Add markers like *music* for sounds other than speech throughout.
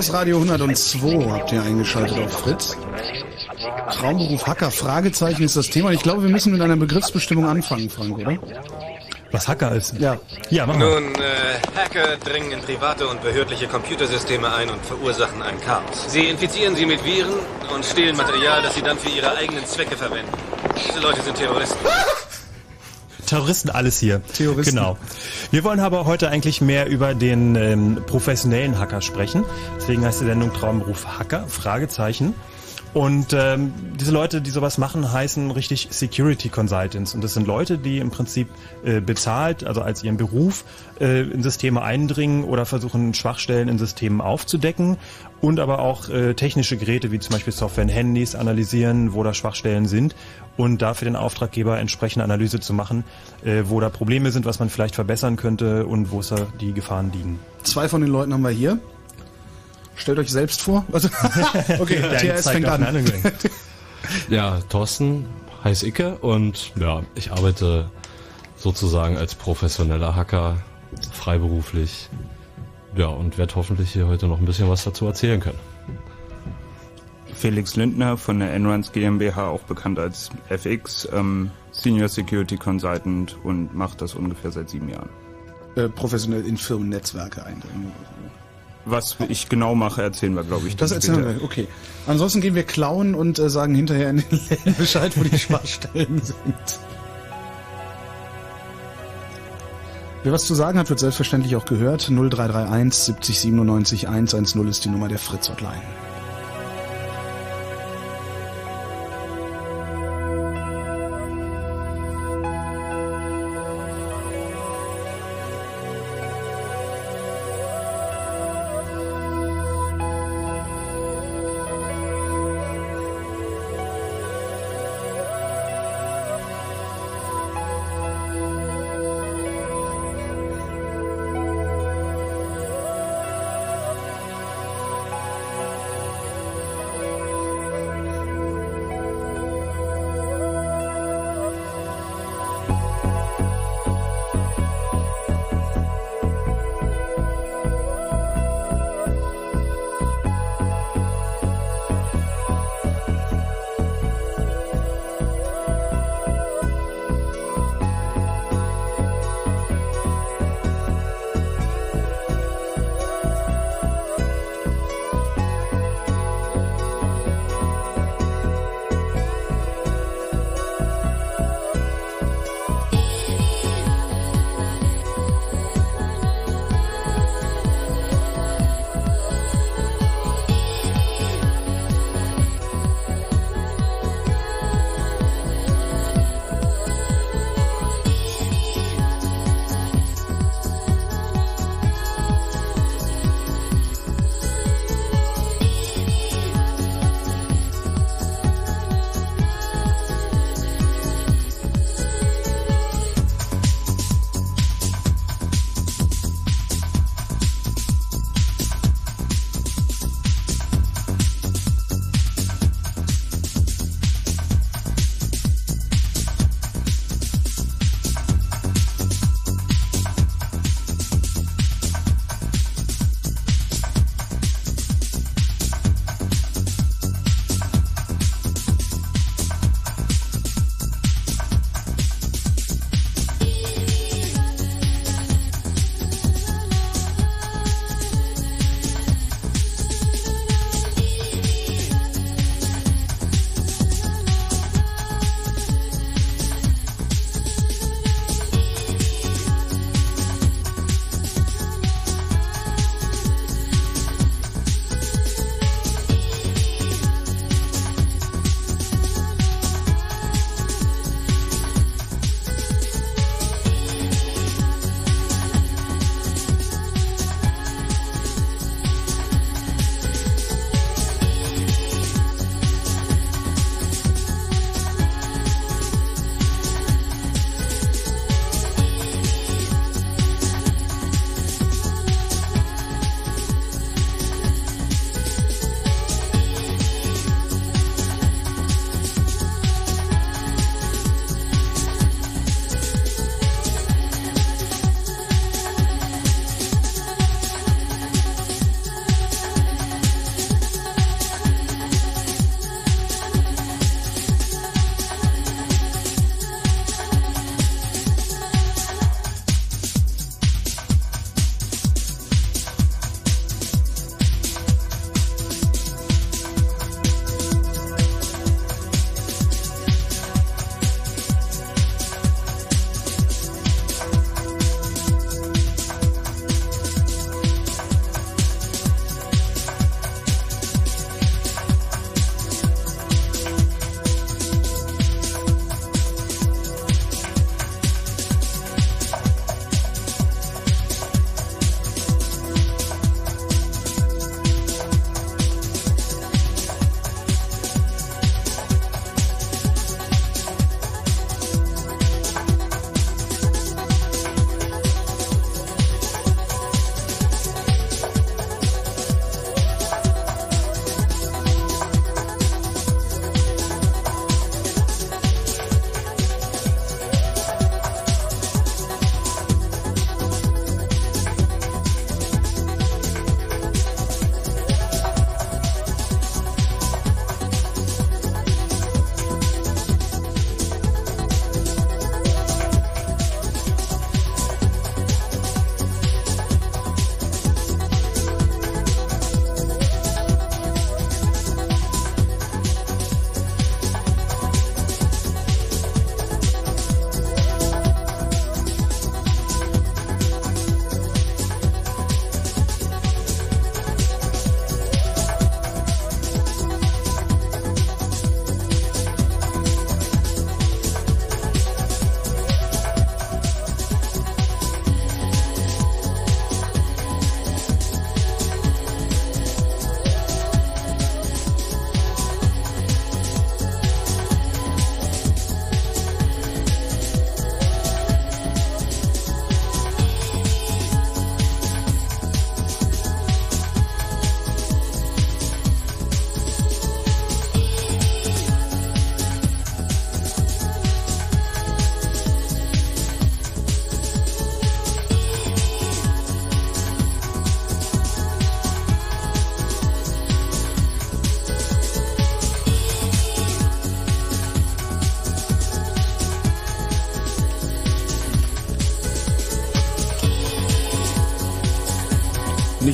Chaos Radio 102 habt ihr eingeschaltet auf Fritz. Traumberuf Hacker, Fragezeichen ist das Thema. Ich glaube, wir müssen mit einer Begriffsbestimmung anfangen, Frank, oder? Was Hacker ist? Ja. Ja, machen wir. Nun, äh, Hacker dringen in private und behördliche Computersysteme ein und verursachen ein Chaos. Sie infizieren sie mit Viren und stehlen Material, das sie dann für ihre eigenen Zwecke verwenden. Diese Leute sind Terroristen. Terroristen alles hier. Terroristen. Genau. Wir wollen aber heute eigentlich mehr über den ähm, professionellen Hacker sprechen. Deswegen heißt die Sendung Traumberuf Hacker, Fragezeichen. Und ähm, diese Leute, die sowas machen, heißen richtig Security Consultants. Und das sind Leute, die im Prinzip äh, bezahlt, also als ihren Beruf, äh, in Systeme eindringen oder versuchen, Schwachstellen in Systemen aufzudecken und aber auch äh, technische Geräte wie zum Beispiel Software in Handys analysieren, wo da Schwachstellen sind und dafür den Auftraggeber entsprechende Analyse zu machen, äh, wo da Probleme sind, was man vielleicht verbessern könnte und wo es da die Gefahren liegen. Zwei von den Leuten haben wir hier. Stellt euch selbst vor. Also, *laughs* okay, Der zeigt fängt an. *laughs* Ja, Thorsten heißt Icke und ja, ich arbeite sozusagen als professioneller Hacker freiberuflich. Ja, und werde hoffentlich hier heute noch ein bisschen was dazu erzählen können. Felix Lindner von der Enrans GmbH, auch bekannt als FX, ähm, Senior Security Consultant und macht das ungefähr seit sieben Jahren. Äh, professionell in Firmennetzwerke eindringen. Was ich genau mache, erzählen wir, glaube ich. Das erzählen später. wir, okay. Ansonsten gehen wir klauen und äh, sagen hinterher in den Läden Bescheid, wo die *laughs* Schwachstellen sind. Wer was zu sagen hat, wird selbstverständlich auch gehört. 0331 70 97 110 ist die Nummer der Fritz Hotline.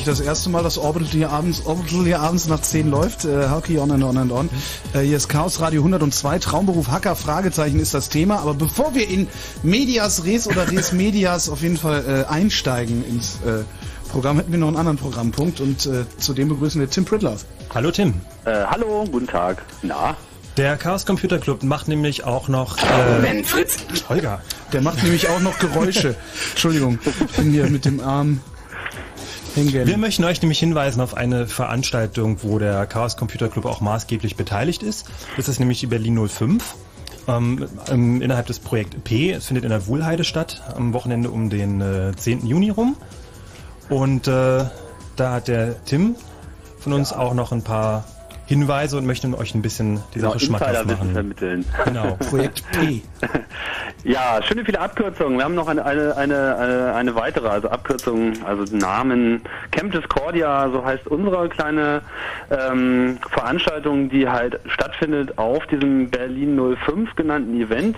Das erste Mal, dass Orbital hier abends, Orbital hier abends nach 10 läuft. Äh, Hockey on and on and on. Äh, hier ist Chaos Radio 102. Traumberuf Hacker, Fragezeichen ist das Thema. Aber bevor wir in Medias Res oder Res Medias auf jeden Fall äh, einsteigen ins äh, Programm, hätten wir noch einen anderen Programmpunkt und äh, zudem begrüßen wir Tim Pritloff. Hallo Tim. Äh, hallo, guten Tag. Na? Der Chaos Computer Club macht nämlich auch noch. Äh, Holger. Der macht nämlich auch noch Geräusche. *laughs* Entschuldigung, ich bin hier mit dem Arm hängen. Wir möchten euch nämlich hinweisen auf eine Veranstaltung, wo der Chaos Computer Club auch maßgeblich beteiligt ist. Das ist nämlich die Berlin 05. Ähm, ähm, innerhalb des Projekt P. Es findet in der Wuhlheide statt, am Wochenende um den äh, 10. Juni rum. Und äh, da hat der Tim von uns auch noch ein paar Hinweise und möchte euch ein bisschen die Genau, Sache schmackhaft machen. vermitteln. Genau. Projekt P. *laughs* Ja, schöne viele Abkürzungen. Wir haben noch eine, eine, eine, eine, weitere, also Abkürzung, also Namen. Camp Discordia, so heißt unsere kleine ähm, Veranstaltung, die halt stattfindet auf diesem Berlin 05 genannten Event.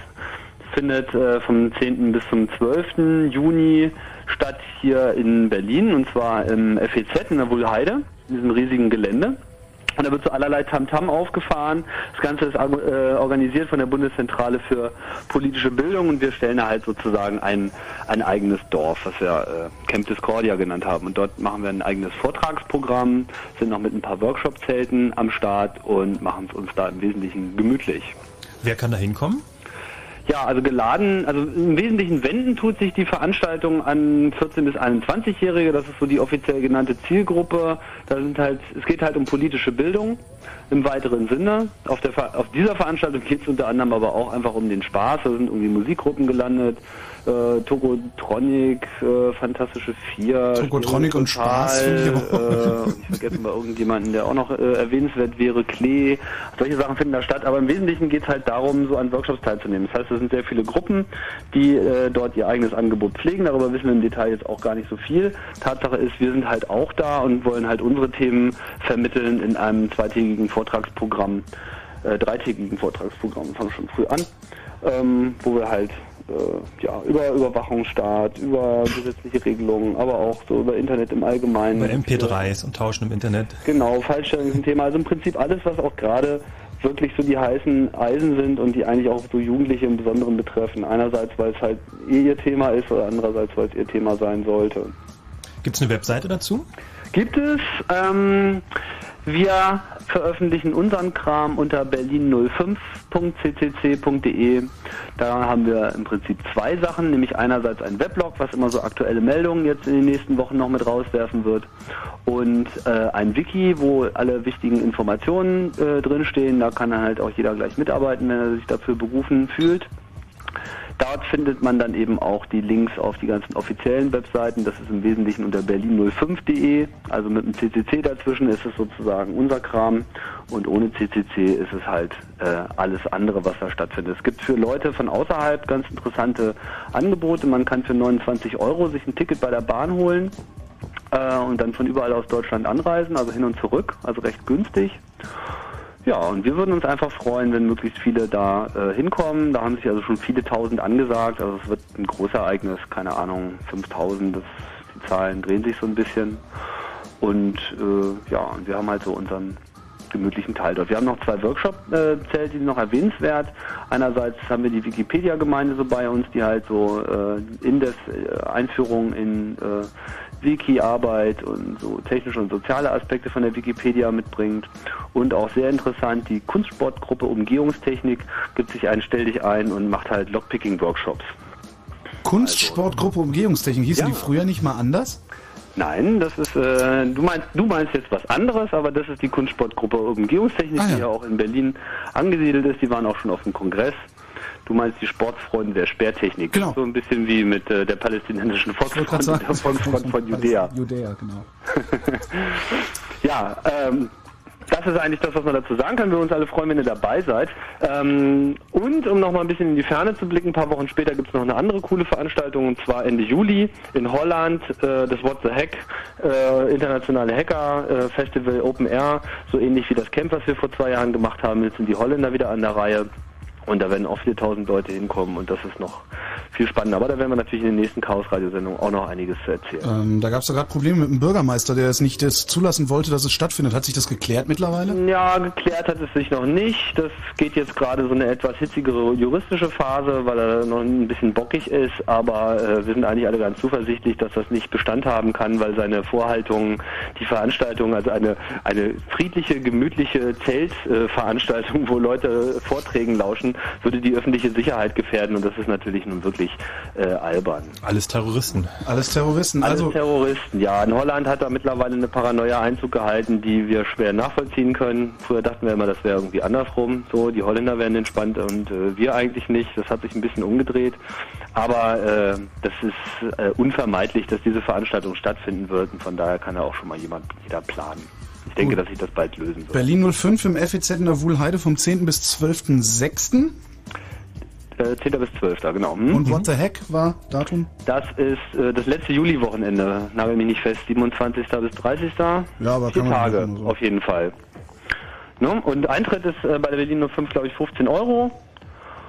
Findet äh, vom 10. bis zum 12. Juni statt hier in Berlin und zwar im FEZ in der Wuhlheide, in diesem riesigen Gelände. Und da wird so allerlei Tamtam aufgefahren. Das Ganze ist äh, organisiert von der Bundeszentrale für politische Bildung und wir stellen da halt sozusagen ein, ein eigenes Dorf, was wir äh, Camp Discordia genannt haben. Und dort machen wir ein eigenes Vortragsprogramm, sind noch mit ein paar Workshop-Zelten am Start und machen es uns da im Wesentlichen gemütlich. Wer kann da hinkommen? Ja, also geladen, also im Wesentlichen wenden tut sich die Veranstaltung an 14 bis 21-Jährige, das ist so die offiziell genannte Zielgruppe. Da sind halt, es geht halt um politische Bildung im weiteren Sinne. Auf, der, auf dieser Veranstaltung geht es unter anderem aber auch einfach um den Spaß. Da sind irgendwie Musikgruppen gelandet, äh, Tokotronic, äh, Fantastische Vier, Tokotronic und Spaß äh, ich vergesse mal irgendjemanden, der auch noch äh, erwähnenswert wäre, Klee. Solche Sachen finden da statt, aber im Wesentlichen geht es halt darum, so an Workshops teilzunehmen. Das heißt, es sind sehr viele Gruppen, die äh, dort ihr eigenes Angebot pflegen. Darüber wissen wir im Detail jetzt auch gar nicht so viel. Tatsache ist, wir sind halt auch da und wollen halt unsere Themen vermitteln in einem zweitägigen Vortragsprogramm, äh, dreitägigen Vortragsprogramm, fangen schon früh an, ähm, wo wir halt äh, ja, über Überwachungsstaat, über gesetzliche Regelungen, aber auch so über Internet im Allgemeinen. Bei MP3s und Tauschen im Internet. Genau, Falschstellung ist ein Thema. Also im Prinzip alles, was auch gerade wirklich so die heißen Eisen sind und die eigentlich auch so Jugendliche im Besonderen betreffen. Einerseits, weil es halt eh ihr Thema ist oder andererseits, weil es ihr Thema sein sollte. Gibt es eine Webseite dazu? Gibt es, ähm, wir veröffentlichen unseren Kram unter berlin05.ccc.de. Da haben wir im Prinzip zwei Sachen, nämlich einerseits ein Weblog, was immer so aktuelle Meldungen jetzt in den nächsten Wochen noch mit rauswerfen wird und äh, ein Wiki, wo alle wichtigen Informationen äh, drinstehen. Da kann dann halt auch jeder gleich mitarbeiten, wenn er sich dafür berufen fühlt. Dort findet man dann eben auch die Links auf die ganzen offiziellen Webseiten. Das ist im Wesentlichen unter berlin05.de. Also mit einem CCC dazwischen ist es sozusagen unser Kram. Und ohne CCC ist es halt äh, alles andere, was da stattfindet. Es gibt für Leute von außerhalb ganz interessante Angebote. Man kann für 29 Euro sich ein Ticket bei der Bahn holen äh, und dann von überall aus Deutschland anreisen, also hin und zurück, also recht günstig. Ja, und wir würden uns einfach freuen, wenn möglichst viele da äh, hinkommen. Da haben sich also schon viele tausend angesagt. Also es wird ein Großereignis, keine Ahnung, 5000, das, die Zahlen drehen sich so ein bisschen. Und äh, ja, und wir haben halt so unseren gemütlichen Teil dort. Wir haben noch zwei Workshop-Zelte, die sind noch erwähnenswert. Einerseits haben wir die Wikipedia-Gemeinde so bei uns, die halt so äh, in das äh, Einführung in äh, Wiki-Arbeit und so technische und soziale Aspekte von der Wikipedia mitbringt. Und auch sehr interessant, die Kunstsportgruppe Umgehungstechnik gibt sich ein Stell dich ein und macht halt Lockpicking-Workshops. Kunstsportgruppe Umgehungstechnik. Hießen Ja. die früher nicht mal anders? Nein, das ist, äh, du meinst, du meinst jetzt was anderes, aber das ist die Kunstsportgruppe Umgehungstechnik, Ah, ja. die ja auch in Berlin angesiedelt ist. Die waren auch schon auf dem Kongress. Du meinst die Sportsfreunde der Speertechnik. Genau. So ein bisschen wie mit äh, der palästinensischen Volksfront sagen, der Volksfront von Judäa. Judäa, genau. *laughs* Ja, ähm, das ist eigentlich das, was man dazu sagen kann. Wir uns alle freuen, wenn ihr dabei seid. Ähm, und um noch mal ein bisschen in die Ferne zu blicken, ein paar Wochen später gibt es noch eine andere coole Veranstaltung, und zwar Ende Juli in Holland, äh, das What the Hack, äh, internationale Hacker äh, Festival Open Air, so ähnlich wie das Camp, was wir vor zwei Jahren gemacht haben. Jetzt sind die Holländer wieder an der Reihe. Und da werden auch 4000 Leute hinkommen und das ist noch viel spannender. Aber da werden wir natürlich in den nächsten Chaos-Radiosendungen auch noch einiges zu erzählen. Ähm, da gab es da gerade Probleme mit dem Bürgermeister, der es nicht zulassen wollte, dass es stattfindet. Hat sich das geklärt mittlerweile? Ja, geklärt hat es sich noch nicht. Das geht jetzt gerade so eine etwas hitzigere juristische Phase, weil er noch ein bisschen bockig ist. Aber äh, wir sind eigentlich alle ganz zuversichtlich, dass das nicht Bestand haben kann, weil seine Vorhaltungen, die Veranstaltung, also eine, eine friedliche, gemütliche Zeltveranstaltung, äh, wo Leute Vorträgen lauschen, würde die öffentliche Sicherheit gefährden und das ist natürlich nun wirklich äh, albern. Alles Terroristen. Alles Terroristen. Alles Also Terroristen, ja. In Holland hat da mittlerweile eine Paranoia Einzug gehalten, die wir schwer nachvollziehen können. Früher dachten wir immer, das wäre irgendwie andersrum. So, die Holländer wären entspannt und äh, wir eigentlich nicht. Das hat sich ein bisschen umgedreht. Aber äh, das ist äh, unvermeidlich, dass diese Veranstaltung stattfinden wird und von daher kann ja auch schon mal jemand jeder planen. Ich denke, Gut. dass sich das bald lösen wird. Berlin 05 im FEZ in der Wuhlheide vom 10. bis 12.06. Äh, 10. bis 12. genau. Hm? Und What the Heck war Datum? Das ist äh, das letzte Juli-Wochenende. Nagel mich nicht fest. 27. bis 30. Ja, aber Vier kann man Tage, so. auf jeden Fall. Ne? Und Eintritt ist äh, bei der Berlin 05, glaube ich, 15 Euro.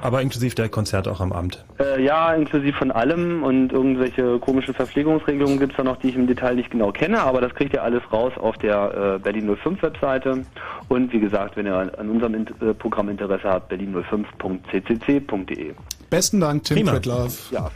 Aber inklusive der Konzerte auch am Abend. Äh, ja, inklusive von allem und irgendwelche komischen Verpflegungsregelungen gibt's da noch, die ich im Detail nicht genau kenne, aber das kriegt ihr alles raus auf der äh, Berlin 05 Webseite. Und wie gesagt, wenn ihr an, an unserem Int äh, Programm Interesse habt, berlin05.ccc.de. Besten Dank, Tim Prima. Pritloff. Ja,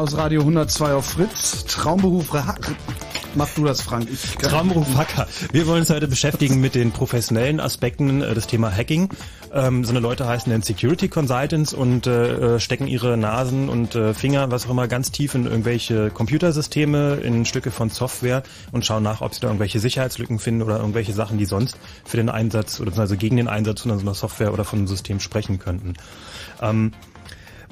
Chaos Radio 102 auf Fritz. Traumberuf Ra- Mach du das, Frank. Ich, Traumberuf Hacker. Wir wollen uns heute beschäftigen mit den professionellen Aspekten äh, des Thema Hacking. Ähm, so eine Leute heißen dann Security Consultants und äh, äh, stecken ihre Nasen und äh, Finger, was auch immer, ganz tief in irgendwelche Computersysteme, in Stücke von Software und schauen nach, ob sie da irgendwelche Sicherheitslücken finden oder irgendwelche Sachen, die sonst für den Einsatz oder also gegen den Einsatz von so einer Software oder von einem System sprechen könnten. Ähm,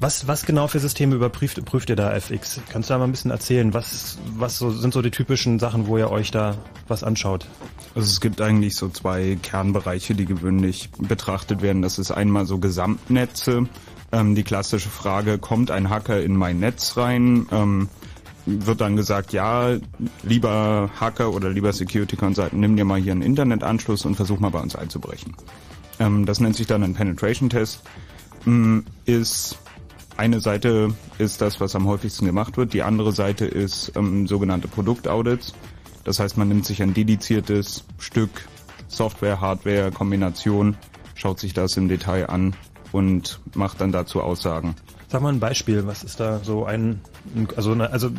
was, was genau für Systeme überprüft prüft ihr da FX? Kannst du da mal ein bisschen erzählen? Was, was so, sind so die typischen Sachen, wo ihr euch da was anschaut? Also es gibt eigentlich so zwei Kernbereiche, die gewöhnlich betrachtet werden. Das ist einmal so Gesamtnetze. Ähm, die klassische Frage, kommt ein Hacker in mein Netz rein? Ähm, wird dann gesagt, ja, lieber Hacker oder lieber Security Consultant, nimm dir mal hier einen Internetanschluss und versuch mal bei uns einzubrechen. Ähm, das nennt sich dann ein Penetration Test. Mm, Ist eine Seite ist das, was am häufigsten gemacht wird. Die andere Seite ist ähm, sogenannte Produktaudits. Das heißt, man nimmt sich ein dediziertes Stück Software, Hardware, Kombination, schaut sich das im Detail an und macht dann dazu Aussagen. Sag mal ein Beispiel, was ist da so ein, also eine, also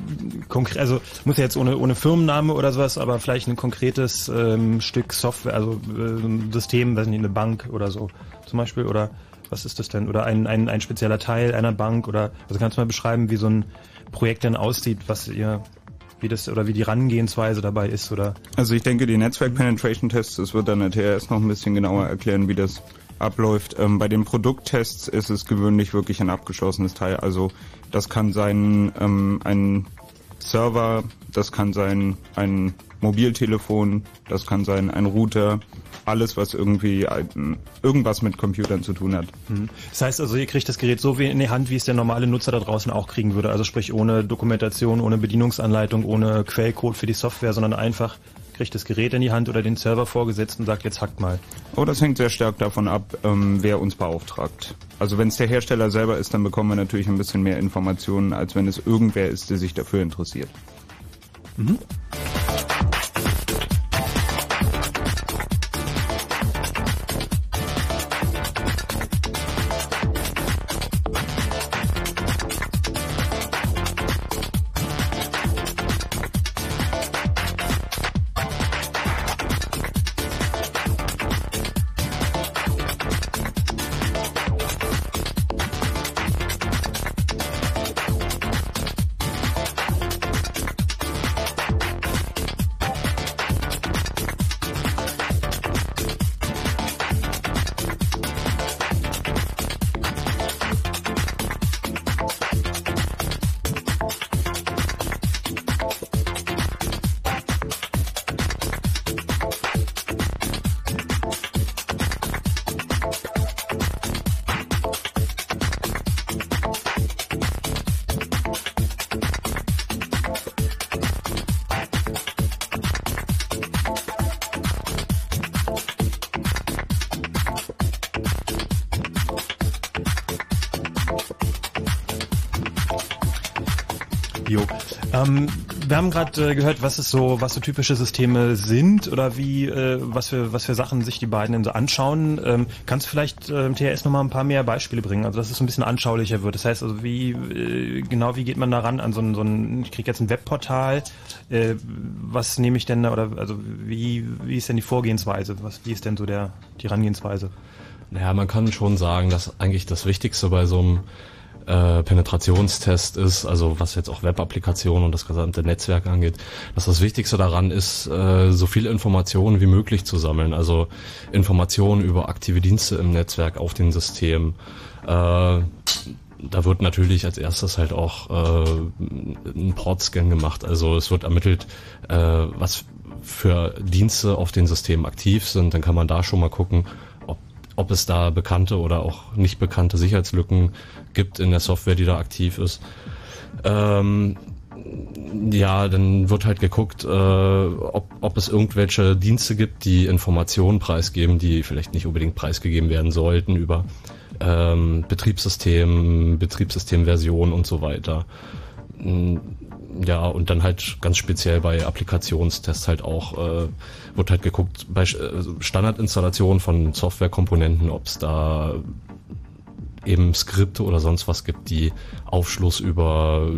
konkret, also muss ja jetzt ohne ohne Firmenname oder sowas, aber vielleicht ein konkretes ähm, Stück Software, also äh, System, weiß nicht, eine Bank oder so zum Beispiel oder was ist das denn? Oder ein, ein, ein spezieller Teil einer Bank oder also kannst du mal beschreiben, wie so ein Projekt denn aussieht, was ihr wie das oder wie die Rangehensweise dabei ist oder Also ich denke, die Netzwerk Penetration Tests, das wird dann der TRS noch ein bisschen genauer erklären, wie das abläuft. Ähm, bei den Produkttests ist es gewöhnlich wirklich ein abgeschlossenes Teil. Also das kann sein ähm, ein Server, das kann sein ein Mobiltelefon, das kann sein ein Router, alles was irgendwie ein, irgendwas mit Computern zu tun hat. Das heißt also, ihr kriegt das Gerät so in die Hand, wie es der normale Nutzer da draußen auch kriegen würde. Also sprich ohne Dokumentation, ohne Bedienungsanleitung, ohne Quellcode für die Software, sondern einfach kriegt das Gerät in die Hand oder den Server vorgesetzt und sagt, jetzt hackt mal. Oh, das hängt sehr stark davon ab, ähm, wer uns beauftragt. Also wenn es der Hersteller selber ist, dann bekommen wir natürlich ein bisschen mehr Informationen, als wenn es irgendwer ist, der sich dafür interessiert. Jo. Ähm, wir haben gerade äh, gehört, was es so, was so typische Systeme sind oder wie, äh, was für, was für Sachen sich die beiden denn so anschauen. Ähm, kannst du vielleicht äh, im THS noch mal ein paar mehr Beispiele bringen, also dass es so ein bisschen anschaulicher wird. Das heißt also, wie äh, genau wie geht man daran an so ein, so ein ich krieg jetzt ein Webportal, äh, was nehme ich denn da oder also wie wie ist denn die Vorgehensweise? Was wie ist denn so der die Herangehensweise? Naja, man kann schon sagen, dass eigentlich das Wichtigste bei so einem äh, Penetrationstest ist, also was jetzt auch Web-Applikationen und das gesamte Netzwerk angeht, dass das Wichtigste daran ist, äh, so viele Informationen wie möglich zu sammeln. Also Informationen über aktive Dienste im Netzwerk auf den Systemen. Äh, da wird natürlich als erstes halt auch äh, ein Portscan gemacht. Also es wird ermittelt, äh, was für Dienste auf den Systemen aktiv sind. Dann kann man da schon mal gucken, ob, es da bekannte oder auch nicht bekannte Sicherheitslücken gibt in der Software, die da aktiv ist. Ähm, ja, dann wird halt geguckt, äh, ob, ob es irgendwelche Dienste gibt, die Informationen preisgeben, die vielleicht nicht unbedingt preisgegeben werden sollten über ähm, Betriebssystem, Betriebssystemversion und so weiter. Ja, und dann halt ganz speziell bei Applikationstests halt auch, äh, wird halt geguckt, bei äh, Standardinstallationen von Softwarekomponenten, ob es da eben Skripte oder sonst was gibt, die Aufschluss über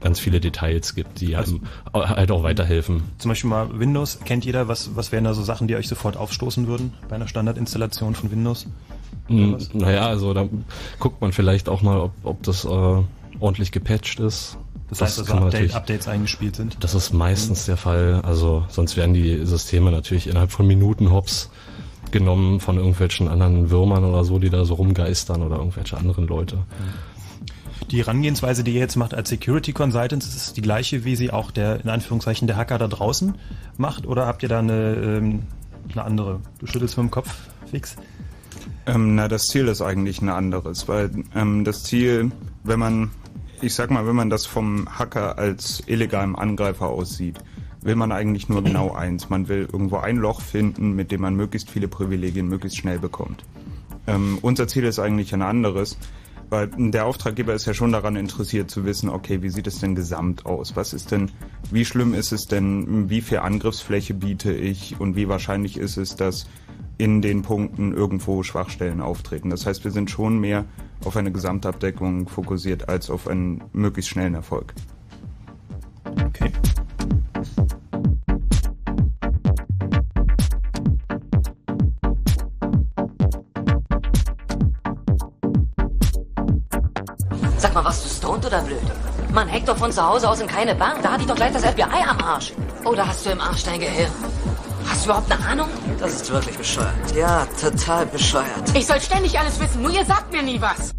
ganz viele Details gibt, die einem halt auch weiterhelfen. Zum Beispiel mal Windows, kennt jeder, was, was wären da so Sachen, die euch sofort aufstoßen würden bei einer Standardinstallation von Windows? Mm, Naja, also da guckt man vielleicht auch mal, ob, ob das äh, ordentlich gepatcht ist. Das heißt kann man Update, Updates eingespielt sind. Das ist meistens der Fall. Also sonst werden die Systeme natürlich innerhalb von Minuten hops genommen von irgendwelchen anderen Würmern oder so, die da so rumgeistern oder irgendwelche anderen Leute. Die Herangehensweise, die ihr jetzt macht als Security Consultants, ist es die gleiche, wie sie auch der, in Anführungszeichen, der Hacker da draußen macht? Oder habt ihr da eine, ähm, eine andere? Du schüttelst mit dem Kopf, fix? Ähm, na, das Ziel ist eigentlich ein anderes, weil ähm, das Ziel, wenn man, ich sag mal, wenn man das vom Hacker als illegalen Angreifer aussieht, will man eigentlich nur genau eins. Man will irgendwo ein Loch finden, mit dem man möglichst viele Privilegien möglichst schnell bekommt. Ähm, unser Ziel ist eigentlich ein anderes, weil der Auftraggeber ist ja schon daran interessiert zu wissen, okay, wie sieht es denn gesamt aus? Was ist denn, wie schlimm ist es denn, wie viel Angriffsfläche biete ich und wie wahrscheinlich ist es, dass in den Punkten irgendwo Schwachstellen auftreten. Das heißt, wir sind schon mehr auf eine Gesamtabdeckung fokussiert als auf einen möglichst schnellen Erfolg. Okay. Sag mal, warst du stoned oder blöd? Man hackt doch von zu Hause aus in keine Bank. Da hat dich doch gleich das FBI am Arsch. Oder hast du im Arsch dein Gehirn? Hast du überhaupt eine Ahnung? Das ist wirklich bescheuert. Ja, total bescheuert. Ich soll ständig alles wissen, nur ihr sagt mir nie was.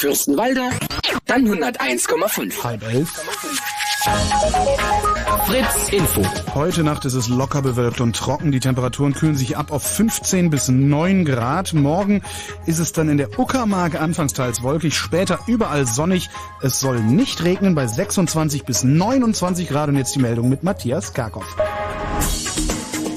Fürstenwalde, dann 101,5. Halb elf. Fritz Info. Heute Nacht ist es locker bewölkt und trocken. Die Temperaturen kühlen sich ab auf 15 bis 9 Grad. Morgen ist es dann in der Uckermark anfangs teils wolkig, später überall sonnig. Es soll nicht regnen bei 26 bis 29 Grad. Und jetzt die Meldung mit Matthias Karkow.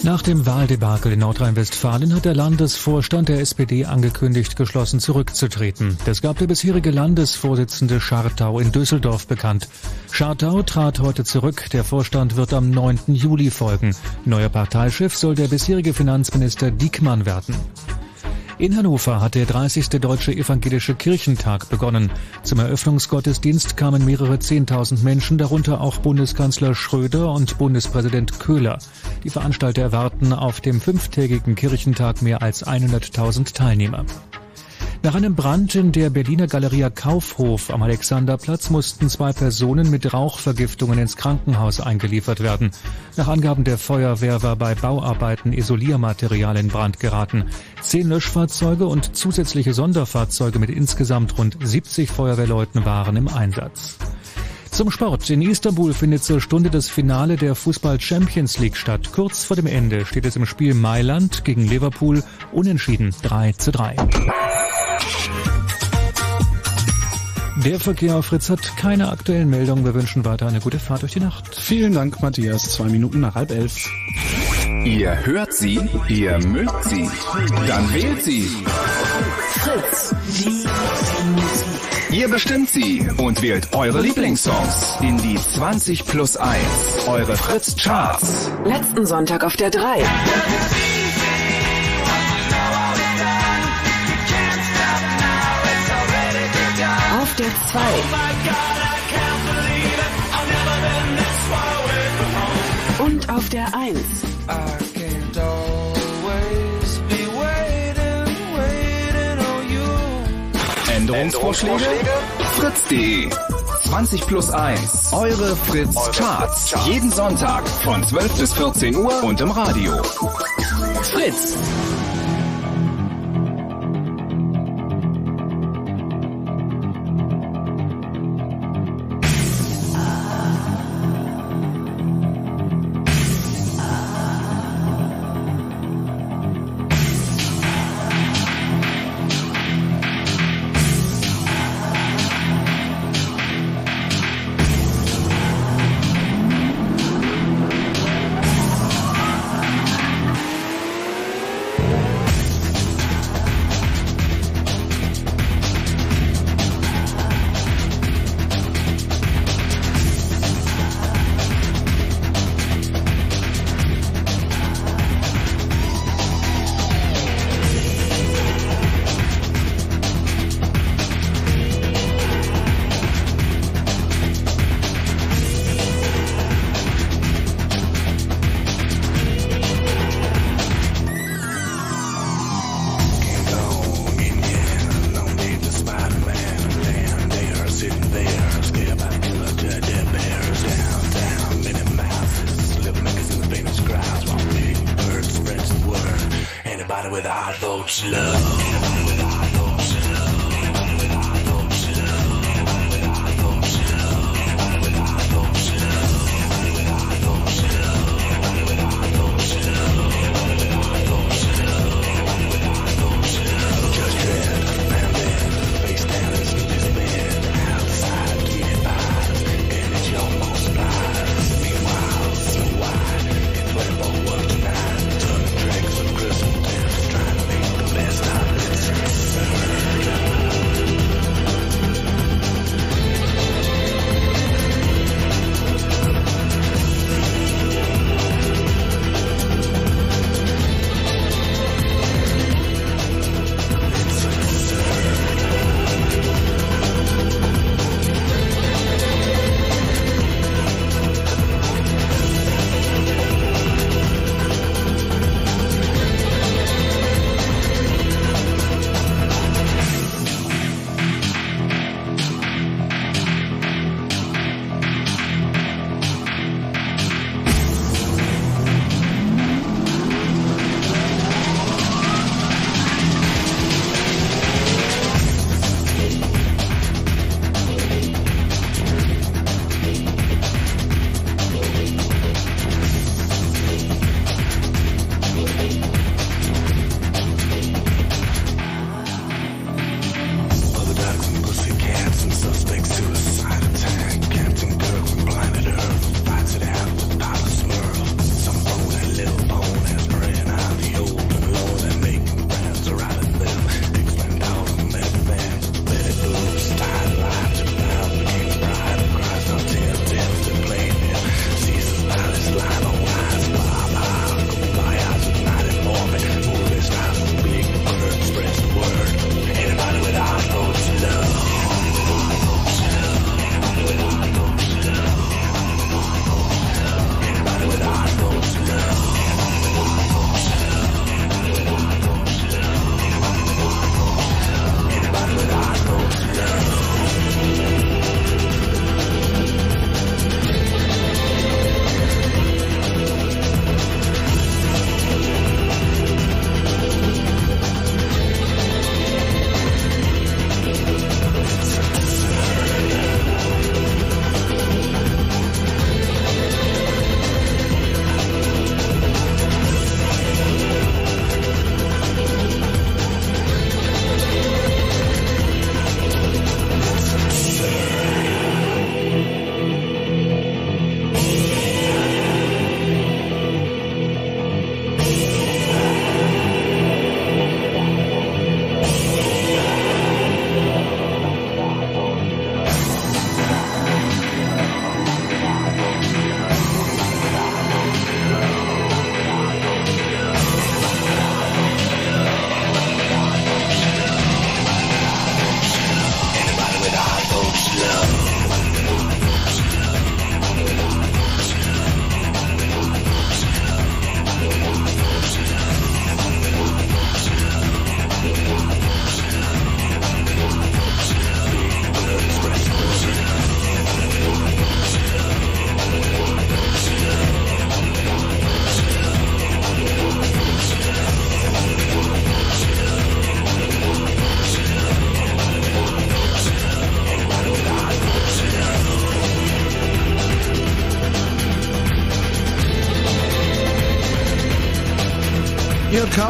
Nach dem Wahldebakel in Nordrhein-Westfalen hat der Landesvorstand der SPD angekündigt, geschlossen zurückzutreten. Das gab der bisherige Landesvorsitzende Schartau in Düsseldorf bekannt. Schartau trat heute zurück. Der Vorstand wird am 9. Juli folgen. Neuer Parteichef soll der bisherige Finanzminister Diekmann werden. In Hannover hat der 30. Deutsche Evangelische Kirchentag begonnen. Zum Eröffnungsgottesdienst kamen mehrere Zehntausend Menschen, darunter auch Bundeskanzler Schröder und Bundespräsident Köhler. Die Veranstalter erwarten auf dem fünftägigen Kirchentag mehr als 100.000 Teilnehmer. Nach einem Brand in der Berliner Galeria Kaufhof am Alexanderplatz mussten zwei Personen mit Rauchvergiftungen ins Krankenhaus eingeliefert werden. Nach Angaben der Feuerwehr war bei Bauarbeiten Isoliermaterial in Brand geraten. Zehn Löschfahrzeuge und zusätzliche Sonderfahrzeuge mit insgesamt rund 70 Feuerwehrleuten waren im Einsatz. Zum Sport. In Istanbul findet zur Stunde das Finale der Fußball Champions League statt. Kurz vor dem Ende steht es im Spiel Mailand gegen Liverpool unentschieden 3 zu 3. Der Verkehr auf Fritz hat keine aktuellen Meldungen. Wir wünschen weiter eine gute Fahrt durch die Nacht. Vielen Dank, Matthias. Zwei Minuten nach halb elf. Ihr hört sie, ihr mögt sie, dann wählt sie. Fritz. Ihr bestimmt sie und wählt eure Lieblingssongs in die 20 plus 1, eure Fritz Charts. Letzten Sonntag auf der 3. Auf der 2. auf der 1. Änderungsvorschläge? Fritz.de 20 plus 1. Eure Fritz Charts. Jeden Sonntag von 12 bis 14 Uhr und im Radio. Fritz.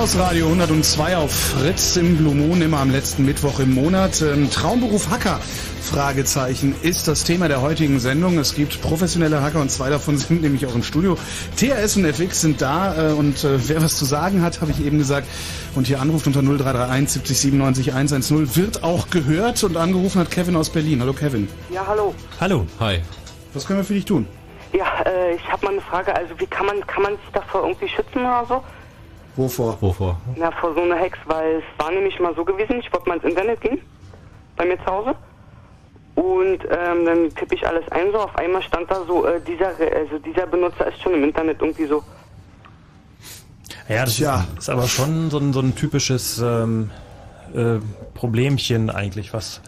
Chaos Radio 102 auf Fritz im Blue Moon, immer am letzten Mittwoch im Monat. Ähm, Traumberuf Hacker, Fragezeichen, ist das Thema der heutigen Sendung. Es gibt professionelle Hacker und zwei davon *laughs* sind nämlich auch im Studio. THS und FX sind da äh, und äh, wer was zu sagen hat, habe ich eben gesagt, und hier anruft unter 0331 70 97 110, wird auch gehört und angerufen hat Kevin aus Berlin. Hallo Kevin. Ja, hallo. Hallo. Hi. Was können wir für dich tun? Ja, äh, ich habe mal eine Frage. Also, wie kann man kann man sich davor irgendwie schützen oder so? Wovor? Wovor? Na, vor so einer Hex, weil es war nämlich mal so gewesen, ich wollte mal ins Internet gehen, bei mir zu Hause. Und ähm, dann tippe ich alles ein, so auf einmal stand da so, äh, dieser, also dieser Benutzer ist schon im Internet irgendwie so. Ja, das Ja. Ist, ist aber schon so ein, so ein typisches ähm, äh, Problemchen eigentlich, was.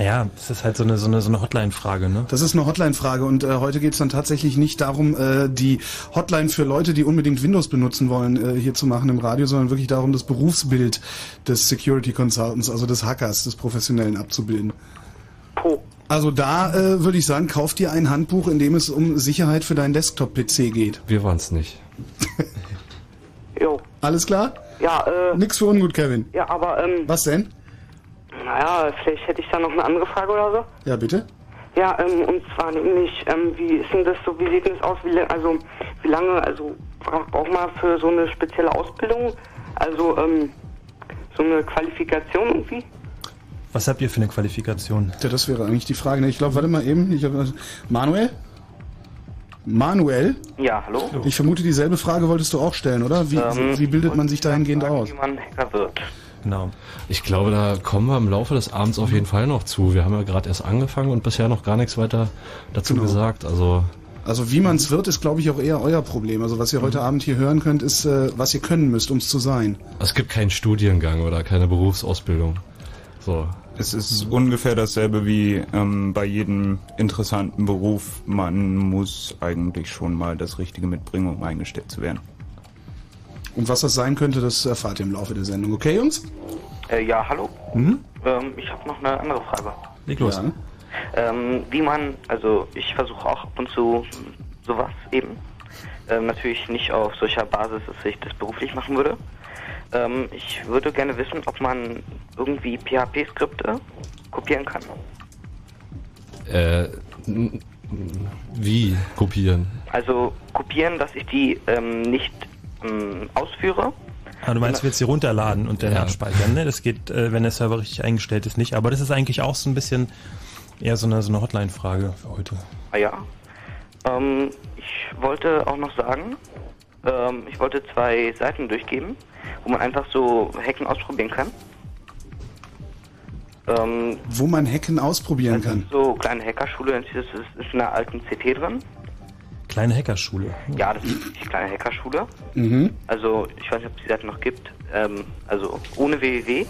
Naja, es ist halt so eine, so eine, so eine Hotline-Frage, ne? Das ist eine Hotline-Frage und äh, heute geht es dann tatsächlich nicht darum, äh, die Hotline für Leute, die unbedingt Windows benutzen wollen, äh, hier zu machen im Radio, sondern wirklich darum, das Berufsbild des Security Consultants, also des Hackers, des Professionellen abzubilden. Also da äh, würde ich sagen, kauf dir ein Handbuch, in dem es um Sicherheit für deinen Desktop-PC geht. Wir waren's nicht. Jo. Alles klar? Ja, äh. Nix für ungut, Kevin. Ja, aber, ähm. Was denn? Naja, vielleicht hätte ich da noch eine andere Frage oder so. Ja, bitte? Ja, ähm, und zwar nämlich, ähm, wie ist denn das so, wie sieht denn das aus, wie, also, wie lange, also, bra- braucht man für so eine spezielle Ausbildung, also, ähm, so eine Qualifikation irgendwie? Was habt ihr für eine Qualifikation? Ja, das wäre eigentlich die Frage. Ne, Ich glaube, warte mal eben. Ich hab, Manuel? Manuel? Ja, hallo? Ich vermute, dieselbe Frage wolltest du auch stellen, oder? Wie, Ähm, wie bildet man sich dahingehend aus? Wie man Hacker wird. Genau. Ich glaube, da kommen wir im Laufe des Abends auf jeden Fall noch zu. Wir haben ja gerade erst angefangen und bisher noch gar nichts weiter dazu Genau. gesagt. Also Also wie man es wird, ist, glaube ich, auch eher euer Problem. Also was ihr heute Abend hier hören könnt, ist, äh, was ihr können müsst, um es zu sein. es gibt keinen Studiengang oder keine Berufsausbildung. So. Es ist ungefähr dasselbe wie ähm, bei jedem interessanten Beruf. Man muss eigentlich schon mal das Richtige mitbringen, um eingestellt zu werden. Und was das sein könnte, das erfahrt ihr im Laufe der Sendung. Okay, Jungs? Äh, ja, hallo? Mhm. Ähm, ich habe noch eine andere Frage. Leg los. Ja. Ähm, wie man, also ich versuche auch ab und zu sowas eben. Ähm, natürlich nicht auf solcher Basis, dass ich das beruflich machen würde. Ähm, ich würde gerne wissen, ob man irgendwie PHP-Skripte kopieren kann. Äh, wie kopieren? Also kopieren, dass ich die ähm, nicht ausführe. Ah, du meinst, du willst sie runterladen und dann Ja. abspeichern, ne? Das geht, äh, wenn der Server richtig eingestellt ist, nicht. Aber das ist eigentlich auch so ein bisschen eher so eine, so eine Hotline-Frage für heute. Ah ja. Ähm, ich wollte auch noch sagen, ähm, ich wollte zwei Seiten durchgeben, wo man einfach so Hacken ausprobieren kann. Ähm, Wo man Hacken ausprobieren kann. so kleine Hackerschule, das ist, ist in einer alten CT drin. Kleine Hackerschule. Ja, das ist die kleine Hackerschule. Mhm. Also ich weiß nicht, ob es die Seite noch gibt. Ähm, also ohne www.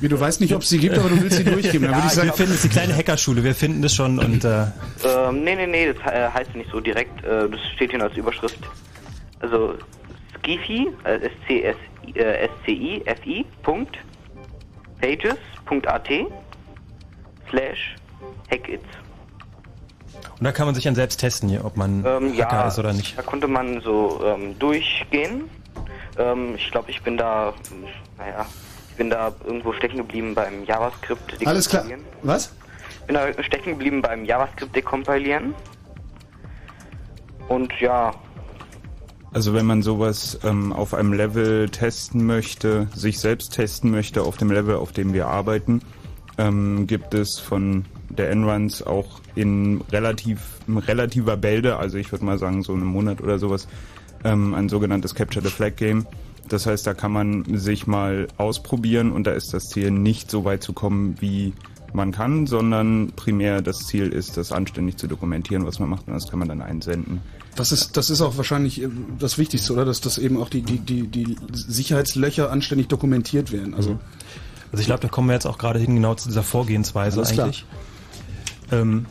Wie, du weißt nicht, ob es sie gibt, aber du willst sie durchgeben. Dann *laughs* würde ich sagen, wir finden es die kleine Hackerschule, wir finden das schon und äh, Ähm, nee, nee, nee, das äh, heißt nicht so direkt. Äh, das steht hier als Überschrift. Also Skifi, äh, S-C-S-I, äh, S-C-I-F-I, Punkt, pages.at slash hackit. Und da kann man sich dann selbst testen hier, ob man Ähm, Hacker ja, ist oder nicht. da konnte man so ähm, durchgehen. Ähm, ich glaube, ich bin da, naja, ich bin da irgendwo stecken geblieben beim JavaScript alles klar. Was? bin da stecken geblieben beim JavaScript dekompilieren. Und ja, Also wenn man sowas ähm, auf einem Level testen möchte, sich selbst testen möchte, auf dem Level, auf dem wir arbeiten, ähm, gibt es von der Enruns auch in relativ in relativer Bälde, also ich würde mal sagen so einen Monat oder sowas, ähm, ein sogenanntes Capture the Flag Game. Das heißt, da kann man sich mal ausprobieren und da ist das Ziel nicht so weit zu kommen, wie man kann, sondern primär das Ziel ist, das anständig zu dokumentieren, was man macht und das kann man dann einsenden. Das ist, das ist auch wahrscheinlich äh, das Wichtigste, oder? Dass das eben auch die, die, die, die Sicherheitslöcher anständig dokumentiert werden. Also, Also ich glaube, da kommen wir jetzt auch gerade hin genau zu dieser Vorgehensweise Alles klar. eigentlich. Ähm,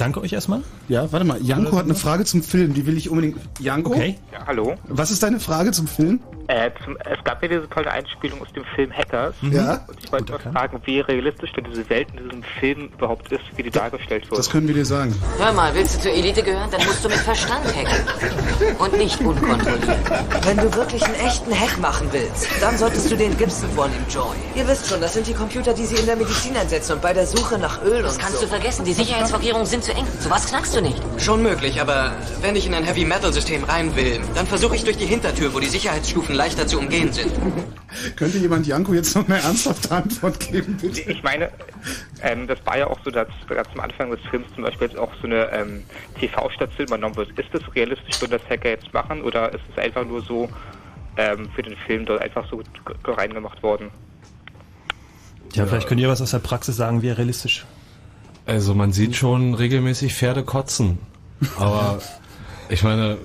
danke euch erstmal. Ja, warte mal. Janko hat eine Frage zum Film, die will ich unbedingt. Janko? Okay. Ja, hallo. Was ist deine Frage zum Film? Äh, zum, es gab ja diese tolle Einspielung aus dem Film Hackers. Mhm. Ja. Und ich wollte mal fragen, wie realistisch denn diese Welt in diesem Film überhaupt ist, wie die dargestellt wird. Das können wir dir sagen. Hör mal, willst du zur Elite gehören? Dann musst du mit Verstand hacken. Und nicht unkontrolliert. Wenn du wirklich einen echten Hack machen willst, dann solltest du den Gibson vornehmen, Joy. Ihr wisst schon, das sind die Computer, die sie in der Medizin einsetzen und bei der Suche nach Öl Das und kannst so. du vergessen. Die Sicherheitsvorkehrungen sind zu eng. Sowas knackst du nicht. Schon möglich, aber wenn ich in ein Heavy Metal System rein will, dann versuche ich durch die Hintertür, wo die Sicherheitsstufen leichter zu umgehen sind. *laughs* Könnte jemand Janko jetzt noch eine ernsthafte Antwort geben, bitte? Ich meine, ähm, das war ja auch so, dass ganz am Anfang des Films zum Beispiel jetzt auch so eine ähm, TV-Station übernommen wird. Ist das realistisch, wenn das Hacker jetzt machen, oder ist es einfach nur so ähm, für den Film dort einfach so reingemacht worden? Ja, vielleicht könnt ihr was aus der Praxis sagen, wie realistisch. Also man sieht schon regelmäßig Pferde kotzen. Aber *laughs* ich meine,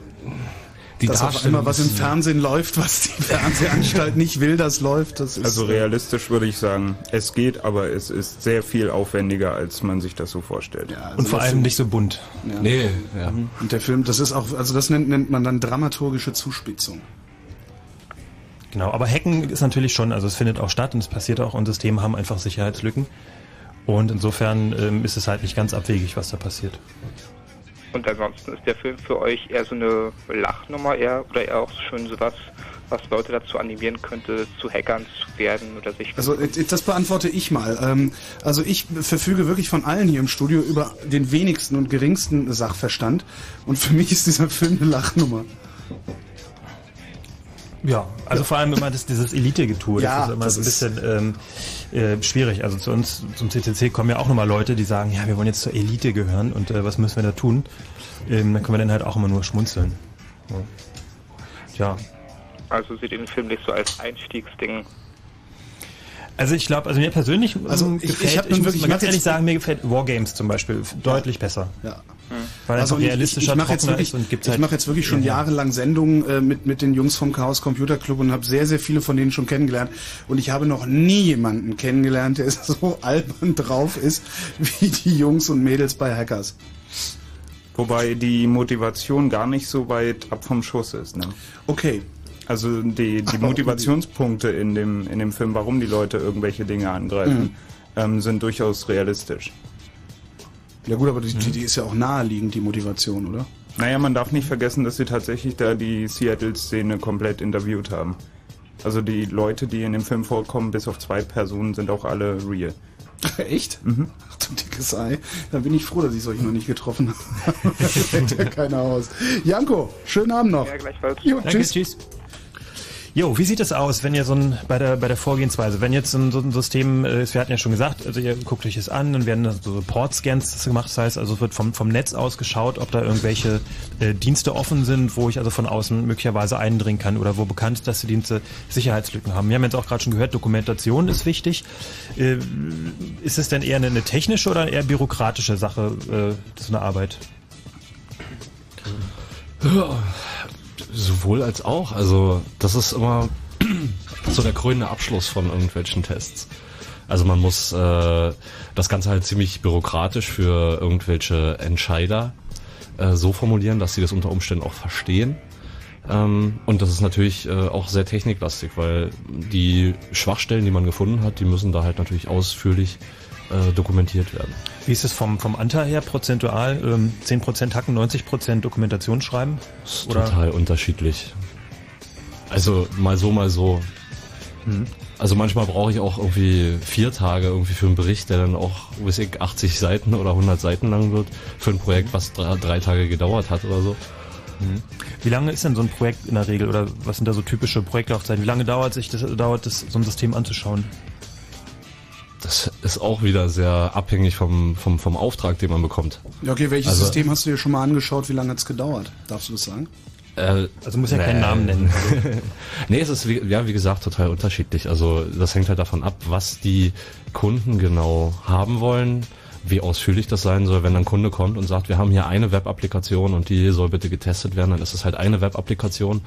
die Dass auf Darstellung einmal was im Fernsehen läuft, was die Fernsehanstalt nicht will, das läuft. Das ist Also realistisch würde ich sagen, es geht, aber es ist sehr viel aufwendiger, als man sich das so vorstellt. Und vor allem nicht so bunt. Ja. Nee, ja. Mhm. Und der Film, das ist auch, also das nennt, nennt man dann dramaturgische Zuspitzung. Genau, aber Hacken ist natürlich schon, also es findet auch statt und es passiert auch und Systeme haben einfach Sicherheitslücken. Und insofern ähm, ist es halt nicht ganz abwegig, was da passiert. Und ansonsten ist der Film für euch eher so eine Lachnummer eher oder eher auch schon sowas, was Leute dazu animieren könnte, zu Hackern zu werden oder sich Also das beantworte ich mal. Ähm, Also ich verfüge wirklich von allen hier im Studio über den wenigsten und geringsten Sachverstand. Und für mich ist dieser Film eine Lachnummer. Ja, also vor allem immer das, dieses Elite-Getue, Ja, das ist immer das so ein bisschen ähm, äh, schwierig. Also zu uns, zum CCC kommen ja auch nochmal Leute, die sagen, ja, wir wollen jetzt zur Elite gehören und äh, was müssen wir da tun? Ähm, dann können wir dann halt auch immer nur schmunzeln. Ja. ja. Also ihr den Film nicht so als Einstiegsding? Also ich glaube, also mir persönlich Also ähm, ich- gefällt, ich ich, nun muss wirklich- mal ganz ehrlich sagen, mir gefällt Wargames zum Beispiel deutlich besser. Ja. Weil Also ich- realistischer, ich, ich mache jetzt wirklich, ist und gibt ich halt mache jetzt wirklich schon Ja. jahrelang Sendungen äh, mit mit den Jungs vom Chaos Computer Club und habe sehr sehr viele von denen schon kennengelernt und ich habe noch nie jemanden kennengelernt, der *laughs* so albern drauf ist wie die Jungs und Mädels bei Hackers. Wobei die Motivation gar nicht so weit ab vom Schuss ist. Ne? Okay. Also die, die *laughs* Motivationspunkte in dem, in dem Film, warum die Leute irgendwelche Dinge angreifen, Mhm. ähm, sind durchaus realistisch. Ja gut, aber die, die, die ist ja auch naheliegend, die Motivation, oder? Naja, man darf nicht vergessen, dass sie tatsächlich da die Seattle-Szene komplett interviewt haben. Also die Leute, die in dem Film vorkommen, bis auf zwei Personen, sind auch alle real. Echt? Mhm. Ach du dickes Ei. Dann bin ich froh, dass ich euch noch nicht getroffen habe. da *laughs* fällt ja keiner aus. Janko, schönen Abend noch. Ja, gleichfalls. Jo, Danke, tschüss. tschüss. Jo, wie sieht es aus, wenn ihr so ein, bei der, bei der Vorgehensweise, wenn jetzt so ein, System, äh, wir hatten ja schon gesagt, also ihr guckt euch das an, dann werden so Port-Scans gemacht, das heißt, also es wird vom, vom Netz aus geschaut, ob da irgendwelche äh, Dienste offen sind, wo ich also von außen möglicherweise eindringen kann oder wo bekannt ist, dass die Dienste Sicherheitslücken haben. Wir haben jetzt auch gerade schon gehört, Dokumentation ist wichtig. Äh, ist es denn eher eine, eine technische oder eher bürokratische Sache, äh, so eine Arbeit? Sowohl als auch. Also das ist immer *clears throat* so der krönende Abschluss von irgendwelchen Tests. Also man muss äh, das Ganze halt ziemlich bürokratisch für irgendwelche Entscheider äh, so formulieren, dass sie das unter Umständen auch verstehen. Ähm, und das ist natürlich äh, auch sehr techniklastig, weil die Schwachstellen, die man gefunden hat, die müssen da halt natürlich ausführlich äh, dokumentiert werden. Wie ist es vom, vom Anteil her prozentual? Ähm, 10% Hacken, 90% Dokumentation schreiben? ist total unterschiedlich. Also mal so, mal so. Mhm. Also manchmal brauche ich auch irgendwie vier Tage irgendwie für einen Bericht, der dann auch, weiß ich, 80 Seiten oder 100 Seiten lang wird, für ein Projekt, was drei, drei Tage gedauert hat oder so. Wie lange ist denn so ein Projekt in der Regel oder was sind da so typische Projektlaufzeiten? Wie lange dauert sich das, dauert es, so ein System anzuschauen? Das ist auch wieder sehr abhängig vom, vom, vom Auftrag, den man bekommt. Ja, okay, welches Also- System hast du dir schon mal angeschaut? Wie lange hat's gedauert? Darfst du das sagen? Äh, Also muss ja keinen Namen nennen. *laughs* nee, es ist wie, ja wie gesagt total unterschiedlich. Also das hängt halt davon ab, was die Kunden genau haben wollen, wie ausführlich das sein soll, wenn ein Kunde kommt und sagt, wir haben hier eine Web-Applikation und die soll bitte getestet werden, dann ist es halt eine Web-Applikation.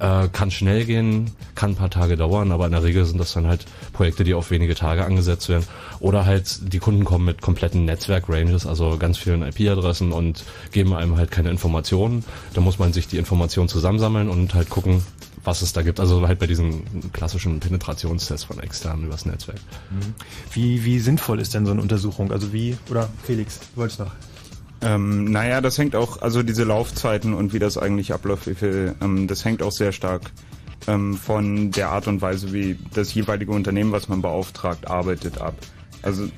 Äh, kann schnell gehen, kann ein paar Tage dauern, aber in der Regel sind das dann halt Projekte, die auf wenige Tage angesetzt werden. Oder halt die Kunden kommen mit kompletten Netzwerk-Ranges, also ganz vielen IP-Adressen und geben einem halt keine Informationen. Da muss man sich die Informationen zusammensammeln und halt gucken, was es da gibt. Also halt bei diesen klassischen Penetrationstests von externen übers Netzwerk. Mhm. Wie, wie sinnvoll ist denn so eine Untersuchung? Also wie, oder Felix, du wolltest noch? Ähm, naja, das hängt auch, also diese Laufzeiten und wie das eigentlich abläuft, wie viel, ähm, das hängt auch sehr stark ähm, von der Art und Weise, wie das jeweilige Unternehmen, was man beauftragt, arbeitet ab. Also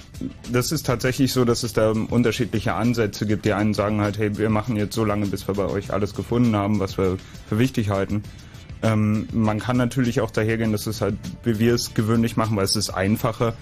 das ist tatsächlich so, dass es da unterschiedliche Ansätze gibt. Die einen sagen halt, hey, wir machen jetzt so lange, bis wir bei euch alles gefunden haben, was wir für wichtig halten. Ähm, man kann natürlich auch dahergehen, dass es halt, wie wir es gewöhnlich machen, weil es ist einfacher,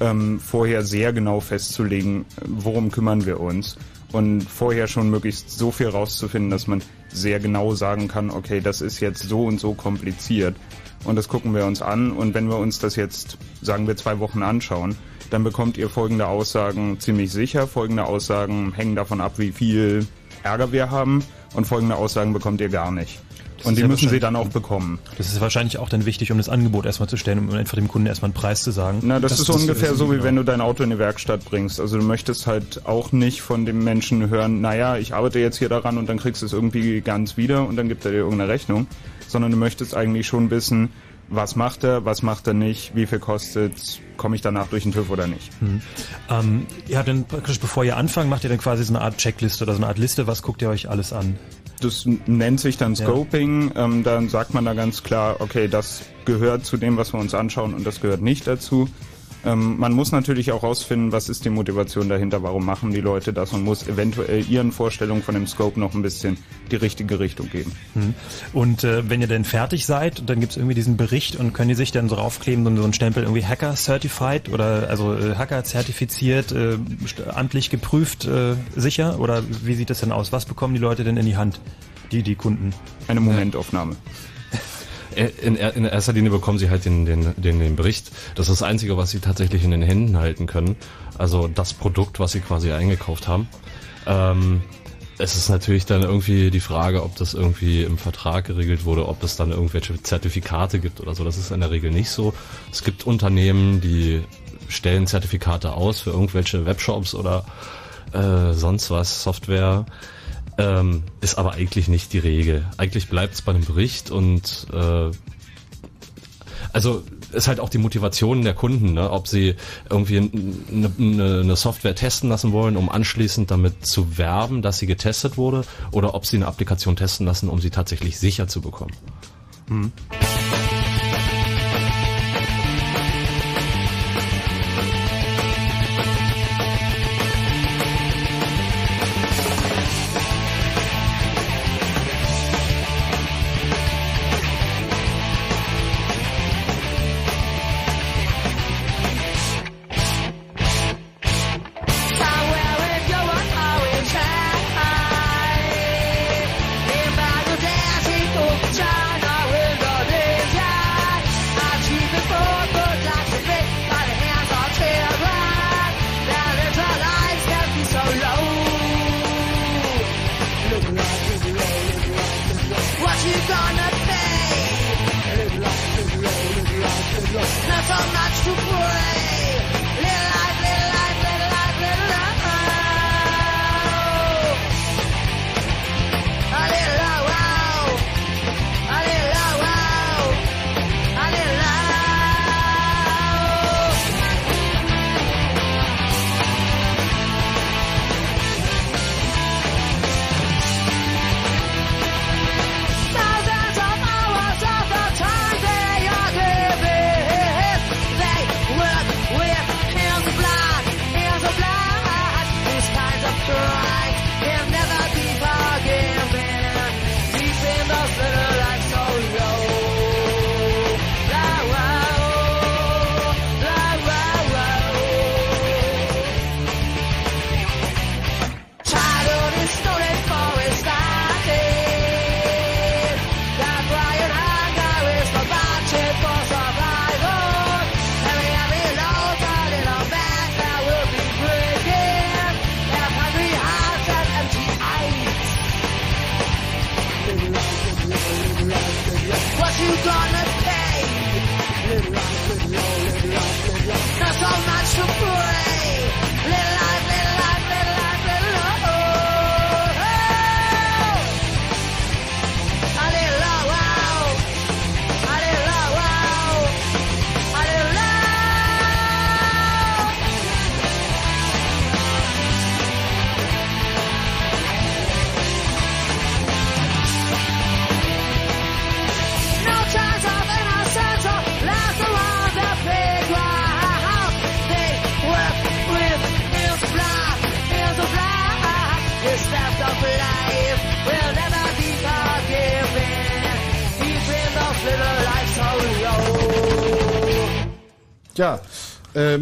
ähm, vorher sehr genau festzulegen, worum kümmern wir uns und vorher schon möglichst so viel rauszufinden, dass man sehr genau sagen kann, okay, das ist jetzt so und so kompliziert und das gucken wir uns an und wenn wir uns das jetzt, sagen wir, zwei Wochen anschauen, dann bekommt ihr folgende Aussagen ziemlich sicher. Folgende Aussagen hängen davon ab, wie viel Ärger wir haben und folgende Aussagen bekommt ihr gar nicht. Das und ist die ja müssen sie dann auch bekommen. Das ist wahrscheinlich auch dann wichtig, um das Angebot erstmal zu stellen, um einfach dem Kunden erstmal einen Preis zu sagen. Na, das, ist ungefähr wissen, so, wie genau. wenn du dein Auto in die Werkstatt bringst. Also du möchtest halt auch nicht von dem Menschen hören, naja, ich arbeite jetzt hier daran und dann kriegst du es irgendwie ganz wieder und dann gibt er dir irgendeine Rechnung. Sondern du möchtest eigentlich schon wissen, was macht er, was macht er nicht, wie viel kostet, komme ich danach durch den TÜV oder nicht. Mhm. Ähm, ihr habt dann praktisch, bevor ihr anfangt, macht ihr dann quasi so eine Art Checkliste oder so eine Art Liste, was guckt ihr euch alles an? Das nennt sich dann Ja. Scoping. Ähm, dann sagt man da ganz klar, okay, das gehört zu dem, was wir uns anschauen und das gehört nicht dazu. Ähm, man muss natürlich auch rausfinden, was ist die Motivation dahinter, warum machen die Leute das und muss eventuell ihren Vorstellungen von dem Scope noch ein bisschen die richtige Richtung geben. Mhm. Und äh, wenn ihr dann fertig seid, dann gibt's irgendwie diesen Bericht und können die sich dann so raufkleben, so so einen Stempel irgendwie Hacker Certified oder also äh, Hacker zertifiziert, äh, amtlich geprüft, äh, sicher? Oder wie sieht das denn aus? Was bekommen die Leute denn in die Hand, die, die Kunden? Eine Momentaufnahme. Äh, In, in erster Linie bekommen sie halt den, den, den, den Bericht. Das ist das Einzige, was sie tatsächlich in den Händen halten können. Also das Produkt, was sie quasi eingekauft haben. Ähm, es ist natürlich dann irgendwie die Frage, ob das irgendwie im Vertrag geregelt wurde, ob es dann irgendwelche Zertifikate gibt oder so. Das ist in der Regel nicht so. Es gibt Unternehmen, die stellen Zertifikate aus für irgendwelche Webshops oder äh, sonst was, Software. Ähm, ist aber eigentlich nicht die Regel. Eigentlich bleibt es bei einem Bericht und äh, also ist halt auch die Motivation der Kunden, ne? ob sie irgendwie eine, eine, eine Software testen lassen wollen, um anschließend damit zu werben, dass sie getestet wurde, oder ob sie eine Applikation testen lassen, um sie tatsächlich sicher zu bekommen. China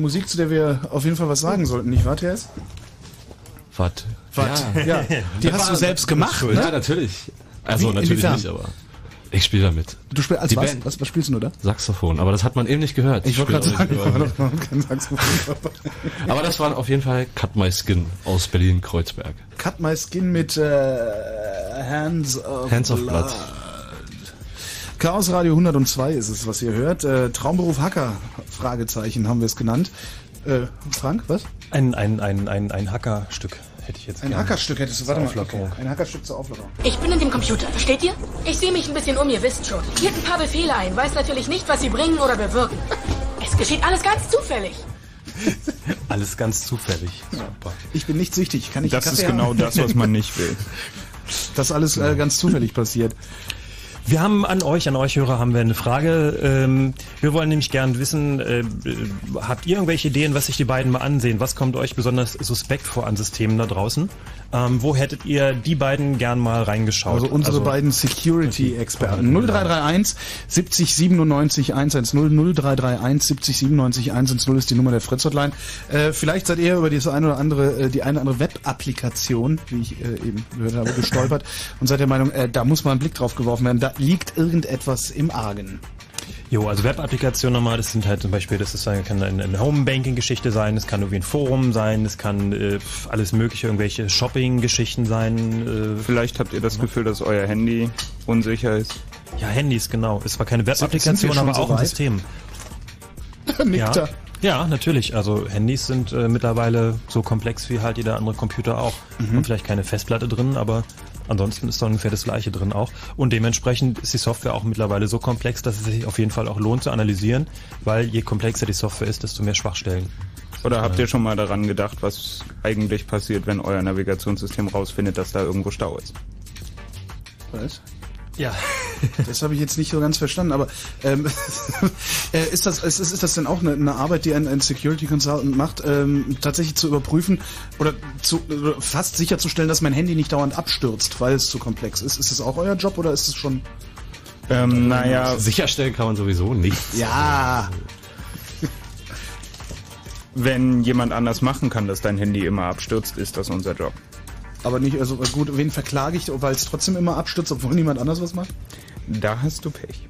Musik, zu der wir auf jeden Fall was sagen sollten, nicht wahr, Tess? Was? Was? Ja. Die hast du selbst gemacht, ne? Ja, natürlich. Also Wie? natürlich Inwiefern? nicht, aber ich spiele damit. Du spielst, als was? Was? Was spielst du da? Saxophon, aber das hat man eben nicht gehört. Ich wollte spiele gerade sagen, ich doch kein Saxophon dabei. Aber das war auf jeden Fall Cut My Skin aus Berlin-Kreuzberg. Cut My Skin mit äh, Hands of Hands of Blood. Chaos Radio 102 ist es, was ihr hört. Äh, Traumberuf Hacker, Fragezeichen haben wir es genannt. Äh, Frank, was? Ein, ein, ein, ein, ein Hackerstück hätte ich jetzt Ein gerne. Hackerstück hättest du, warte mal. Okay. Ein Hackerstück zur Auflockerung. Ich bin in dem Computer, versteht ihr? Ich sehe mich ein bisschen um, ihr wisst schon. Gebt ein paar Befehle ein, weiß natürlich nicht, was sie bringen oder bewirken. *laughs* Es geschieht alles ganz zufällig. *laughs* Alles ganz zufällig. Super. Ich bin nicht süchtig, kann ich Das Kaffee ist genau haben? das, was man nicht will. *laughs* Das alles äh, ganz zufällig passiert. Wir haben an euch, an euch Hörer, haben wir eine Frage. Ähm, wir wollen nämlich gern wissen, äh, habt ihr irgendwelche Ideen, was sich die beiden mal ansehen? Was kommt euch besonders suspekt vor an Systemen da draußen? Ähm, wo hättet ihr die beiden gern mal reingeschaut? Also unsere beiden Security-Experten. 0331 70 97 110 0331 70 97 110 ist die Nummer der Fritz Hotline. Äh, vielleicht seid ihr über das eine oder andere, äh, die eine oder andere Web-Applikation, wie ich äh, eben gehört habe, gestolpert *laughs* und seid der Meinung, äh, da muss mal ein Blick drauf geworfen werden. Da liegt irgendetwas im Argen. Jo, also Web-Applikationen nochmal, das sind halt zum Beispiel, das ist, kann eine, eine Home-Banking-Geschichte sein, das kann irgendwie ein Forum sein, das kann äh, alles mögliche, irgendwelche Shopping-Geschichten sein. Äh, Vielleicht habt ihr das Gefühl, dass euer Handy unsicher ist. ja, Handys, genau. Es war keine Web-Applikation, aber auch so ein weit? System. *laughs* Nickt Ja. ja, natürlich. Also Handys sind äh, mittlerweile so komplex wie halt jeder andere Computer auch. Mhm. Und vielleicht keine Festplatte drin, aber ansonsten ist da ungefähr das gleiche drin auch. Und dementsprechend ist die Software auch mittlerweile so komplex, dass es sich auf jeden Fall auch lohnt zu analysieren, weil je komplexer die Software ist, desto mehr Schwachstellen. Oder habt ihr schon mal daran gedacht, was eigentlich passiert, wenn euer Navigationssystem rausfindet, dass da irgendwo Stau ist? Was? Ja. *laughs* Das habe ich jetzt nicht so ganz verstanden, aber ähm, *laughs* äh, ist, das, ist, ist das denn auch eine, eine Arbeit, die ein, ein Security Consultant macht, ähm, tatsächlich zu überprüfen oder zu, oder fast sicherzustellen, dass mein Handy nicht dauernd abstürzt, weil es zu komplex ist? Ist es auch euer Job oder ist es schon... Ähm, naja, Sicherstellen kann man sowieso nichts. Ja, wenn jemand anders machen kann, dass dein Handy immer abstürzt, ist das unser Job. Aber nicht, also gut, wen verklage ich, weil es trotzdem immer abstürzt, obwohl niemand anders was macht? Da hast du Pech.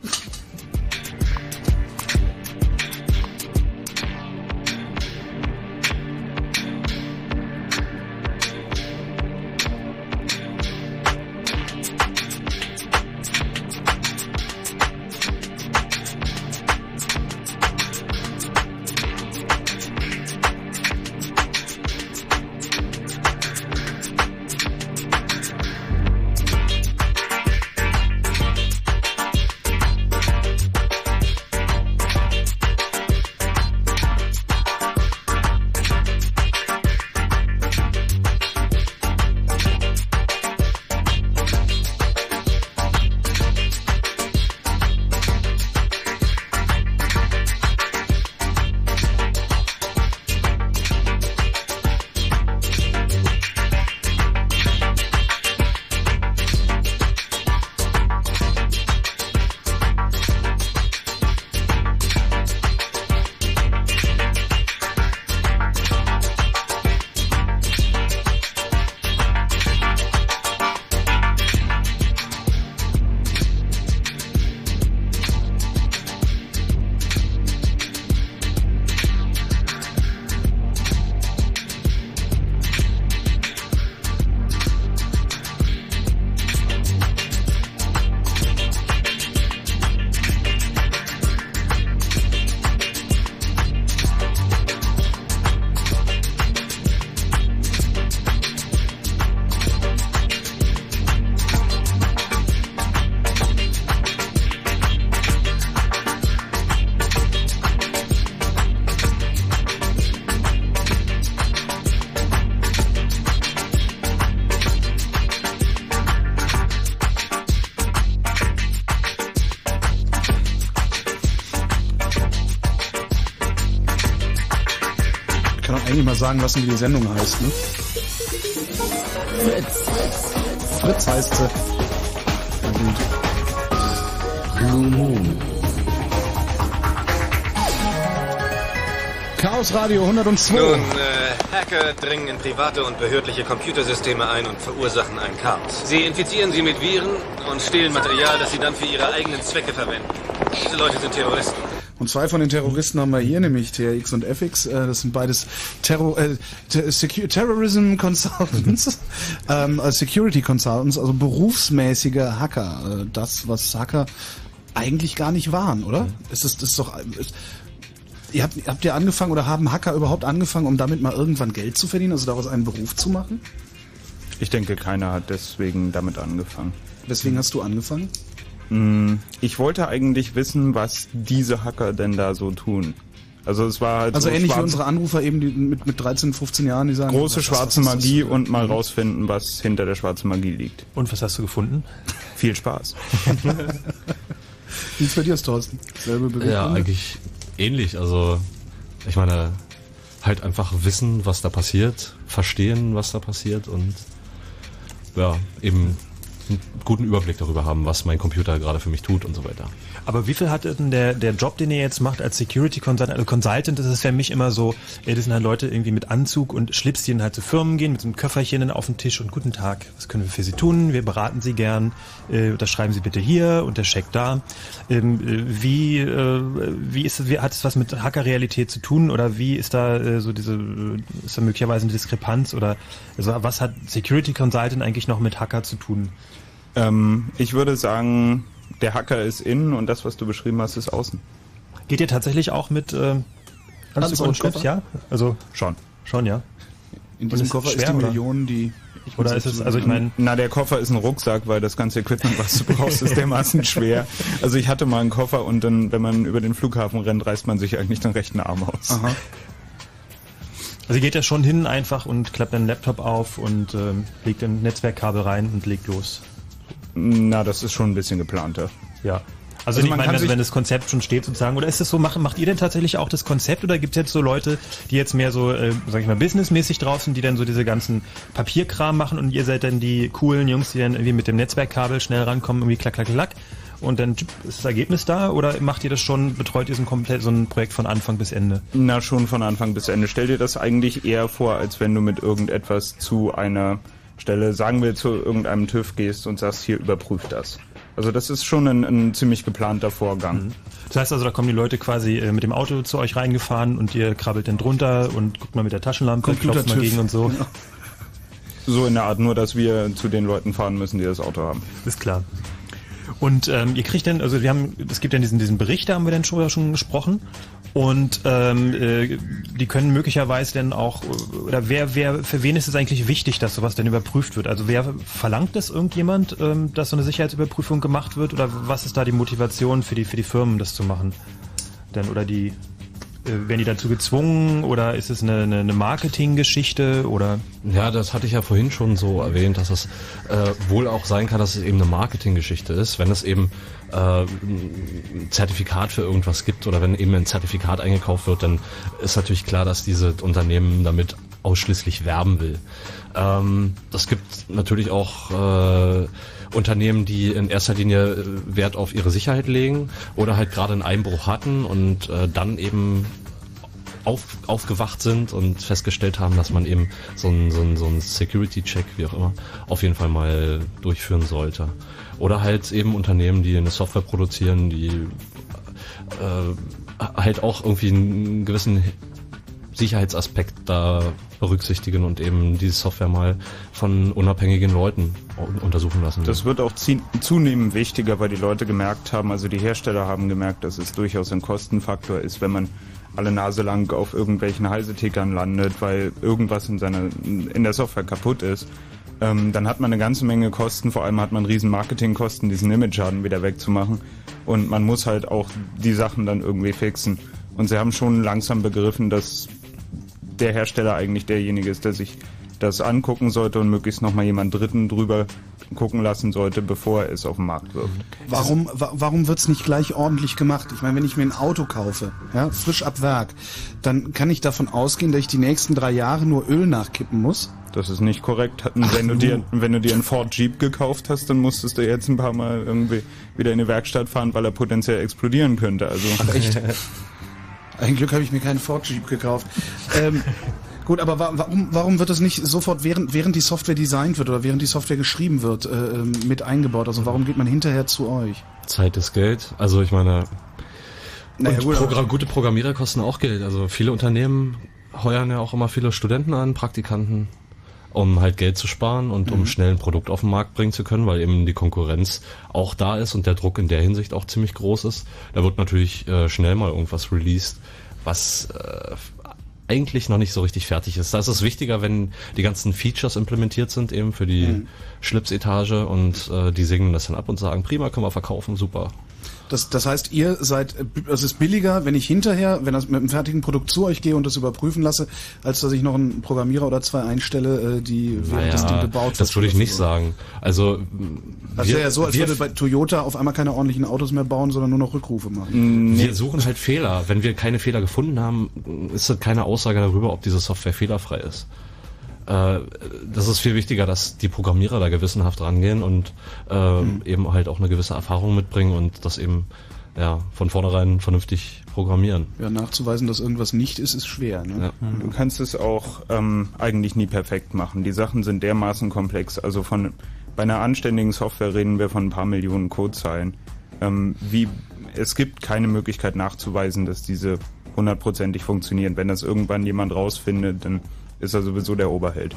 Eigentlich mal sagen lassen, wie die Sendung heißt, ne? Fritz. Fritz heißt sie. Na gut. Blue Moon. Chaos Radio 102. Nun, äh, Hacker dringen in private und behördliche Computersysteme ein und verursachen ein Chaos. Sie infizieren sie mit Viren und stehlen Material, das sie dann für ihre eigenen Zwecke verwenden. Diese Leute sind Terroristen. Und zwei von den Terroristen haben wir hier, nämlich TRX und FX. Äh, das sind beides Terror, äh, Ter Secu Terrorism Consultants, *laughs* ähm, äh, Security Consultants, also berufsmäßige Hacker. Äh, das, was Hacker eigentlich gar nicht waren, oder? Mhm. Es ist, ist doch. Ist, ihr habt, habt ihr angefangen oder haben Hacker überhaupt angefangen, um damit mal irgendwann Geld zu verdienen, also daraus einen Beruf zu machen? Ich denke, keiner hat deswegen damit angefangen. Weswegen hast du angefangen? Mm, ich wollte eigentlich wissen, was diese Hacker denn da so tun. Also es war halt also so ähnlich wie unsere Anrufer eben die mit, mit 13, 15 Jahren, die sagen große schwarze Magie und mal rausfinden, was hinter der schwarzen Magie liegt. Und was hast du gefunden? Viel Spaß. wie ist bei dir, Thorsten? Selbe Bewegung? Ja, eigentlich ähnlich. Also ich meine, halt einfach wissen, was da passiert, verstehen, was da passiert und ja, eben einen guten Überblick darüber haben, was mein Computer gerade für mich tut und so weiter. Aber wie viel hat denn der, der Job, den ihr jetzt macht als Security Consultant, also Consultant, das ist für mich immer so, ey, das sind halt Leute irgendwie mit Anzug und Schlips, die dann halt zu Firmen gehen, mit so einem Köfferchen auf den Tisch und guten Tag, was können wir für Sie tun? Wir beraten Sie gern, äh, das schreiben Sie bitte hier und der Scheck da. Ähm, äh, wie, äh, wie ist wie, hat es was mit Hackerrealität zu tun oder wie ist da äh, so diese, ist da möglicherweise eine Diskrepanz oder also was hat Security Consultant eigentlich noch mit Hacker zu tun? Ähm, ich würde sagen, der Hacker ist innen und das, was du beschrieben hast, ist außen. Geht ihr tatsächlich auch mit äh, Anzug und Schlips? Ja, also schon. Schon, ja. In diesem ist Koffer schwer, ist die Million, die oder ist es, also ich meine. Na, der Koffer ist ein Rucksack, weil das ganze Equipment, was du brauchst, ist dermaßen schwer. Also ich hatte mal einen Koffer und dann, wenn man über den Flughafen rennt, reißt man sich eigentlich den rechten Arm aus. Aha. Also geht ja schon hin einfach und klappt den Laptop auf und ähm, legt ein Netzwerkkabel rein und legt los. Na, das ist schon ein bisschen geplanter. Ja. Also, also ich meine, also wenn das Konzept schon steht sozusagen, oder ist es so, macht, macht ihr denn tatsächlich auch das Konzept oder gibt es jetzt so Leute, die jetzt mehr so, äh, sag ich mal, businessmäßig drauf sind, die dann so diese ganzen Papierkram machen und ihr seid dann die coolen Jungs, die dann irgendwie mit dem Netzwerkkabel schnell rankommen, irgendwie klack, klack, klack und dann ist das Ergebnis da oder macht ihr das schon, betreut ihr so ein, komplett, so ein Projekt von Anfang bis Ende? Na, schon von Anfang bis Ende. Stell dir das eigentlich eher vor, als wenn du mit irgendetwas zu einer Stelle, sagen wir, zu irgendeinem TÜV gehst und sagst, hier überprüft das. Also das ist schon ein, ein ziemlich geplanter Vorgang. Mhm. Das heißt also, da kommen die Leute quasi äh, mit dem Auto zu euch reingefahren und ihr krabbelt dann drunter und guckt mal mit der Taschenlampe, klopft mal gegen und so. Ja. So in der Art, nur dass wir zu den Leuten fahren müssen, die das Auto haben. Ist klar. Und ähm, ihr kriegt dann, also wir haben, es gibt ja diesen, diesen Bericht, da haben wir dann schon, schon gesprochen. Und ähm, äh, die können möglicherweise dann auch, oder wer, wer, für wen ist es eigentlich wichtig, dass sowas denn überprüft wird? Also wer verlangt das irgendjemand, ähm, dass so eine Sicherheitsüberprüfung gemacht wird? Oder was ist da die Motivation für die, für die Firmen, das zu machen? Denn, oder die, äh, werden die dazu gezwungen oder ist es eine, eine, eine Marketinggeschichte oder? Ja, das hatte ich ja vorhin schon so erwähnt, dass es äh, wohl auch sein kann, dass es eben eine Marketinggeschichte ist, wenn es eben äh, ein Zertifikat für irgendwas gibt oder wenn eben ein Zertifikat eingekauft wird, dann ist natürlich klar, dass diese Unternehmen damit ausschließlich werben will. Ähm, das gibt natürlich auch äh, Unternehmen, die in erster Linie äh, Wert auf ihre Sicherheit legen oder halt gerade einen Einbruch hatten und äh, dann eben auf, aufgewacht sind und festgestellt haben, dass man eben so einen so so ein Security-Check, wie auch immer, auf jeden Fall mal durchführen sollte. Oder halt eben Unternehmen, die eine Software produzieren, die äh, halt auch irgendwie einen gewissen Sicherheitsaspekt da berücksichtigen und eben diese Software mal von unabhängigen Leuten untersuchen lassen. Das wird auch zunehmend wichtiger, weil die Leute gemerkt haben, also die Hersteller haben gemerkt, dass es durchaus ein Kostenfaktor ist, wenn man alle Nase lang auf irgendwelchen Heisetickern landet, weil irgendwas in seiner in der Software kaputt ist. Ähm, dann hat man eine ganze Menge Kosten, vor allem hat man riesen Marketingkosten, diesen Image-Schaden wieder wegzumachen. Und man muss halt auch die Sachen dann irgendwie fixen. Und sie haben schon langsam begriffen, dass der Hersteller eigentlich derjenige ist, der sich das angucken sollte und möglichst nochmal jemand Dritten drüber gucken lassen sollte, bevor er es auf den Markt wirft. Warum, wa warum wird's nicht gleich ordentlich gemacht? Ich meine, wenn ich mir ein Auto kaufe, ja, frisch ab Werk, dann kann ich davon ausgehen, dass ich die nächsten drei Jahre nur Öl nachkippen muss. Das ist nicht korrekt. Wenn, du dir, wenn du dir einen Ford Jeep gekauft hast, dann musstest du jetzt ein paar Mal irgendwie wieder in die Werkstatt fahren, weil er potenziell explodieren könnte. Also Ach, echt? *laughs* Ein Glück habe ich mir keinen Ford Jeep gekauft. Ähm, Gut, aber warum, warum wird das nicht sofort, während, während die Software designt wird oder während die Software geschrieben wird, äh, ähm, mit eingebaut? Also warum geht man hinterher zu euch? Zeit ist Geld. Also ich meine, naja, gut, Program, gute Programmierer kosten auch Geld. Also viele Unternehmen heuern ja auch immer viele Studenten an, Praktikanten, um halt Geld zu sparen und um Mhm. schnell ein Produkt auf den Markt bringen zu können, weil eben die Konkurrenz auch da ist und der Druck in der Hinsicht auch ziemlich groß ist. Da wird natürlich äh, schnell mal irgendwas released, was äh, eigentlich noch nicht so richtig fertig ist. Da ist es wichtiger, wenn die ganzen Features implementiert sind, eben für die Mhm. Schlipsetage und äh, die segnen das dann ab und sagen, prima, können wir verkaufen, super. Das, das heißt, ihr seid, es ist billiger, wenn ich hinterher, wenn das mit einem fertigen Produkt zu euch gehe und das überprüfen lasse, als dass ich noch einen Programmierer oder zwei einstelle, äh, die während das Ding Naja, gebaut das würde ich nicht oder sagen. Also Das wir- wäre ja so, als wir- würde bei Toyota auf einmal keine ordentlichen Autos mehr bauen, sondern nur noch Rückrufe machen. Wir suchen halt Fehler. Wenn wir keine Fehler gefunden haben, ist das keine Aussage darüber, ob diese Software fehlerfrei ist. Äh, Das ist viel wichtiger, dass die Programmierer da gewissenhaft rangehen und äh, eben halt auch eine gewisse Erfahrung mitbringen und das eben ja von vornherein vernünftig programmieren. Ja, nachzuweisen, dass irgendwas nicht ist, ist schwer. Ne? Du kannst es auch ähm, eigentlich nie perfekt machen. Die Sachen sind dermaßen komplex. Also von bei einer anständigen Software reden wir von ein paar Millionen Codezeilen. Ähm, wie es gibt keine Möglichkeit nachzuweisen, dass diese hundertprozentig funktionieren. Wenn das irgendwann jemand rausfindet, dann ist er sowieso der Oberheld.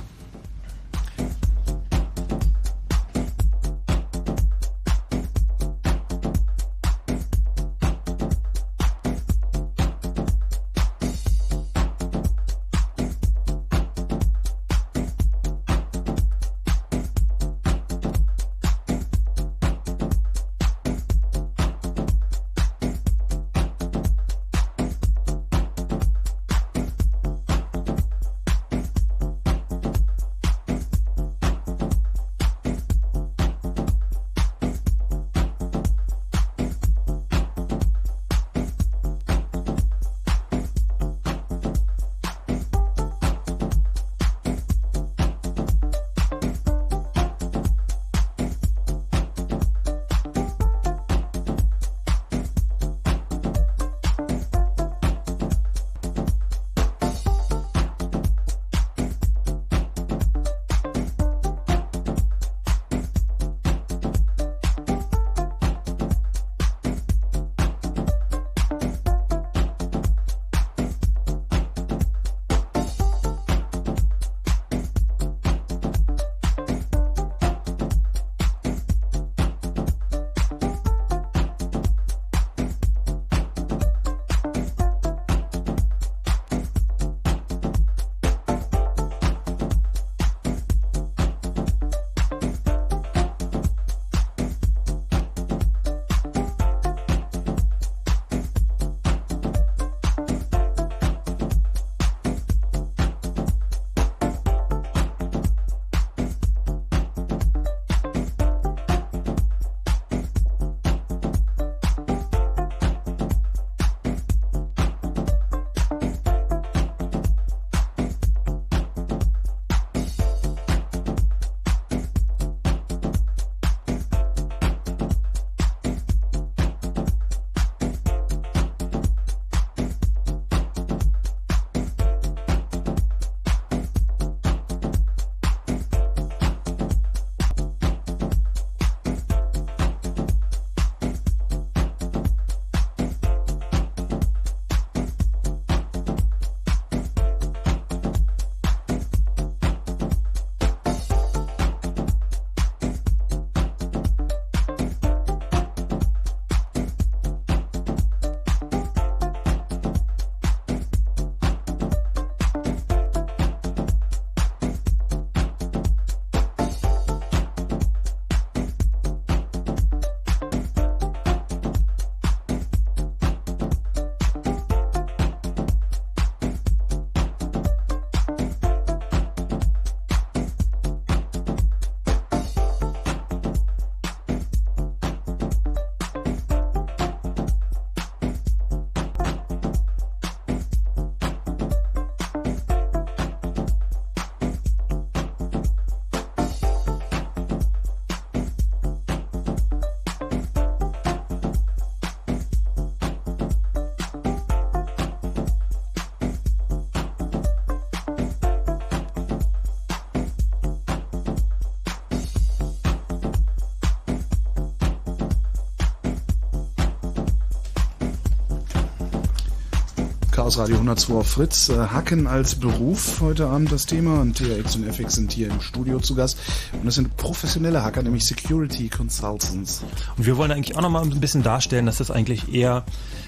Chaos Radio 102 auf Fritz. Äh, Hacken als Beruf heute Abend das Thema und TRX und FX sind hier im Studio zu Gast. Und das sind professionelle Hacker, nämlich Security Consultants. Und wir wollen eigentlich auch nochmal ein bisschen darstellen, dass das eigentlich eher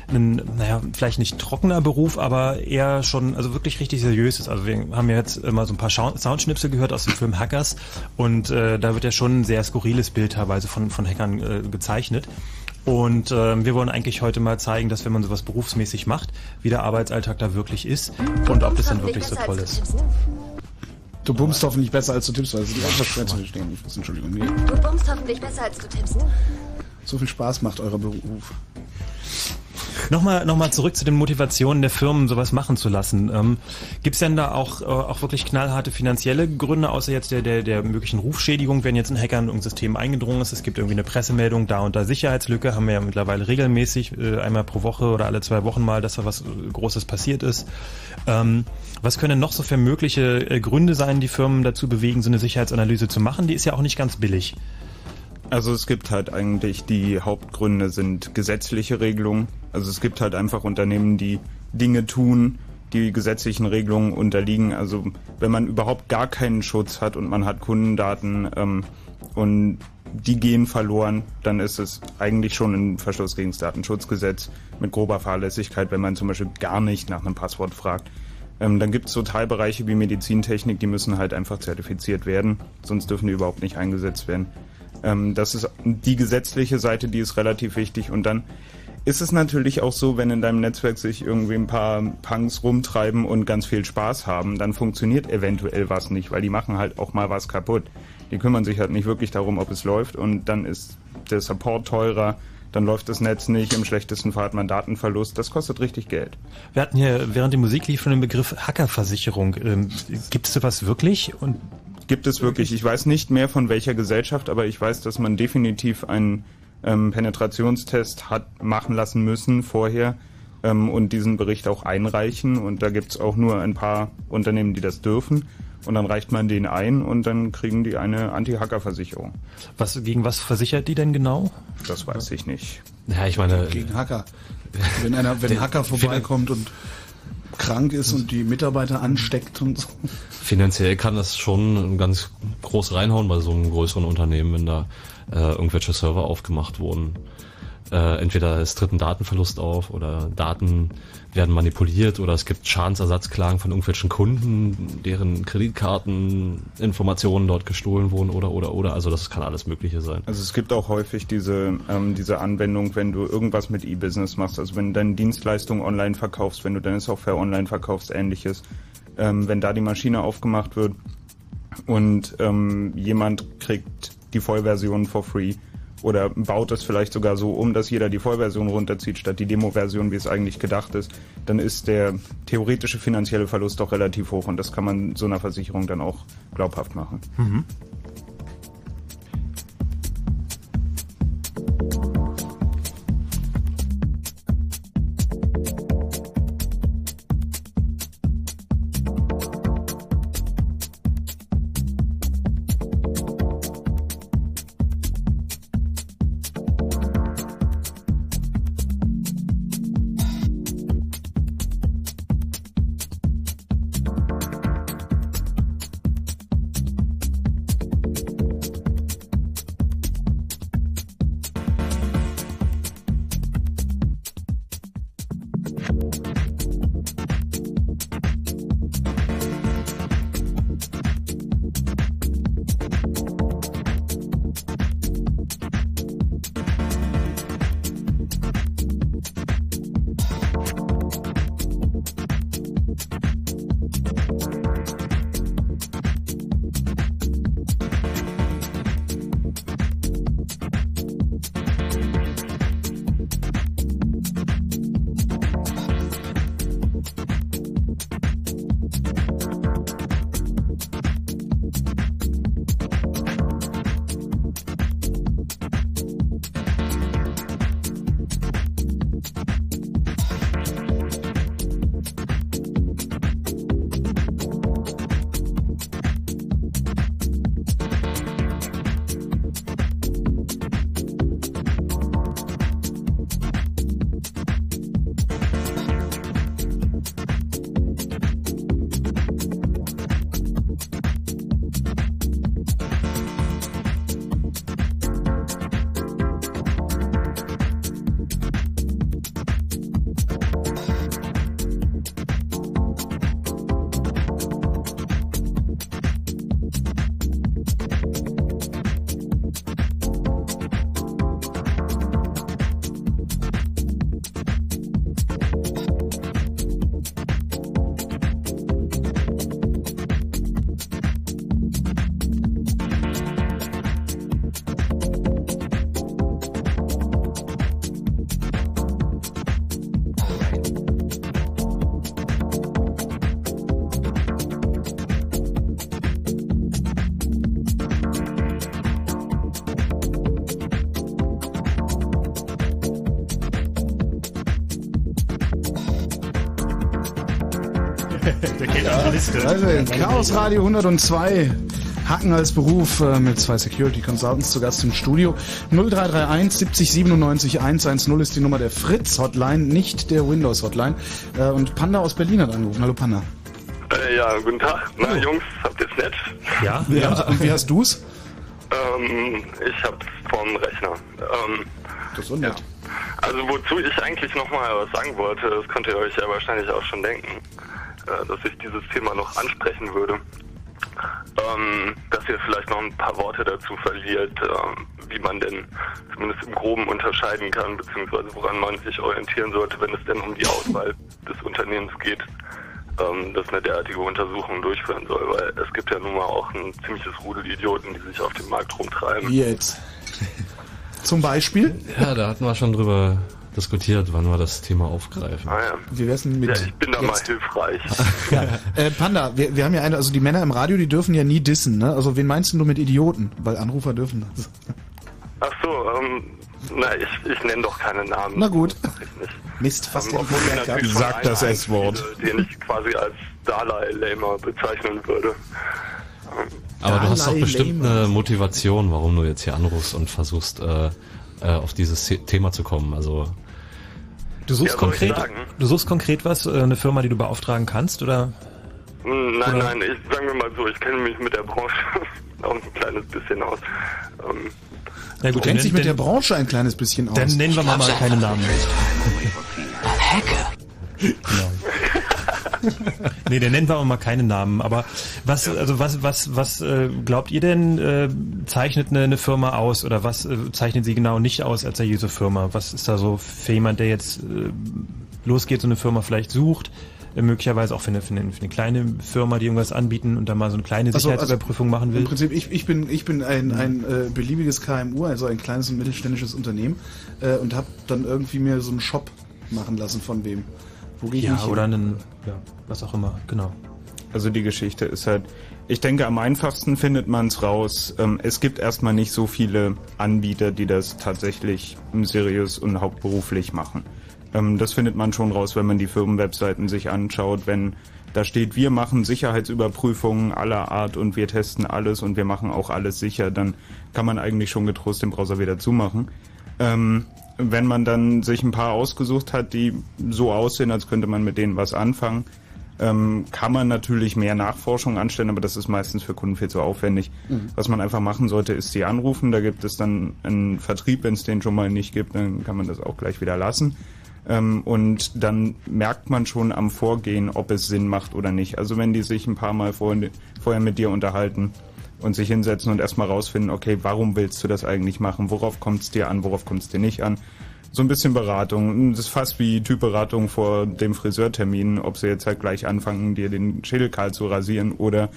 ein, naja, vielleicht nicht trockener Beruf, aber eher schon, also wirklich richtig seriös ist. Also wir haben ja jetzt immer so ein paar Soundschnipsel gehört aus dem Film Hackers und äh, da wird ja schon ein sehr skurriles Bild teilweise von, von Hackern äh, gezeichnet. Und äh, wir wollen eigentlich heute mal zeigen, dass wenn man sowas berufsmäßig macht, wie der Arbeitsalltag da wirklich ist und ob das dann wirklich so toll ist. Du bummst hoffentlich besser als du tippst, weil es ist einfach schwer zu verstehen. Ich muss, Entschuldigung. Nee. Du bummst hoffentlich besser als du tippst. So viel Spaß macht eurer Beruf. Nochmal, nochmal zurück zu den Motivationen der Firmen, sowas machen zu lassen. Ähm, Gibt es denn da auch, äh, auch wirklich knallharte finanzielle Gründe, außer jetzt der, der, der möglichen Rufschädigung, wenn jetzt ein Hacker in ein System eingedrungen ist? Es gibt irgendwie eine Pressemeldung, da und da Sicherheitslücke, haben wir ja mittlerweile regelmäßig, äh, einmal pro Woche oder alle zwei Wochen mal, dass da was äh, Großes passiert ist. Ähm, was können noch so für mögliche äh, Gründe sein, die Firmen dazu bewegen, so eine Sicherheitsanalyse zu machen? Die ist ja auch nicht ganz billig. Also es gibt halt eigentlich die Hauptgründe sind gesetzliche Regelungen. Also es gibt halt einfach Unternehmen, die Dinge tun, die gesetzlichen Regelungen unterliegen. Also wenn man überhaupt gar keinen Schutz hat und man hat Kundendaten ähm, und die gehen verloren, dann ist es eigentlich schon ein Verstoß gegen das Datenschutzgesetz mit grober Fahrlässigkeit, wenn man zum Beispiel gar nicht nach einem Passwort fragt. Ähm, dann gibt es so Teilbereiche wie Medizintechnik, die müssen halt einfach zertifiziert werden, sonst dürfen die überhaupt nicht eingesetzt werden. Ähm, das ist die gesetzliche Seite, die ist relativ wichtig. Und dann ist es natürlich auch so, wenn in deinem Netzwerk sich irgendwie ein paar Punks rumtreiben und ganz viel Spaß haben, dann funktioniert eventuell was nicht, weil die machen halt auch mal was kaputt. Die kümmern sich halt nicht wirklich darum, ob es läuft und dann ist der Support teurer, dann läuft das Netz nicht, im schlechtesten Fall hat man Datenverlust, das kostet richtig Geld. Wir hatten hier während der Musik lief schon den Begriff Hackerversicherung. Ähm, Gibt es sowas wirklich? Und gibt es wirklich. Ich weiß nicht mehr von welcher Gesellschaft, aber ich weiß, dass man definitiv einen ähm, Penetrationstest hat machen lassen müssen vorher ähm, und diesen Bericht auch einreichen. Und da gibt es auch nur ein paar Unternehmen, die das dürfen. Und dann reicht man den ein und dann kriegen die eine Anti-Hacker-Versicherung. Was, gegen was versichert die denn genau? Das weiß ich nicht. Ja, ich meine. Gegen Hacker. Wenn einer, wenn ein Hacker *laughs* vorbeikommt und krank ist und die Mitarbeiter ansteckt und so. Finanziell kann das schon ganz groß reinhauen bei so einem größeren Unternehmen, wenn da äh, irgendwelche Server aufgemacht wurden. Äh, entweder es tritt ein Datenverlust auf oder Daten werden manipuliert oder es gibt Schadensersatzklagen von irgendwelchen Kunden, deren Kreditkarteninformationen dort gestohlen wurden oder oder oder. Also das kann alles Mögliche sein. Also es gibt auch häufig diese ähm, diese Anwendung, wenn du irgendwas mit E-Business machst, also wenn du deine Dienstleistung online verkaufst, wenn du deine Software online verkaufst, ähnliches, ähm, wenn da die Maschine aufgemacht wird und ähm, jemand kriegt die Vollversion for free oder baut es vielleicht sogar so um, dass jeder die Vollversion runterzieht statt die Demo-Version, wie es eigentlich gedacht ist, dann ist der theoretische finanzielle Verlust doch relativ hoch und das kann man so einer Versicherung dann auch glaubhaft machen. Mhm. Chaos Radio 102. Hacken als Beruf äh, mit zwei Security Consultants zu Gast im Studio. 0331 70 97 110 ist die Nummer der Fritz Hotline, nicht der Windows Hotline. Äh, und Panda aus Berlin hat angerufen. Hallo Panda. Äh, ja, guten Tag. Na, Jungs, habt ihr's nett? Ja? *laughs* ja. Und wie hast du's? Ähm, ich hab's vom Rechner. Ähm, das ist so nett. Also wozu ich eigentlich nochmal was sagen wollte, das könnt ihr euch ja wahrscheinlich auch schon denken, dass ich dieses Thema noch ansprechen würde. Ähm, dass ihr vielleicht noch ein paar Worte dazu verliert, äh, wie man denn zumindest im Groben unterscheiden kann, beziehungsweise woran man sich orientieren sollte, wenn es denn um die Auswahl des Unternehmens geht, ähm, das eine derartige Untersuchung durchführen soll, weil es gibt ja nun mal auch ein ziemliches Rudel Idioten, die sich auf dem Markt rumtreiben. Jetzt. Zum Beispiel? Ja, da hatten wir schon drüber diskutiert, wann wir das Thema aufgreifen. Ah, ja. Wie wär's denn mit Ja, ich bin da jetzt? mal hilfreich. *laughs* Ja, äh, Panda, wir, wir haben ja eine, also die Männer im Radio, die dürfen ja nie dissen, ne? Also wen meinst du mit Idioten? Weil Anrufer dürfen das. Ach so, ähm, na, ich, ich nenne doch keine Namen. Na gut. Mist, fast Ähm, hätte ich obwohl nicht mir gehabt. natürlich schon Sag das S-Wort. Den ich quasi als Dalai Lama bezeichnen würde. Aber du hast doch bestimmt Lama. eine Motivation, warum du jetzt hier anrufst und versuchst, äh, äh, auf dieses The- Thema zu kommen. Also Du suchst Ja, konkret, du suchst konkret was, äh, eine Firma, die du beauftragen kannst, oder? Hm, Nein, Oder- nein, ich sagen wir mal so, ich kenne mich mit der Branche *laughs* auch ein kleines bisschen aus. Ähm, Na Du gut, kennst dich mit der dann, Branche ein kleines bisschen aus. dann nennen wir mal, mal keine Namen. Hacker. *laughs* *laughs* Nee, dann nennen wir mal keine Namen. Aber was, also was, was, was äh, glaubt ihr denn, äh, zeichnet eine, eine Firma aus oder was äh, zeichnet sie genau nicht aus als seriöse Firma? Was ist da so für jemand, der jetzt äh, losgeht, so eine Firma vielleicht sucht? Äh, möglicherweise auch für eine, für, eine, für eine kleine Firma, die irgendwas anbieten und da mal so eine kleine Also- also Sicherheitsüberprüfung machen will. Im Prinzip, ich, ich bin, ich bin ein, ein äh, beliebiges KMU, also ein kleines und mittelständisches Unternehmen äh, und habe dann irgendwie mir so einen Shop machen lassen von wem. Wo gehe ich Ja, nicht hin? oder einen, ja, was auch immer, genau. Also die Geschichte ist halt, ich denke, am einfachsten findet man es raus. Ähm, es gibt erstmal nicht so viele Anbieter, die das tatsächlich seriös und hauptberuflich machen. Ähm, das findet man schon raus, wenn man die Firmenwebseiten sich anschaut, wenn da steht, wir machen Sicherheitsüberprüfungen aller Art und wir testen alles und wir machen auch alles sicher, dann kann man eigentlich schon getrost den Browser wieder zumachen. Ähm, wenn man dann sich ein paar ausgesucht hat, die so aussehen, als könnte man mit denen was anfangen, ähm, kann man natürlich mehr Nachforschung anstellen, aber das ist meistens für Kunden viel zu aufwendig. Mhm. Was man einfach machen sollte, ist sie anrufen. Da gibt es dann einen Vertrieb, wenn es den schon mal nicht gibt, dann kann man das auch gleich wieder lassen. Ähm, und dann merkt man schon am Vorgehen, ob es Sinn macht oder nicht. Also wenn die sich ein paar Mal vorher, vorher mit dir unterhalten und sich hinsetzen und erstmal rausfinden, okay, warum willst du das eigentlich machen? Worauf kommt es dir an? Worauf kommt es dir nicht an? So ein bisschen Beratung. Das ist fast wie Typberatung vor dem Friseurtermin, ob sie jetzt halt gleich anfangen, dir den Schädel kahl zu rasieren oder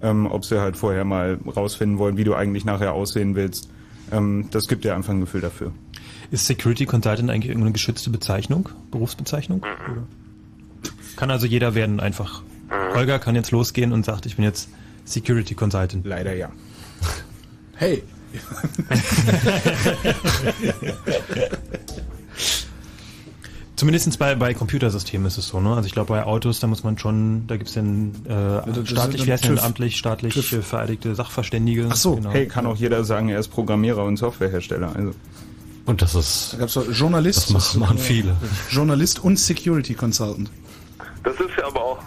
ähm, ob sie halt vorher mal rausfinden wollen, wie du eigentlich nachher aussehen willst. Ähm, das gibt dir einfach ein Gefühl dafür. Ist Security Consultant eigentlich irgendeine geschützte Bezeichnung, Berufsbezeichnung? Oder? Kann also jeder werden einfach. Holger kann jetzt losgehen und sagt, ich bin jetzt Security Consultant. Leider ja. *laughs* Hey. *laughs* Zumindest bei, bei Computersystemen ist es so, ne? Also ich glaube bei Autos, da muss man schon, da gibt's äh, das staatlich, ist wie heißt denn, amtlich, staatlich TÜV. äh, vereidigte Sachverständige. Ach so, genau. Hey, kann auch jeder sagen, er ist Programmierer und Softwarehersteller. Also und das ist Da gab's doch Journalist. Das machen- *laughs* machen viele. Journalist und Security Consultant. Das ist ja aber auch,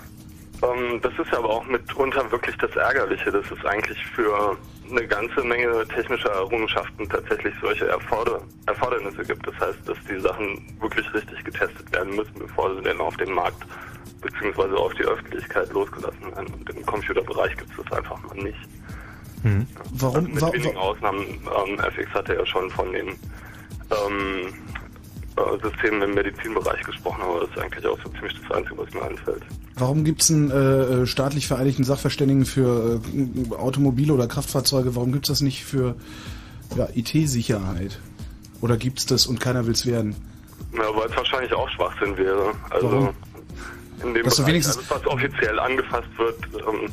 ähm, das ist ja aber auch mitunter wirklich das Ärgerliche, dass es eigentlich für eine ganze Menge technischer Errungenschaften tatsächlich solche Erforder Erfordernisse gibt. Das heißt, dass die Sachen wirklich richtig getestet werden müssen, bevor sie denn auf den Markt beziehungsweise auf die Öffentlichkeit losgelassen werden. Und im Computerbereich gibt es das einfach mal nicht. Warum? Also mit wenigen Ausnahmen, ähm, FX hatte ja schon von den ähm, äh, Systemen im Medizinbereich gesprochen, aber das ist eigentlich auch so ziemlich das Einzige, was mir einfällt. Warum gibt's einen äh, staatlich vereidigten Sachverständigen für äh, Automobile oder Kraftfahrzeuge? Warum gibt's das nicht für ja, IT-Sicherheit? Oder gibt's das und keiner will's werden? Ja, weil es wahrscheinlich auch Schwachsinn wäre. Also Warum? in dem Bereich, wenigstens- alles, was offiziell angefasst wird, ähm,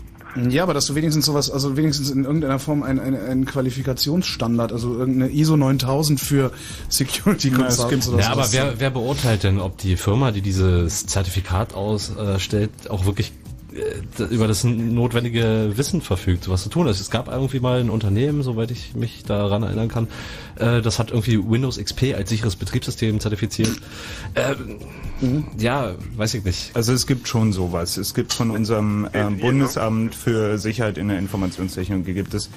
Ja, aber dass du wenigstens sowas, also wenigstens in irgendeiner Form ein, ein, Qualifikationsstandard, also irgendeine ISO 9000 für Security Consultants oder Ja, aber wer, wer beurteilt denn, ob die Firma, die dieses Zertifikat ausstellt, auch wirklich über das notwendige Wissen verfügt, sowas zu tun. Also es gab irgendwie mal ein Unternehmen, soweit ich mich daran erinnern kann, äh, das hat irgendwie Windows XP als sicheres Betriebssystem zertifiziert. Äh, Ja, weiß ich nicht. Also es gibt schon sowas. Es gibt von unserem äh, Bundesamt für Sicherheit in der Informationstechnologie gibt es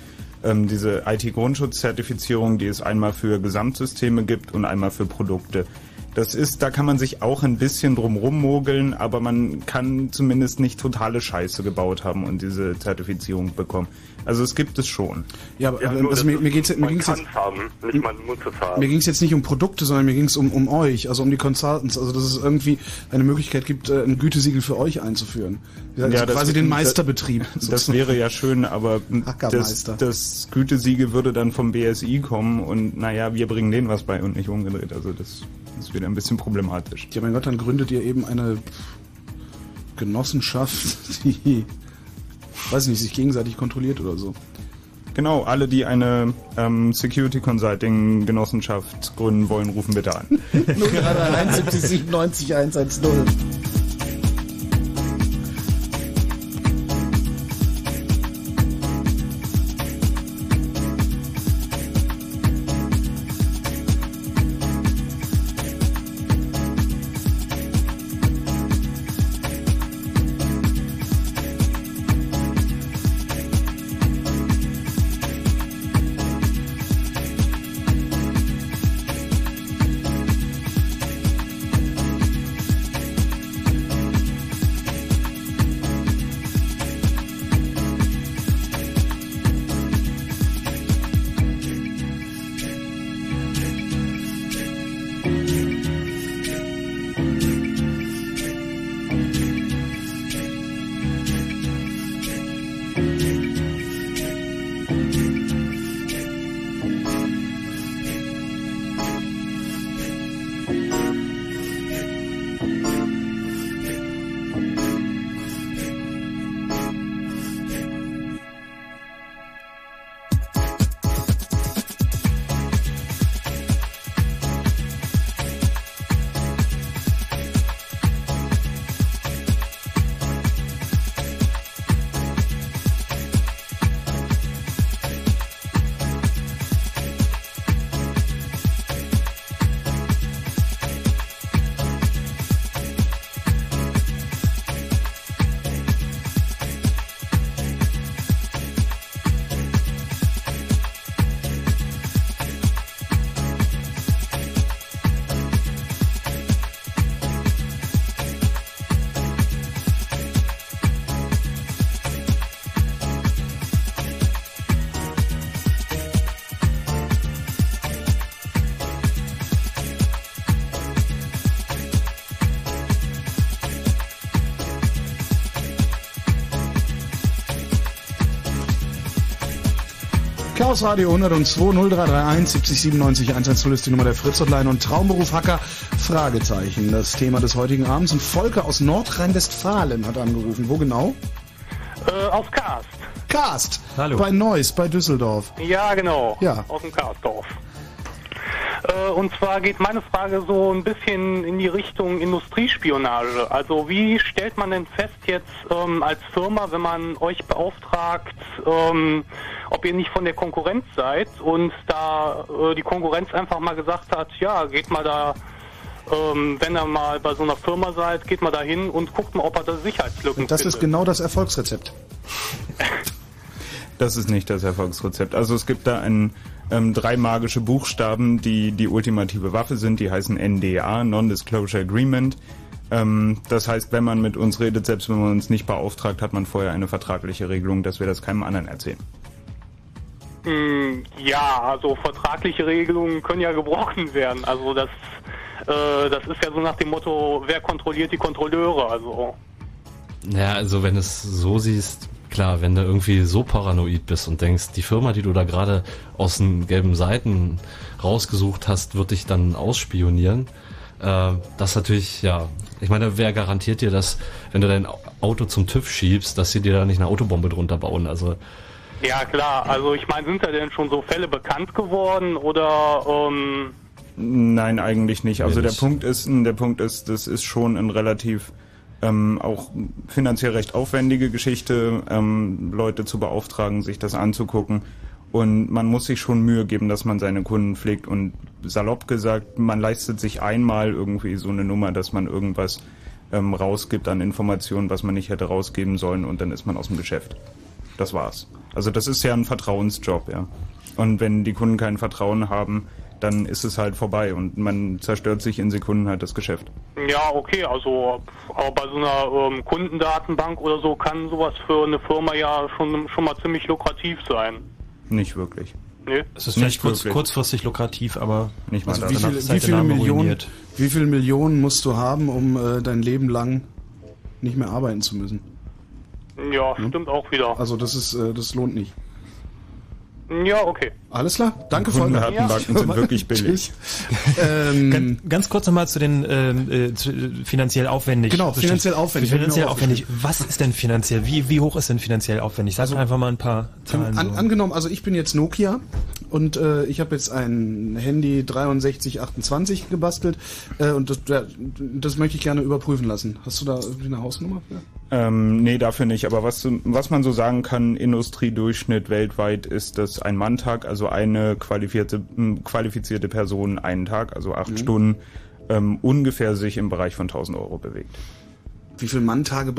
ähm, diese IT-Grundschutzzertifizierung, die es einmal für Gesamtsysteme gibt und einmal für Produkte. Das ist, da kann man sich auch ein bisschen drum rummogeln, aber man kann zumindest nicht totale Scheiße gebaut haben und diese Zertifizierung bekommen. Also es gibt es schon. Ja, aber Ja, also, mir, mir jetzt, es haben, es haben. mir ging's jetzt nicht um Produkte, sondern mir ging's um, um euch, also um die Consultants, also dass es irgendwie eine Möglichkeit gibt, äh, ein Gütesiegel für euch einzuführen. Also Ja, das- quasi den das- Meisterbetrieb. Das wäre ja schön, aber das, das Gütesiegel würde dann vom BSI kommen und naja, wir bringen denen was bei und nicht umgedreht. Also das ist wieder ein bisschen problematisch. Ja, mein Gott, dann gründet ihr eben eine Genossenschaft, *laughs* die, weiß ich nicht, sich gegenseitig kontrolliert oder so. Genau, alle, die eine ähm, Security Consulting Genossenschaft gründen wollen, rufen bitte an. 031 70 97 110. Chaos Radio 102 0331 70 97 110 ist die Nummer der Fritz Hotline und Traumberuf Hacker Fragezeichen. Das Thema des heutigen Abends und Volker aus Nordrhein-Westfalen hat angerufen. Wo genau? Äh, aus Karst. Karst. Hallo. Bei Neuss, bei Düsseldorf. Ja, genau. Ja. Aus dem Karstdorf. Äh, und zwar geht meine Frage so ein bisschen in die Richtung Industriespionage. Also wie stellt man denn fest jetzt ähm, als Firma, wenn man euch beauftragt, ähm, ob ihr nicht von der Konkurrenz seid und da äh, die Konkurrenz einfach mal gesagt hat, ja, geht mal da, ähm, wenn ihr mal bei so einer Firma seid, geht mal da hin und guckt mal, ob er da Sicherheitslücken Und das findet. ist genau das Erfolgsrezept. *laughs* Das ist nicht das Erfolgsrezept. Also es gibt da ein, ähm, drei magische Buchstaben, die die ultimative Waffe sind. Die heißen NDA, Non-Disclosure Agreement. Ähm, das heißt, wenn man mit uns redet, selbst wenn man uns nicht beauftragt, hat man vorher eine vertragliche Regelung, dass wir das keinem anderen erzählen. Mm, Ja, also vertragliche Regelungen können ja gebrochen werden. Also das, äh, das ist ja so nach dem Motto, wer kontrolliert die Kontrolleure? Also Ja, also wenn es so siehst, klar, wenn du irgendwie so paranoid bist und denkst, die Firma, die du da gerade aus den gelben Seiten rausgesucht hast, wird dich dann ausspionieren. Äh, das natürlich, ja, ich meine, wer garantiert dir, dass, wenn du dein Auto zum TÜV schiebst, dass sie dir da nicht eine Autobombe drunter bauen? Also ja klar. Also ich meine, sind da denn schon so Fälle bekannt geworden oder? Ähm, Nein, eigentlich nicht. Also der. Punkt ist, der Punkt ist, das ist schon ein relativ ähm, auch finanziell recht aufwendige Geschichte, ähm, Leute zu beauftragen, sich das anzugucken. Und man muss sich schon Mühe geben, dass man seine Kunden pflegt. Und salopp gesagt, man leistet sich einmal irgendwie so eine Nummer, dass man irgendwas ähm, rausgibt an Informationen, was man nicht hätte rausgeben sollen und dann ist man aus dem Geschäft. Das war's. Also das ist ja ein Vertrauensjob, ja. Und wenn die Kunden kein Vertrauen haben, dann ist es halt vorbei und man zerstört sich in Sekunden halt das Geschäft. Ja, okay, also aber bei so einer ähm, Kundendatenbank oder so kann sowas für eine Firma ja schon, schon mal ziemlich lukrativ sein. Nicht wirklich. Nee. Es ist vielleicht kurz, kurzfristig lukrativ, aber nicht mal Also wie, viel, ist wie, der viele Millionen, ruiniert. wie viele Millionen musst du haben, um äh, dein Leben lang nicht mehr arbeiten zu müssen? Ja, stimmt auch wieder. Also das ist, äh, das lohnt nicht. Ja, okay. Alles klar, danke Volker. Kundendatenbanken sind *laughs* wirklich billig. Ähm, ganz, ganz kurz nochmal zu den ähm, äh, zu, äh, finanziell aufwendig. Genau, So finanziell steht- aufwendig, Finanziell aufwendig. Was ist denn finanziell? Wie, wie hoch ist denn finanziell aufwendig? Sag einfach mal ein paar Zahlen. An, so. angenommen, also ich bin jetzt Nokia und äh, ich habe jetzt ein Handy 6328 gebastelt äh, und das, ja, das möchte ich gerne überprüfen lassen. Hast du da irgendwie eine Hausnummer für? Ähm, nee, dafür nicht. Aber was, was man so sagen kann, Industriedurchschnitt weltweit ist, dass ein Manntag, also eine qualifizierte, qualifizierte Person einen Tag, also acht Mhm. Stunden, ähm, ungefähr sich im Bereich von 1000 Euro bewegt. Wie viel Manntage,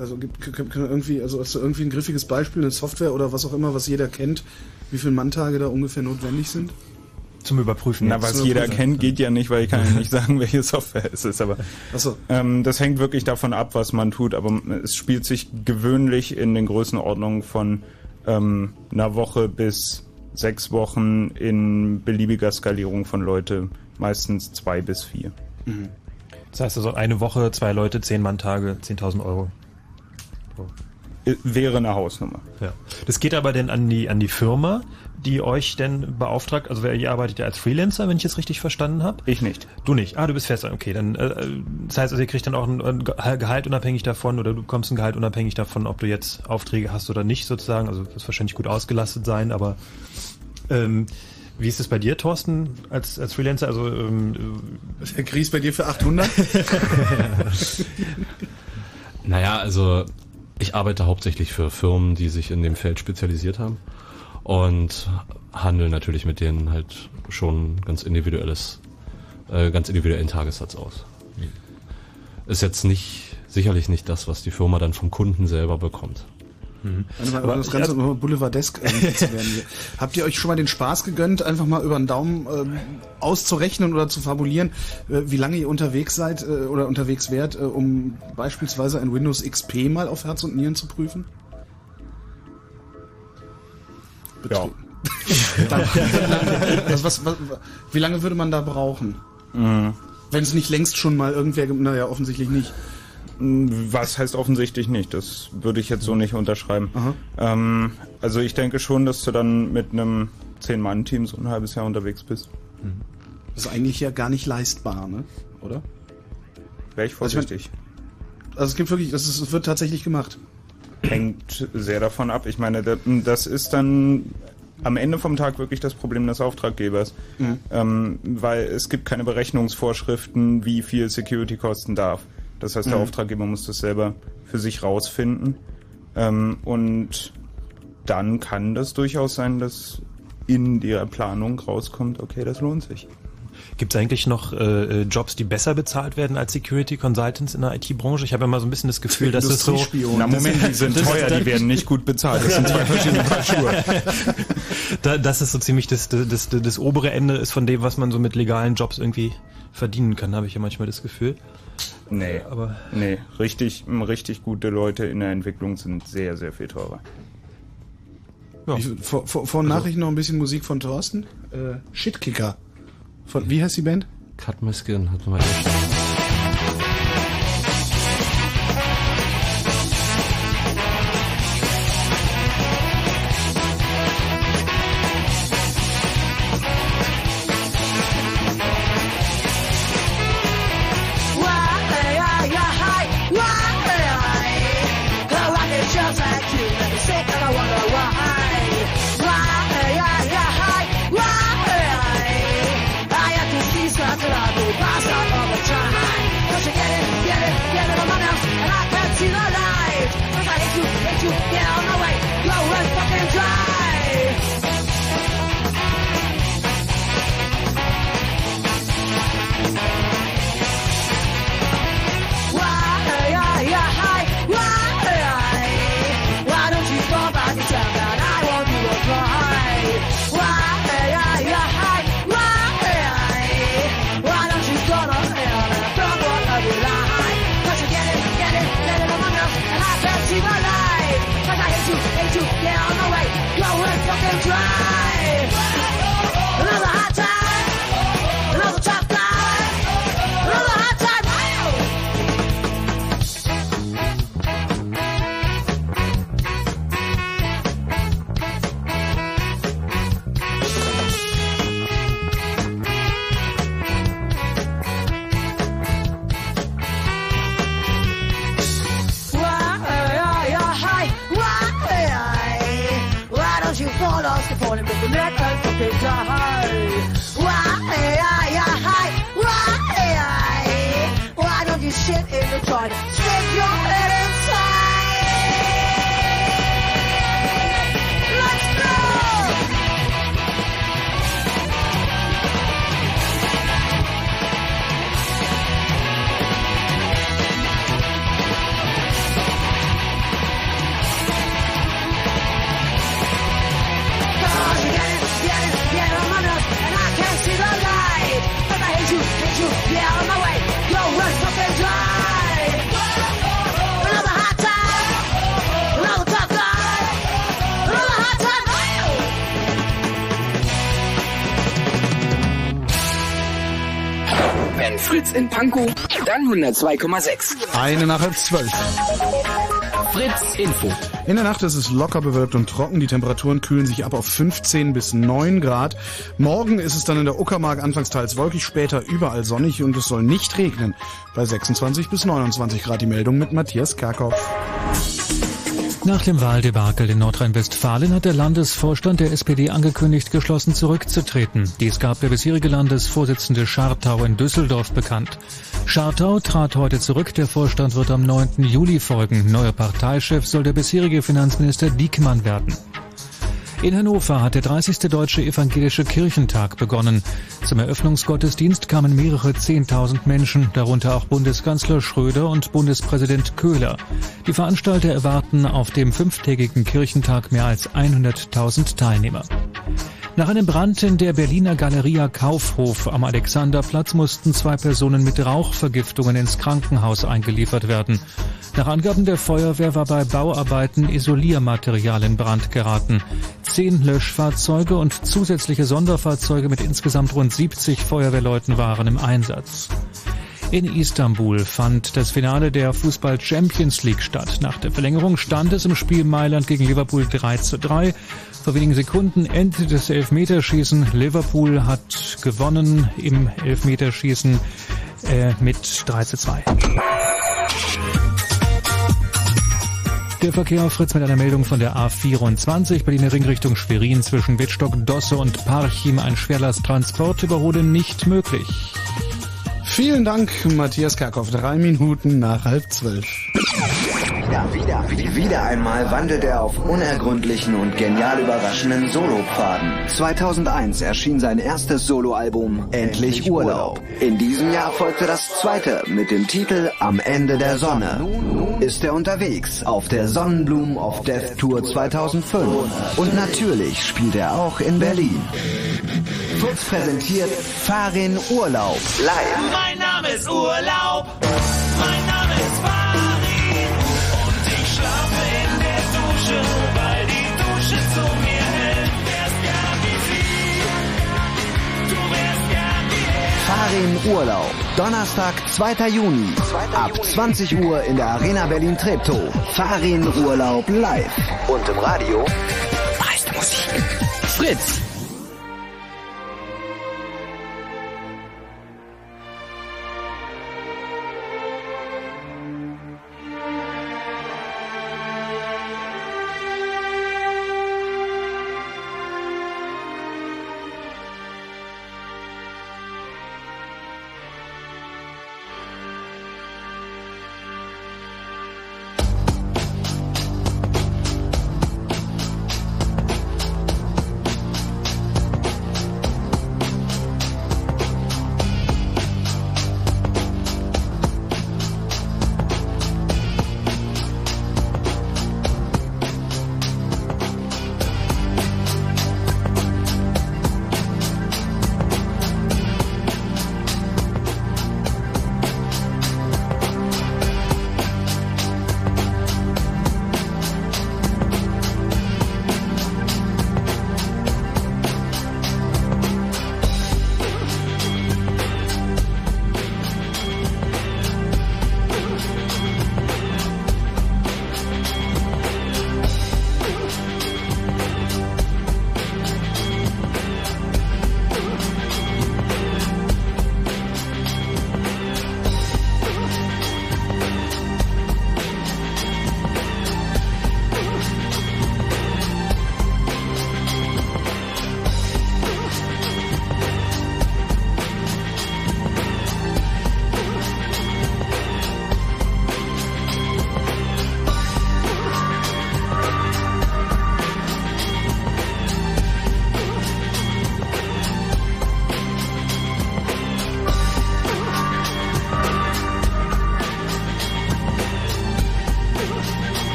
also gibt irgendwie, also hast du irgendwie ein griffiges Beispiel, eine Software oder was auch immer, was jeder kennt, wie viele Manntage da ungefähr notwendig sind? Zum Überprüfen. Na, was jeder kennt, geht ja nicht, weil ich kann ja *laughs* nicht sagen, welche Software es ist. Aber so. ähm, das hängt wirklich davon ab, was man tut. Aber es spielt sich gewöhnlich in den Größenordnungen von ähm, einer Woche bis sechs Wochen in beliebiger Skalierung von Leute, meistens zwei bis vier. Das heißt also eine Woche, zwei Leute, zehn Mann-Tage, 10.000 Euro. Äh, Wäre eine Hausnummer. Ja. Das geht aber denn an die, an die Firma, die euch denn beauftragt, also wer- ihr arbeitet ja als Freelancer, wenn ich es richtig verstanden habe? Ich nicht. Du nicht. Ah, du bist fest. Okay, dann äh, das heißt also, ihr kriegt dann auch ein, ein Ge- Gehalt unabhängig davon oder du bekommst ein Gehalt unabhängig davon, ob du jetzt Aufträge hast oder nicht sozusagen. Also das wird wahrscheinlich gut ausgelastet sein, aber ähm, wie ist es bei dir, Thorsten, als, als Freelancer? Also ähm, Der Gries bei dir für 800? *laughs* Naja, also ich arbeite hauptsächlich für Firmen, die sich in dem Feld spezialisiert haben und handle natürlich mit denen halt schon ganz individuelles, äh, ganz individuellen Tagessatz aus. Ist jetzt nicht, sicherlich nicht das, was die Firma dann vom Kunden selber bekommt. Einfach Aber- um das Ganze ja. boulevardesk irgendwie *laughs* zu werden. hier. Habt ihr euch schon mal den Spaß gegönnt, einfach mal über den Daumen ähm, auszurechnen oder zu fabulieren, äh, wie lange ihr unterwegs seid äh, oder unterwegs wärt, äh, um beispielsweise ein Windows XP mal auf Herz und Nieren zu prüfen? Ja. Dann, *laughs* was, was, was, wie lange würde man da brauchen? Mhm. Wenn es nicht längst schon mal irgendwer, ge- naja, offensichtlich nicht. Was heißt offensichtlich nicht? Das würde ich jetzt so nicht unterschreiben. Ähm, also ich denke schon, dass du dann mit einem Zehn-Mann-Team so ein halbes Jahr unterwegs bist. Das ist eigentlich ja gar nicht leistbar, ne? Oder? Wäre ich Also ich mein- vorsichtig. Also es gibt wirklich, das, ist, das wird tatsächlich gemacht. Hängt sehr davon ab. Ich meine, da- das ist dann am Ende vom Tag wirklich das Problem des Auftraggebers. Mhm. Ähm, weil es gibt keine Berechnungsvorschriften, wie viel Security kosten darf. Das heißt, der Mhm. Auftraggeber muss das selber für sich rausfinden. Ähm, und dann kann das durchaus sein, dass in der Planung rauskommt, okay, das lohnt sich. Gibt es eigentlich noch äh, äh, Jobs, die besser bezahlt werden als Security Consultants in der IT-Branche? Ich habe immer so ein bisschen das Gefühl, dass es so... Na Moment, die *laughs* sind das- teuer, die werden nicht gut bezahlt. Das sind zwei *laughs* verschiedene Paar Schuhe. da, das ist so ziemlich das, das, das, das obere Ende ist von dem, was man so mit legalen Jobs irgendwie verdienen kann, habe ich ja manchmal das Gefühl. Nee, aber nee, richtig, richtig gute Leute in der Entwicklung sind sehr, sehr viel teurer. Ja. Ich, vor, vor, vor Nachrichten noch ein bisschen Musik von Thorsten. Äh, Shitkicker. Von, wie heißt die Band? Cut My Skin hat mal echt. Pankow, dann 102,6. Eine nach halb zwölf. Fritz Info. In der Nacht ist es locker bewölkt und trocken. Die Temperaturen kühlen sich ab auf 15 bis 9 Grad. Morgen ist es dann in der Uckermark anfangs teils wolkig, später überall sonnig und es soll nicht regnen. Bei 26 bis 29 Grad die Meldung mit Matthias Kerkhoff. Nach dem Wahldebakel in Nordrhein-Westfalen hat der Landesvorstand der SPD angekündigt, geschlossen zurückzutreten. Dies gab der bisherige Landesvorsitzende Schartau in Düsseldorf bekannt. Schartau trat heute zurück, der Vorstand wird am 9. Juli folgen. Neuer Parteichef soll der bisherige Finanzminister Diekmann werden. In Hannover hat der 30. Deutsche Evangelische Kirchentag begonnen. Zum Eröffnungsgottesdienst kamen mehrere Zehntausend Menschen, darunter auch Bundeskanzler Schröder und Bundespräsident Köhler. Die Veranstalter erwarten auf dem fünftägigen Kirchentag mehr als 100.000 Teilnehmer. Nach einem Brand in der Berliner Galeria Kaufhof am Alexanderplatz mussten zwei Personen mit Rauchvergiftungen ins Krankenhaus eingeliefert werden. Nach Angaben der Feuerwehr war bei Bauarbeiten Isoliermaterial in Brand geraten. Zehn Löschfahrzeuge und zusätzliche Sonderfahrzeuge mit insgesamt rund 70 Feuerwehrleuten waren im Einsatz. In Istanbul fand das Finale der Fußball Champions League statt. Nach der Verlängerung stand es im Spiel Mailand gegen Liverpool 3 zu 3. Vor wenigen Sekunden endete das Elfmeterschießen. Liverpool hat gewonnen im Elfmeterschießen äh, mit 3 zu 2. Der Verkehr auf Fritz mit einer Meldung von der A24 Berliner Ring Richtung Schwerin zwischen Wittstock, Dosse und Parchim ein Schwerlasttransport über Rode nicht möglich. Vielen Dank, Matthias Kerkhoff. Drei Minuten nach halb zwölf. Wieder, wieder, wieder einmal wandelt er auf unergründlichen und genial überraschenden Solopfaden. 2001 erschien sein erstes Soloalbum Endlich Urlaub. In diesem Jahr folgte das zweite mit dem Titel Am Ende der Sonne. Ist er unterwegs auf der Sonnenblumen of Death Tour 2005. Und natürlich spielt er auch in Berlin. Fritz präsentiert Farin Urlaub live. Mein Name ist Urlaub. Mein wie Farin Urlaub. Donnerstag, 2. Juni. Ab 20 Uhr in der Arena Berlin Treptow. Farin Urlaub live. Und im Radio. Meiste Musik. Fritz.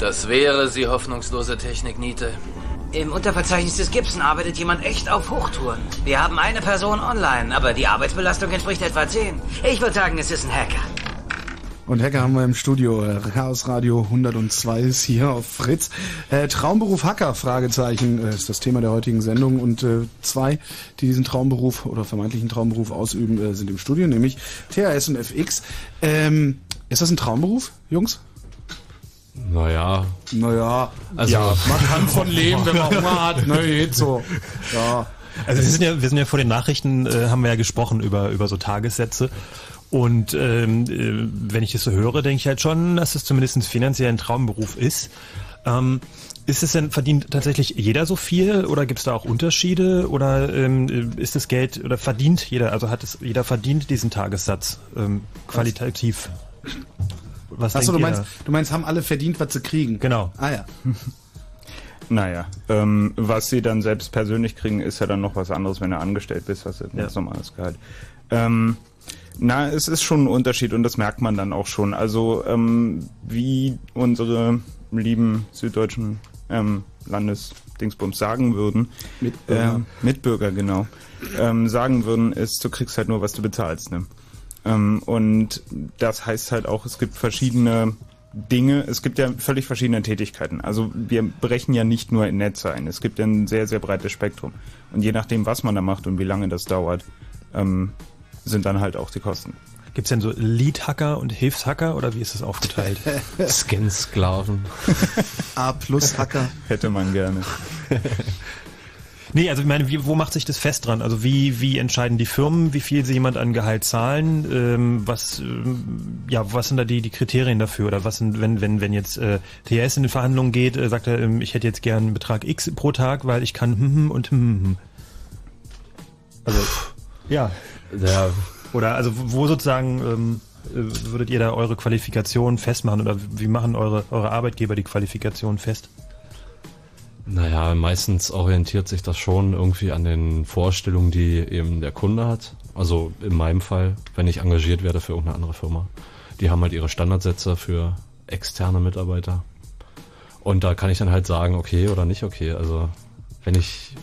Das wäre sie hoffnungslose Technik, Niete. Im Unterverzeichnis des Gibson arbeitet jemand echt auf Hochtouren. Wir haben eine Person online, aber die Arbeitsbelastung entspricht etwa 10. Ich würde sagen, es ist ein Hacker. Und Hacker haben wir im Studio. Chaos Radio 102 ist hier auf Fritz. Äh, Traumberuf Hacker, Fragezeichen, äh, ist das Thema der heutigen Sendung. Und äh, zwei, die diesen Traumberuf oder vermeintlichen Traumberuf ausüben, äh, sind im Studio, nämlich THS und FX. Ähm, ist das ein Traumberuf, Jungs? Naja. Also- ja, man kann von leben, wenn man Hunger hat. Ne, geht so. Ja. Also wir sind ja, wir sind ja vor den Nachrichten, äh, haben wir ja gesprochen über, über so Tagessätze. Und ähm, äh, wenn ich das so höre, denke ich halt schon, dass es zumindest finanziell ein Traumberuf ist. Ähm, ist es denn, verdient tatsächlich jeder so viel oder gibt es da auch Unterschiede oder ähm, ist das Geld oder verdient jeder, also hat es jeder verdient diesen Tagessatz ähm, qualitativ? Was Achso, du meinst, jeder? du meinst, haben alle verdient, was sie kriegen? Genau. Ah ja. *laughs* Naja, ähm, was sie dann selbst persönlich kriegen, ist ja dann noch was anderes, wenn du angestellt bist, was ist ein ganz normales Gehalt. Ähm, na, es ist schon ein Unterschied und das merkt man dann auch schon. Also ähm, wie unsere lieben süddeutschen ähm, Landesdingsbums sagen würden, Mitbürger. ähm, Mitbürger genau, ähm, sagen würden, ist, du kriegst halt nur, was du bezahlst. Ne? Ähm, und das heißt halt auch, es gibt verschiedene Dinge, es gibt ja völlig verschiedene Tätigkeiten. Also wir brechen ja nicht nur in Netze ein. Es gibt ja ein sehr, sehr breites Spektrum. Und je nachdem, was man da macht und wie lange das dauert, ähm, sind dann halt auch die Kosten. Gibt es denn so Lead-Hacker und Hilfshacker oder wie ist das aufgeteilt? *laughs* Scan-Sklaven. A plus Hacker. Hätte man gerne. *laughs* Nee, also ich meine, wie, wo macht sich das fest dran? Also wie, wie entscheiden die Firmen, wie viel sie jemand an Gehalt zahlen? Ähm, was, ähm, ja, was sind da die, die Kriterien dafür? Oder was sind, wenn, wenn, wenn jetzt äh, TS in die Verhandlungen geht, äh, sagt er, ähm, ich hätte jetzt gern einen Betrag X pro Tag, weil ich kann hm, hm und hm, hm, hm. Also, ja. Ja. Oder also wo sozusagen ähm, äh, würdet ihr da eure Qualifikation festmachen oder wie machen eure, eure Arbeitgeber die Qualifikation fest? Naja, meistens orientiert sich das schon irgendwie an den Vorstellungen, die eben der Kunde hat. Also in meinem Fall, wenn ich engagiert werde für irgendeine andere Firma. Die haben halt ihre Standardsätze für externe Mitarbeiter. Und da kann ich dann halt sagen, okay oder nicht okay. Also wenn ich,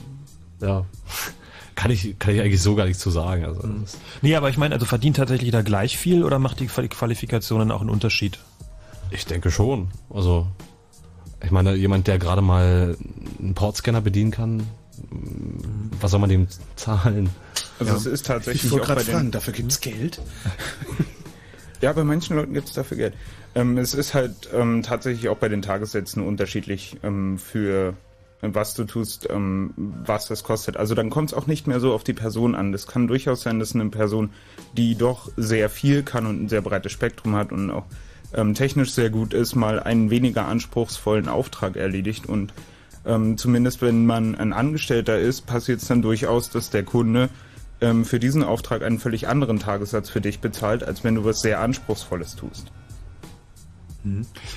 ja, *laughs* kann ich, kann ich eigentlich so gar nichts zu sagen. Also das, Nee, aber ich meine, also verdient tatsächlich da gleich viel oder macht die Quali- Qualifikationen auch einen Unterschied? ich denke schon. Also ich meine, jemand, der gerade mal einen Portscanner bedienen kann, was soll man dem zahlen? Also es ist tatsächlich Ich wollte auch bei gerade den- fragen, dafür gibt's Geld? *laughs* Ja, bei manchen Leuten gibt es dafür Geld. Ähm, es ist halt ähm, tatsächlich auch bei den Tagessätzen unterschiedlich ähm, für was du tust, ähm, was das kostet. Also dann kommt es auch nicht mehr so auf die Person an. Das kann durchaus sein, dass eine Person, die doch sehr viel kann und ein sehr breites Spektrum hat und auch ähm, technisch sehr gut ist, mal einen weniger anspruchsvollen Auftrag erledigt und ähm, zumindest wenn man ein Angestellter ist, passiert es dann durchaus, dass der Kunde ähm, für diesen Auftrag einen völlig anderen Tagessatz für dich bezahlt, als wenn du was sehr Anspruchsvolles tust.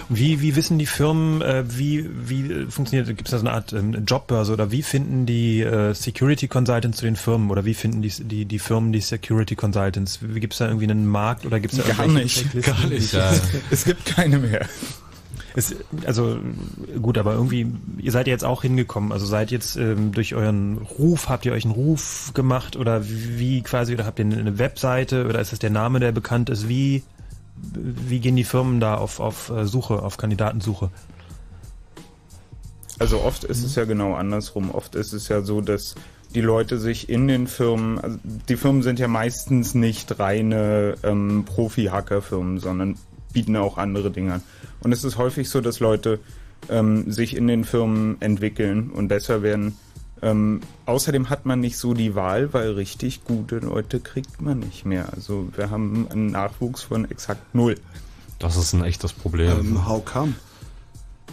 Wie, wie wissen die Firmen, äh, wie, wie funktioniert, gibt es da so eine Art ähm, Jobbörse oder wie finden die äh, Security Consultants zu den Firmen oder wie finden die, die, die Firmen die Security Consultants? Gibt es da irgendwie einen Markt oder gibt es da Gar nicht, gar nicht. Ja. Es gibt keine mehr. Es, also gut, aber irgendwie, ihr seid ja jetzt auch hingekommen, also seid jetzt ähm, durch euren Ruf, habt ihr euch einen Ruf gemacht oder wie quasi, oder habt ihr eine Webseite oder ist das der Name, der bekannt ist? Wie, wie gehen die Firmen da auf, auf äh, Suche, auf Kandidatensuche? Also oft ist es ja genau andersrum. Oft ist es ja so, dass die Leute sich in den Firmen, also die Firmen sind ja meistens nicht reine ähm, Profi-Hacker-Firmen, sondern bieten auch andere Dinge an. Und es ist häufig so, dass Leute ähm, sich in den Firmen entwickeln und besser werden. Ähm, außerdem hat man nicht so die Wahl, weil richtig gute Leute kriegt man nicht mehr. Also wir haben einen Nachwuchs von exakt null. Das ist ein echtes Problem. Ähm, how come?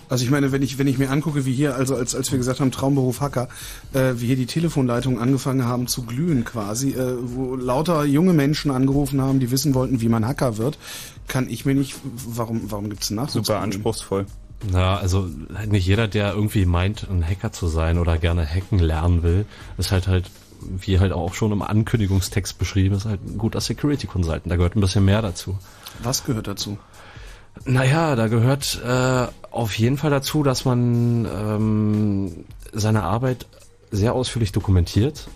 Also ich meine, wenn ich wenn ich mir angucke, wie hier, also als als wir gesagt haben Traumberuf Hacker, äh, wie hier die Telefonleitungen angefangen haben zu glühen quasi, äh, wo lauter junge Menschen angerufen haben, die wissen wollten, wie man Hacker wird, kann ich mir nicht. Warum warum gibt's einen Nachwuchs? Super anspruchsvoll. Ja, also halt nicht jeder, der irgendwie meint, ein Hacker zu sein oder gerne hacken lernen will, ist halt halt, wie halt auch schon im Ankündigungstext beschrieben ist, halt ein guter Security Consultant. Da gehört ein bisschen mehr dazu. Was gehört dazu? Naja, da gehört äh, auf jeden Fall dazu, dass man ähm, seine Arbeit sehr ausführlich dokumentiert.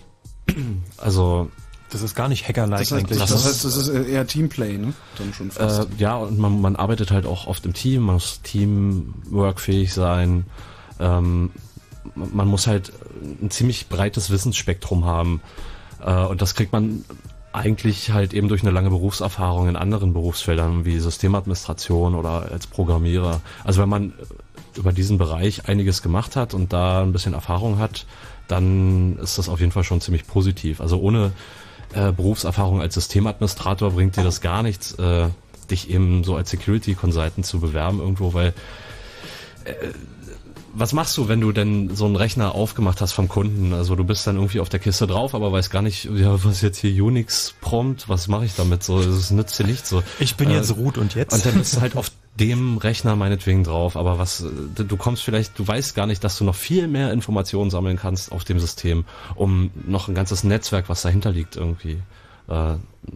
Also das ist gar nicht Hacker-like Das heißt, eigentlich. das, ne? heißt, das ist eher Teamplay, ne? Dann schon fast. Äh, ja, und man, man arbeitet halt auch oft im Team, man muss teamworkfähig sein. Ähm, man man muss halt ein ziemlich breites Wissensspektrum haben. Äh, und das kriegt man eigentlich halt eben durch eine lange Berufserfahrung in anderen Berufsfeldern wie Systemadministration oder als Programmierer. Also wenn man über diesen Bereich einiges gemacht hat und da ein bisschen Erfahrung hat, dann ist das auf jeden Fall schon ziemlich positiv. Also ohne äh, Berufserfahrung als Systemadministrator bringt dir das gar nichts, äh, dich eben so als Security Consultant zu bewerben irgendwo, weil äh, was machst du, wenn du denn so einen Rechner aufgemacht hast vom Kunden? Also du bist dann irgendwie auf der Kiste drauf, aber weißt gar nicht, ja, was jetzt hier Unix prompt, was mache ich damit? So, es nützt dir nichts. So. Ich bin jetzt root und jetzt? Und dann bist du halt auf dem Rechner meinetwegen drauf, aber was, äh, du kommst vielleicht, du weißt gar nicht, dass du noch viel mehr Informationen sammeln kannst auf dem System, um noch ein ganzes Netzwerk, was dahinter liegt, irgendwie äh,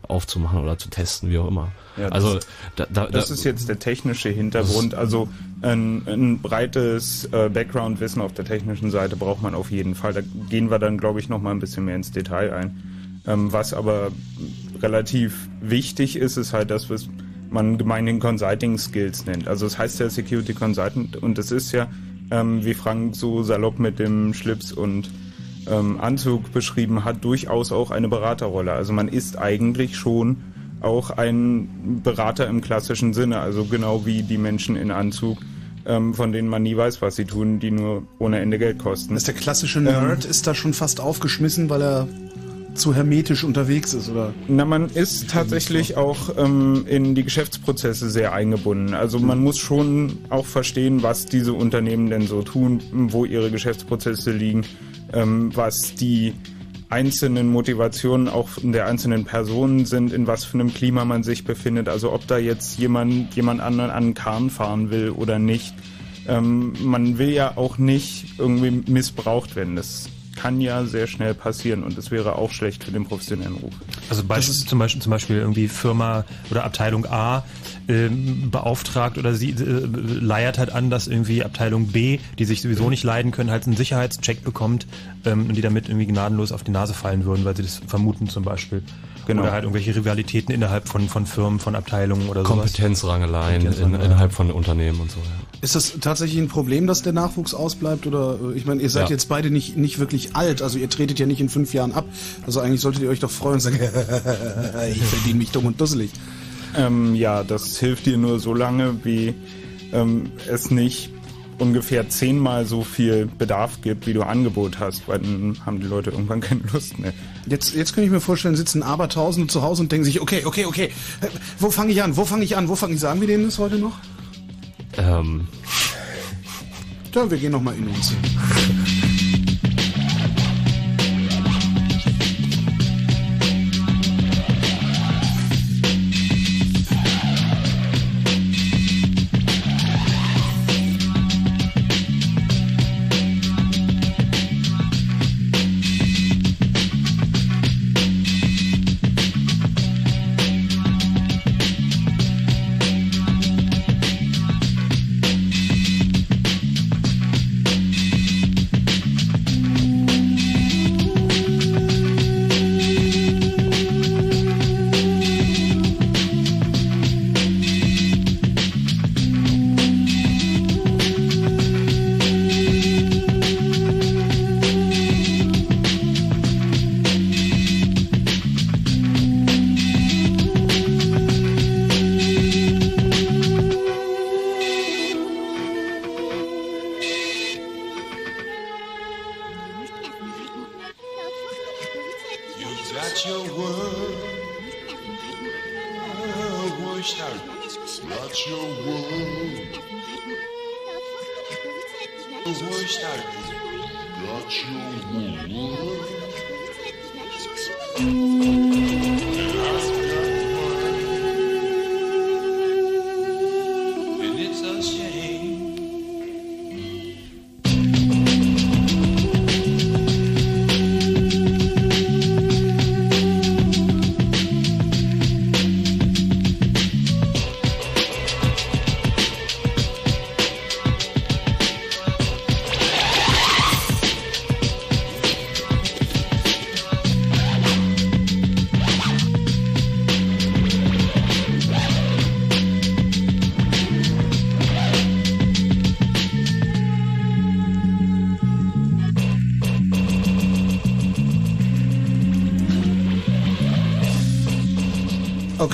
aufzumachen oder zu testen, wie auch immer. Ja, das, also da, da, das da, ist jetzt der technische Hintergrund. Also ein, ein breites äh, Background-Wissen auf der technischen Seite braucht man auf jeden Fall. Da gehen wir dann, glaube ich, noch mal ein bisschen mehr ins Detail ein. Ähm, was aber relativ wichtig ist, ist halt das, was man gemeinhin Consulting Skills nennt. Also es heißt ja Security Consultant und es ist ja, ähm, wie Frank so salopp mit dem Schlips und ähm, Anzug beschrieben hat, durchaus auch eine Beraterrolle. Also man ist eigentlich schon auch ein Berater im klassischen Sinne, also genau wie die Menschen in Anzug, ähm, von denen man nie weiß, was sie tun, die nur ohne Ende Geld kosten. ist der klassische Nerd ist da schon fast aufgeschmissen, weil er zu hermetisch unterwegs ist, oder? Na, man ist tatsächlich auch ähm, in die Geschäftsprozesse sehr eingebunden. Also man muss schon auch verstehen, was diese Unternehmen denn so tun, wo ihre Geschäftsprozesse liegen, ähm, was die einzelnen Motivationen auch der einzelnen Personen sind, in was für einem Klima man sich befindet. Also ob da jetzt jemand jemand anderen an den Kahn fahren will oder nicht. Ähm, man will ja auch nicht irgendwie missbraucht werden. Das kann ja sehr schnell passieren und es wäre auch schlecht für den professionellen Ruf. Also Beispiel, zum, Beispiel, zum Beispiel irgendwie Firma oder Abteilung A ähm, beauftragt oder sie äh, leiert halt an, dass irgendwie Abteilung B, die sich sowieso nicht leiden können, halt einen Sicherheitscheck bekommt ähm, und die damit irgendwie gnadenlos auf die Nase fallen würden, weil sie das vermuten zum Beispiel. Genau. Oder halt irgendwelche Rivalitäten innerhalb von, von Firmen, von Abteilungen oder sowas. Kompetenzrangeleien in, innerhalb von Unternehmen und so. Ja. Ist das tatsächlich ein Problem, dass der Nachwuchs ausbleibt? Oder äh, ich meine, ihr seid Ja. jetzt beide nicht, nicht wirklich alt, also ihr tretet ja nicht in fünf Jahren ab. Also eigentlich solltet ihr euch doch freuen und sagen, *laughs* ich verdiene mich dumm und dusselig. Ähm, ja, das hilft dir nur so lange, wie ähm, es nicht ungefähr zehnmal so viel Bedarf gibt, wie du Angebot hast, weil dann haben die Leute irgendwann keine Lust mehr. Jetzt, jetzt könnte ich mir vorstellen, sitzen Abertausende zu Hause und denken sich, okay, okay, okay, wo fange ich an, wo fange ich an, wo fange ich, sagen wir denen das heute noch? Ähm, Ja, wir gehen nochmal in uns.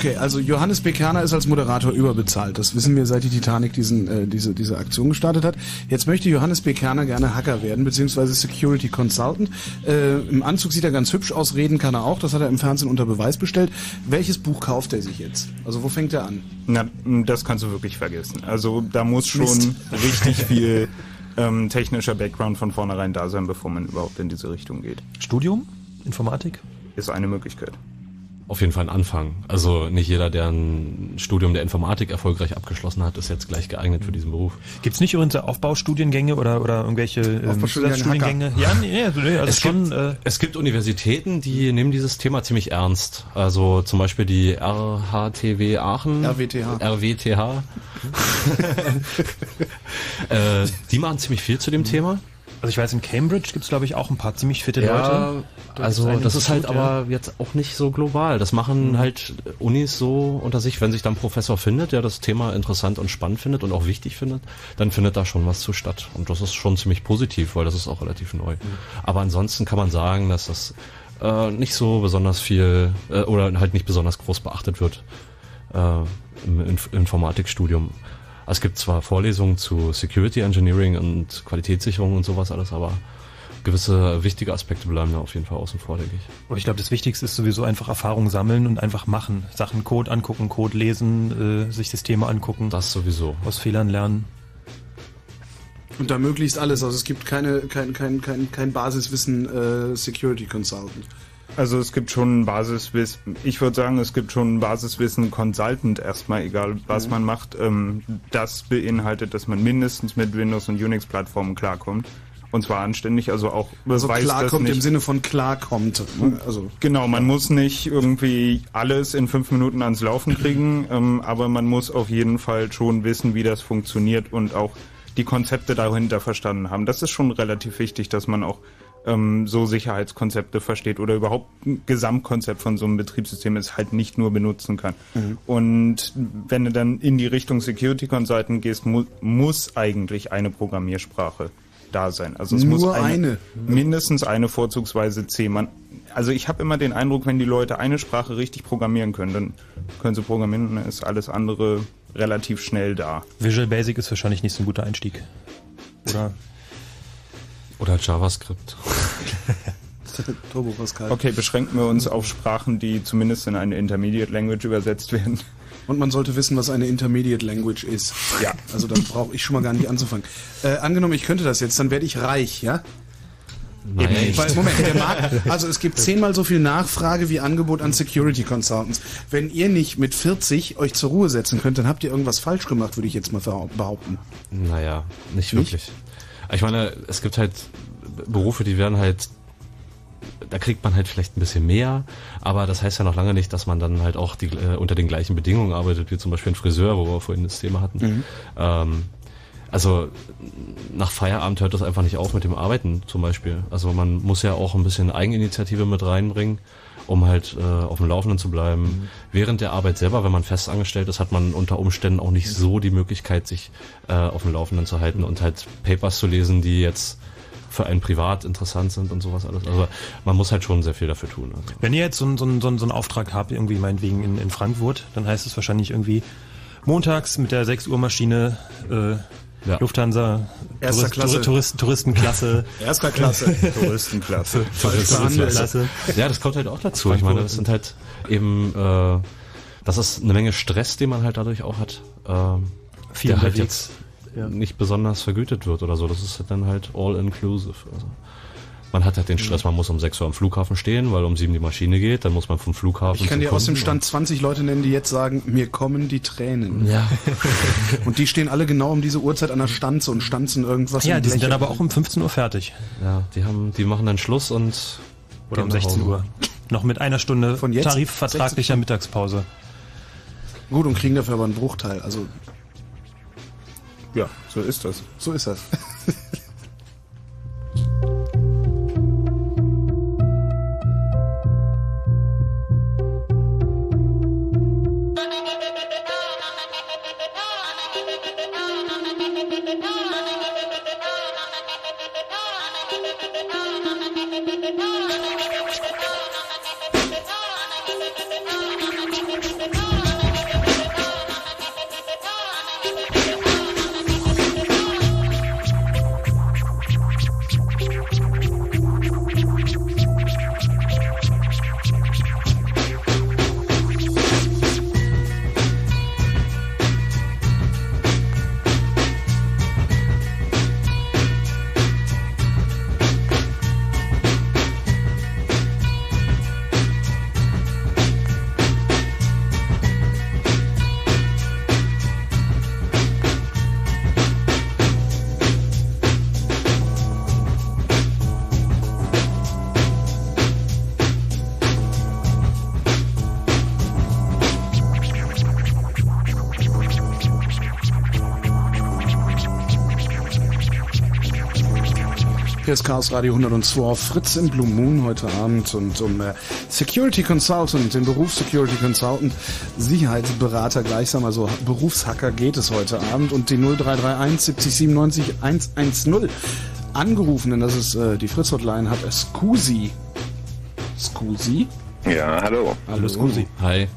Okay, also Johannes Bekerner ist als Moderator überbezahlt. Das wissen wir, seit die Titanic diesen, äh, diese, diese Aktion gestartet hat. Jetzt möchte Johannes Bekerner gerne Hacker werden, beziehungsweise Security Consultant. Äh, Im Anzug sieht er ganz hübsch aus, reden kann er auch. Das hat er im Fernsehen unter Beweis bestellt. Welches Buch kauft er sich jetzt? Also wo fängt er an? Na, das kannst du wirklich vergessen. Also da muss schon Mist. *laughs* richtig viel ähm, technischer Background von vornherein da sein, bevor man überhaupt in diese Richtung geht. Studium? Informatik? Ist eine Möglichkeit. Auf jeden Fall ein Anfang. Also nicht jeder, der ein Studium der Informatik erfolgreich abgeschlossen hat, ist jetzt gleich geeignet für diesen Beruf. Gibt's nicht übrigens Aufbaustudiengänge oder, oder irgendwelche ähm. Ja, nee, also, nee, also es, schon, gibt, äh, es gibt Universitäten, die nehmen dieses Thema ziemlich ernst. Also zum Beispiel die RHTW Aachen. RWTH. RWTH. *laughs* äh, die machen ziemlich viel zu dem Thema. Also ich weiß, in Cambridge gibt's glaube ich auch ein paar ziemlich fitte Ja, Leute. Da also das ist halt ja. aber jetzt auch nicht so global. Das machen halt Unis so unter sich, wenn sich dann ein Professor findet, der das Thema interessant und spannend findet und auch wichtig findet, dann findet da schon was zu statt. Und das ist schon ziemlich positiv, weil das ist auch relativ neu. Aber ansonsten kann man sagen, dass das äh, nicht so besonders viel äh, oder halt nicht besonders groß beachtet wird äh, im Inf Informatikstudium. Es gibt zwar Vorlesungen zu Security Engineering und Qualitätssicherung und sowas alles, aber gewisse wichtige Aspekte bleiben da auf jeden Fall außen vor, denke ich. Aber ich glaube, das Wichtigste ist sowieso einfach Erfahrung sammeln und einfach machen. Sachen Code angucken, Code lesen, äh, sich das Thema angucken. Das sowieso. Aus Fehlern lernen. Und da möglichst alles. Also es gibt keine, kein, kein, kein, kein Basiswissen äh, Security Consultant. Also es gibt schon ein Basiswissen, ich würde sagen, es gibt schon ein Basiswissen Consultant erstmal, egal was Mhm. man macht. Ähm, das beinhaltet, dass man mindestens mit Windows und Unix-Plattformen klarkommt. Und zwar anständig, also auch Also weiß das klarkommt nicht. im Sinne von klarkommt. ne? Also Genau, man muss nicht irgendwie alles in fünf Minuten ans Laufen kriegen, *clears throat* ähm, aber man muss auf jeden Fall schon wissen, wie das funktioniert und auch die Konzepte dahinter verstanden haben. Das ist schon relativ wichtig, dass man auch ähm, so Sicherheitskonzepte versteht oder überhaupt ein Gesamtkonzept von so einem Betriebssystem ist halt nicht nur benutzen kann. Mhm. Und wenn du dann in die Richtung Security Consultant gehst, mu muss eigentlich eine Programmiersprache da sein. Also es Nur muss eine, eine? mindestens eine vorzugsweise C. Man, also ich habe immer den Eindruck, wenn die Leute eine Sprache richtig programmieren können, dann können sie programmieren und dann ist alles andere relativ schnell da. Visual Basic ist wahrscheinlich nicht so ein guter Einstieg. Oder? Oder JavaScript. *laughs* Turbo Pascal. Okay, beschränken wir uns auf Sprachen, die zumindest in eine Intermediate Language übersetzt werden. Und man sollte wissen, was eine Intermediate Language ist. Ja. Also da brauche ich schon mal gar nicht anzufangen. Äh, angenommen, ich könnte das jetzt, dann werde ich reich, ja? Nein. Weil, Moment, der Markt, also es gibt zehnmal so viel Nachfrage wie Angebot an Security Consultants. Wenn ihr nicht mit 40 euch zur Ruhe setzen könnt, dann habt ihr irgendwas falsch gemacht, würde ich jetzt mal behaupten. Naja, nicht Nicht? wirklich. Ich meine, es gibt halt Berufe, die werden halt, da kriegt man halt vielleicht ein bisschen mehr, aber das heißt ja noch lange nicht, dass man dann halt auch die, äh, unter den gleichen Bedingungen arbeitet, wie zum Beispiel ein Friseur, wo wir vorhin das Thema hatten. Mhm. Ähm, also nach Feierabend hört das einfach nicht auf mit dem Arbeiten zum Beispiel. Also man muss ja auch ein bisschen Eigeninitiative mit reinbringen, um halt äh, auf dem Laufenden zu bleiben. Mhm. Während der Arbeit selber, wenn man fest angestellt ist, hat man unter Umständen auch nicht so die Möglichkeit, sich äh, auf dem Laufenden zu halten und halt Papers zu lesen, die jetzt für einen privat interessant sind und sowas alles. Also man muss halt schon sehr viel dafür tun. Also. Wenn ihr jetzt so, einen- so, so, so einen Auftrag habt, irgendwie meinetwegen in, in Frankfurt, dann heißt es wahrscheinlich irgendwie montags mit der 6 Uhr Maschine äh, Lufthansa Erster Klasse. Touristen, Touristenklasse. *laughs* Erster Klasse. Touristenklasse. Touristenklasse. Ja, das kommt halt auch dazu. Ich meine, das sind halt eben, äh, das ist eine Menge Stress, den man halt dadurch auch hat, ähm, Viel der halt jetzt nicht besonders vergütet wird oder so. Das ist halt dann halt all inclusive. Also man hat halt den Stress, man muss um 6 Uhr am Flughafen stehen, weil um 7 die Maschine geht, dann muss man vom Flughafen Ich kann dir aus dem Stand 20 Leute nennen, die jetzt sagen, mir kommen die Tränen. Ja. *laughs* Und die stehen alle genau um diese Uhrzeit an der Stanze und stanzen irgendwas. Ja, die sind dann aber auch um 15 Uhr fertig. Ja, die haben, die machen dann Schluss und Oder um gehen nach 16 Hause. Uhr. Noch mit einer Stunde Von jetzt? tarifvertraglicher Mittagspause. Gut und kriegen dafür aber einen Bruchteil. Also Ja, so ist das. so ist das. *laughs* ist Chaos Radio 102 auf Fritz im Blue Moon heute Abend und um äh, Security Consultant, den Beruf Security Consultant, Sicherheitsberater gleichsam, also Berufshacker geht es heute Abend und die 0331 70 97 110 angerufenen, das ist äh, die Fritz Hotline, hat Scusi. Scusi? Ja, hallo. Hallo Scusi. Hi.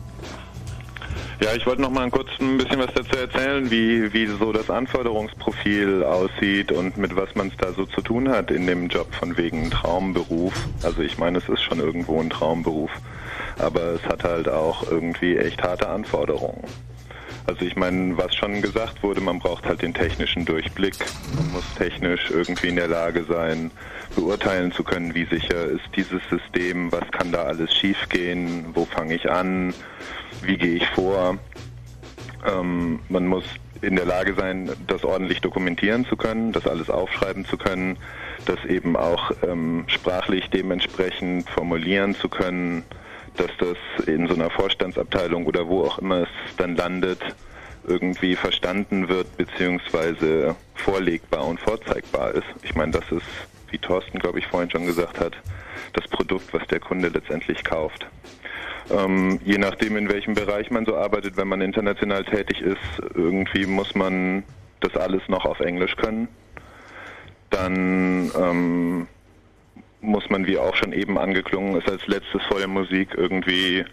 Ja, ich wollte noch mal kurz ein bisschen was dazu erzählen, wie, wie so das Anforderungsprofil aussieht und mit was man es da so zu tun hat in dem Job von wegen Traumberuf. Also ich meine, es ist schon irgendwo ein Traumberuf, aber es hat halt auch irgendwie echt harte Anforderungen. Also ich meine, was schon gesagt wurde, man braucht halt den technischen Durchblick. Man muss technisch irgendwie in der Lage sein, beurteilen zu können, wie sicher ist dieses System, was kann da alles schiefgehen, wo fange ich an, wie gehe ich vor. Ähm, man muss in der Lage sein, das ordentlich dokumentieren zu können, das alles aufschreiben zu können, das eben auch ähm, sprachlich dementsprechend formulieren zu können, dass das in so einer Vorstandsabteilung oder wo auch immer es dann landet, irgendwie verstanden wird beziehungsweise vorlegbar und vorzeigbar ist. Ich meine, das ist, wie Thorsten, glaube ich, vorhin schon gesagt hat, das Produkt, was der Kunde letztendlich kauft. Ähm, je nachdem, in welchem Bereich man so arbeitet, wenn man international tätig ist, irgendwie muss man das alles noch auf Englisch können. Dann ähm, muss man, wie auch schon eben angeklungen ist, als letztes vor der Musik irgendwie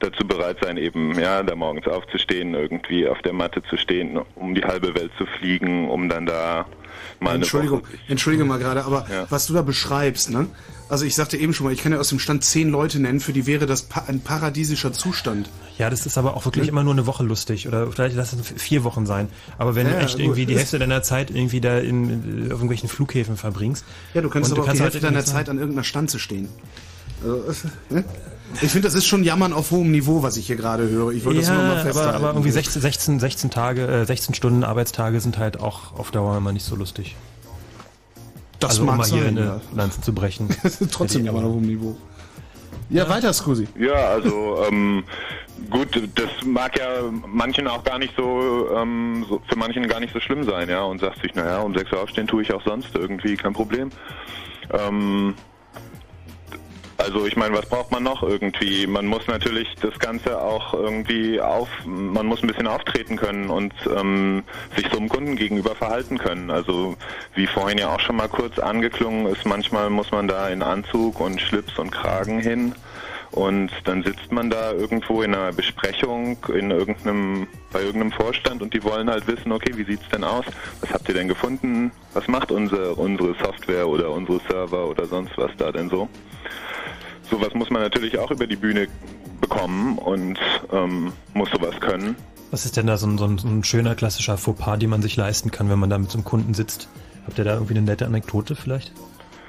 dazu bereit sein, eben ja, da morgens aufzustehen, irgendwie auf der Matte zu stehen, um die halbe Welt zu fliegen, um dann da mal eine Entschuldigung, Woche Entschuldige mal gerade, aber Ja. was du da beschreibst, ne? Also ich sagte eben schon mal, ich kann ja aus dem Stand zehn Leute nennen, für die wäre das pa ein paradiesischer Zustand. Ja, das ist aber auch wirklich immer nur eine Woche lustig oder vielleicht lass es vier Wochen sein. Aber wenn Ja, du ja, echt gut. irgendwie die Hälfte deiner Zeit irgendwie da in, auf irgendwelchen Flughäfen verbringst. Ja, du kannst aber auch die halt Hälfte deiner irgendwie Zeit an irgendeiner Stanze stehen. Also, äh, ne? Ich finde, das ist schon Jammern auf hohem Niveau, was ich hier gerade höre. Ich wollte das nur mal ja, festhalten. aber, aber irgendwie 16, 16, 16 Tage, äh, 16 Stunden Arbeitstage sind halt auch auf Dauer immer nicht so lustig. Das also, mag um mal hier sein, eine ja. Lanze zu brechen. *laughs* Trotzdem Jammern auf hohem Niveau. Ja, weiter, Scusi. Ja, also ähm, gut, das mag ja manchen auch gar nicht so, ähm, so, für manchen gar nicht so schlimm sein, ja, und sagt sich, naja, um 6 Uhr aufstehen tue ich auch sonst irgendwie, kein Problem. Ähm, also ich meine, was braucht man noch irgendwie? Man muss natürlich das Ganze auch irgendwie auf, man muss ein bisschen auftreten können und ähm, sich so einem Kunden gegenüber verhalten können. Also wie vorhin ja auch schon mal kurz angeklungen ist, manchmal muss man da in Anzug und Schlips und Kragen hin und dann sitzt man da irgendwo in einer Besprechung in irgendeinem bei irgendeinem Vorstand und die wollen halt wissen, okay, wie sieht's denn aus? Was habt ihr denn gefunden? Was macht unsere unsere Software oder unsere Server oder sonst was da denn so? Sowas muss man natürlich auch über die Bühne bekommen und ähm, muss sowas können. Was ist denn da so ein, so, ein, schöner klassischer Fauxpas, den man sich leisten kann, wenn man da mit so einem Kunden sitzt? Habt ihr da irgendwie eine nette Anekdote vielleicht?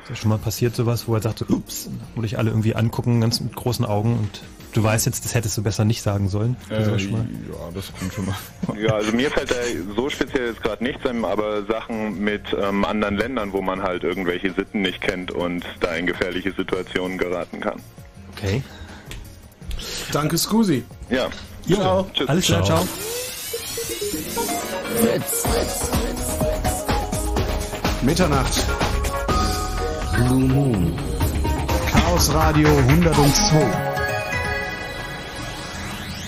Ist ja schon mal passiert sowas, wo er sagt, so, ups, wo dich alle irgendwie angucken, ganz mit großen Augen und du weißt jetzt, das hättest du besser nicht sagen sollen. Äh, mal? ja, das kommt schon mal. Ja, also mir fällt da so speziell jetzt gerade nichts ein, aber Sachen mit ähm, anderen Ländern, wo man halt irgendwelche Sitten nicht kennt und da in gefährliche Situationen geraten kann. Okay. Danke, Scusi. Ja. Ciao. Tschüss. Alles klar, ciao. Mitternacht. Blue Moon. Chaos Radio 102.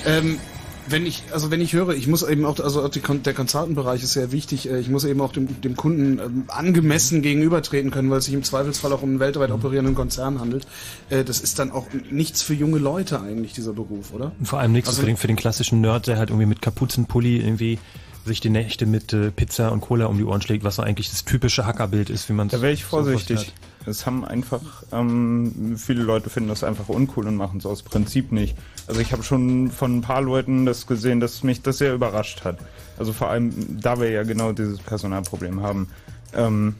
Ähm, wenn ich, also wenn ich höre, ich muss eben auch, also die, der Consultant-Bereich ist sehr wichtig, äh, ich muss eben auch dem, dem Kunden ähm, angemessen gegenübertreten können, weil es sich im Zweifelsfall auch um einen weltweit operierenden Konzern handelt. Äh, das ist dann auch nichts für junge Leute eigentlich, dieser Beruf, oder? Und vor allem nichts Also- für, den, für den klassischen Nerd, der halt irgendwie mit Kapuzenpulli irgendwie sich die Nächte mit äh, Pizza und Cola um die Ohren schlägt, was so eigentlich das typische Hackerbild ist, wie man es Da wäre ich so vorsichtig. Es haben einfach, ähm, viele Leute finden das einfach uncool und machen es aus Prinzip nicht. Also ich habe schon von ein paar Leuten das gesehen, dass mich das sehr überrascht hat. Also vor allem, da wir ja genau dieses Personalproblem haben. Ähm,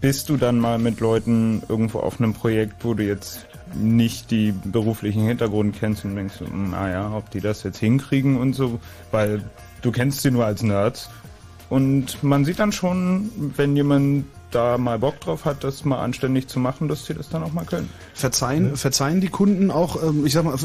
bist du dann mal mit Leuten irgendwo auf einem Projekt, wo du jetzt nicht die beruflichen Hintergrund kennst und denkst, so, naja, ob die das jetzt hinkriegen und so, weil du kennst sie nur als Nerds. Und man sieht dann schon, wenn jemand da mal Bock drauf hat, das mal anständig zu machen, dass sie das dann auch mal können. Verzeihen, verzeihen die Kunden auch, ähm, ich sag mal,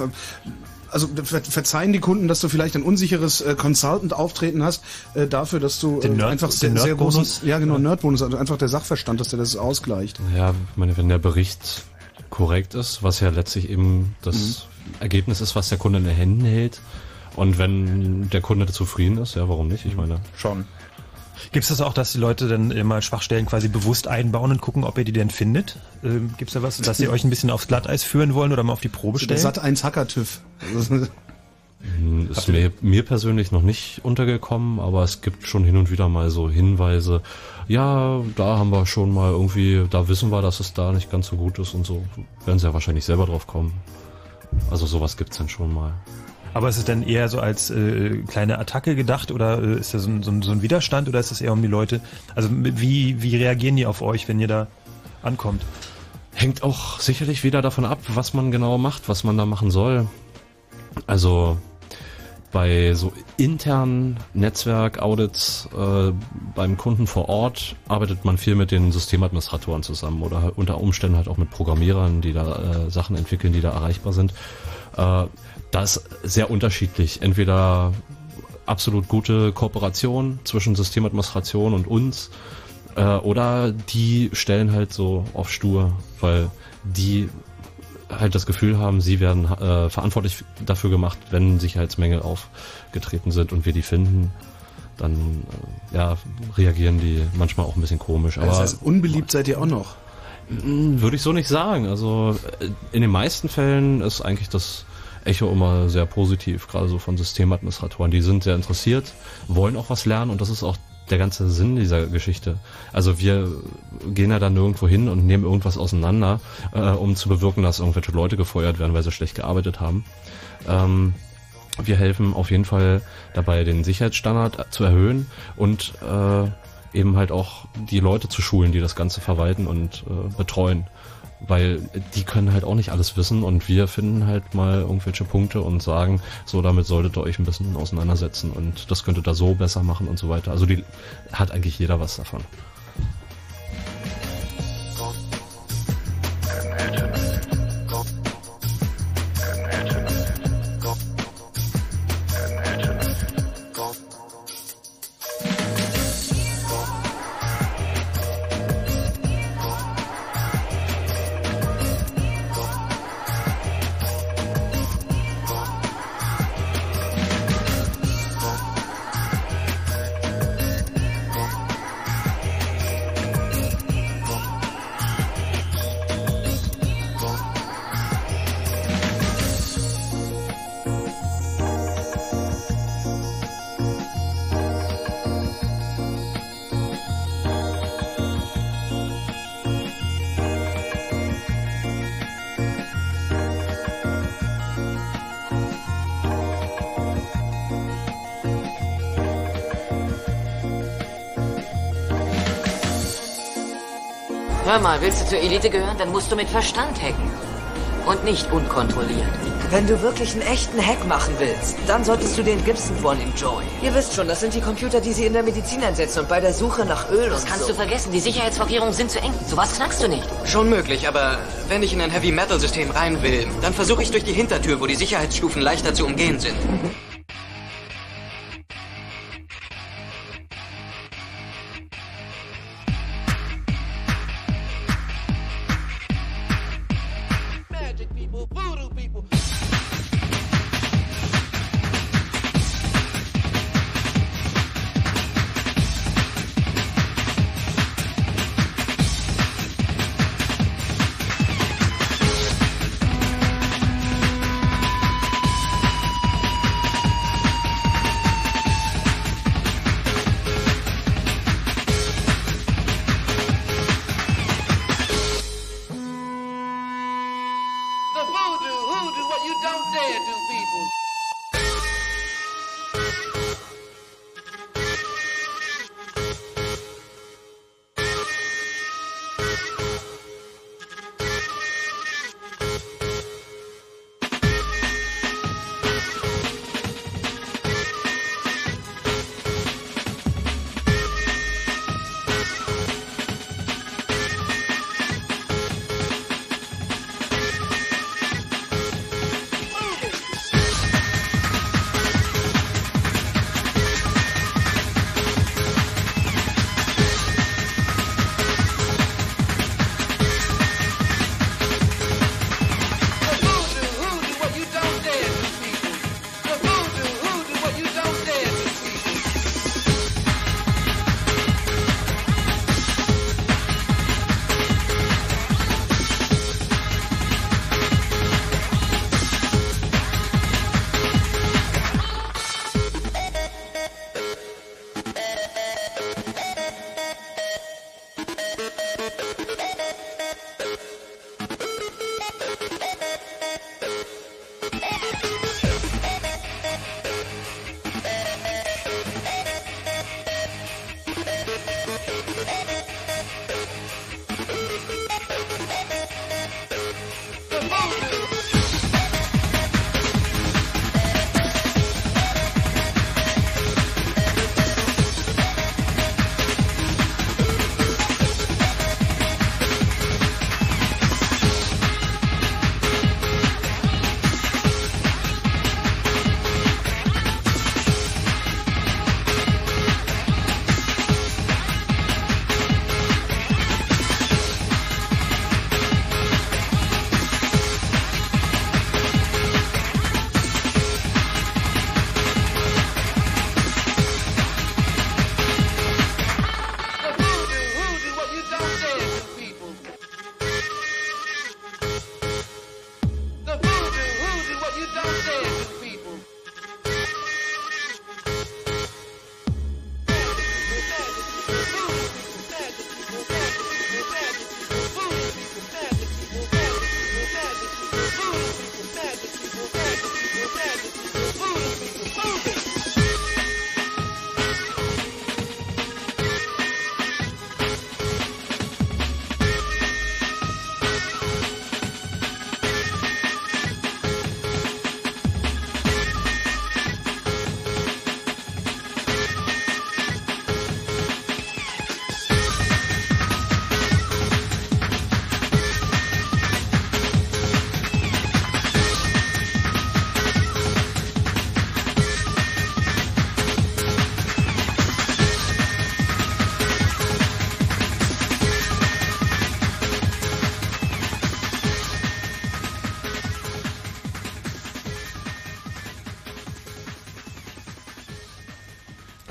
also ver verzeihen die Kunden, dass du vielleicht ein unsicheres äh, Consultant-Auftreten hast, äh, dafür, dass du Den äh, Nerd- einfach den sehr, sehr Nerdbonus? großen, ja genau, Nerdbonus, also einfach der Sachverstand, dass der das ausgleicht. Ja, ich meine, wenn der Bericht korrekt ist, was ja letztlich eben das Ergebnis ist, was der Kunde in den Händen hält. Und wenn der Kunde zufrieden ist, ja, warum nicht? Ich meine. Schon. Gibt es das auch, dass die Leute dann immer Schwachstellen quasi bewusst einbauen und gucken, ob ihr die denn findet? Ähm, Gibt es da was, dass sie euch ein bisschen aufs Glatteis führen wollen oder mal auf die Probe stellen? Sat 1 Hacker-TÜV. *laughs* Ist mir, mir persönlich noch nicht untergekommen, aber es gibt schon hin und wieder mal so Hinweise. Ja, da haben wir schon mal irgendwie, da wissen wir, dass es da nicht ganz so gut ist und so. Werden sie ja wahrscheinlich selber drauf kommen. Also sowas gibt's dann schon mal. Aber ist es denn eher so als äh, kleine Attacke gedacht oder äh, ist das so ein, so, ein, so ein Widerstand oder ist das eher um die Leute? Also wie, wie reagieren die auf euch, wenn ihr da ankommt? Hängt auch sicherlich wieder davon ab, was man genau macht, was man da machen soll. Also bei so internen Netzwerk-Audits äh, beim Kunden vor Ort arbeitet man viel mit den Systemadministratoren zusammen oder unter Umständen halt auch mit Programmierern, die da äh, Sachen entwickeln, die da erreichbar sind. Äh, da ist sehr unterschiedlich. Entweder absolut gute Kooperation zwischen Systemadministration und uns äh, oder die stellen halt so auf stur, weil die halt das Gefühl haben, sie werden äh, verantwortlich dafür gemacht, wenn Sicherheitsmängel aufgetreten sind und wir die finden, dann äh, ja, reagieren die manchmal auch ein bisschen komisch. Aber das heißt, unbeliebt seid ihr auch noch. Würde ich so nicht sagen. Also äh, in den meisten Fällen ist eigentlich das Echo immer sehr positiv, gerade so von Systemadministratoren. Die sind sehr interessiert, wollen auch was lernen und das ist auch der ganze Sinn dieser Geschichte. Also wir gehen ja dann nirgendwo hin und nehmen irgendwas auseinander, äh, um zu bewirken, dass irgendwelche Leute gefeuert werden, weil sie schlecht gearbeitet haben. Ähm, wir helfen auf jeden Fall dabei, den Sicherheitsstandard zu erhöhen und äh, eben halt auch die Leute zu schulen, die das Ganze verwalten und äh, betreuen. Weil die können halt auch nicht alles wissen und wir finden halt mal irgendwelche Punkte und sagen, so damit solltet ihr euch ein bisschen auseinandersetzen und das könntet ihr so besser machen und so weiter. Also die hat eigentlich jeder was davon. Willst du zur Elite gehören, dann musst du mit Verstand hacken. Und nicht unkontrolliert. Wenn du wirklich einen echten Hack machen willst, dann solltest du den Gibson von Enjoy. Ihr wisst schon, das sind die Computer, die sie in der Medizin einsetzen und bei der Suche nach Öl Das und kannst so. du vergessen. Die Sicherheitsvorkehrungen sind zu eng. Sowas knackst du nicht. Schon möglich, aber wenn ich in ein Heavy Metal System rein will, dann versuche ich durch die Hintertür, wo die Sicherheitsstufen leichter zu umgehen sind. *laughs*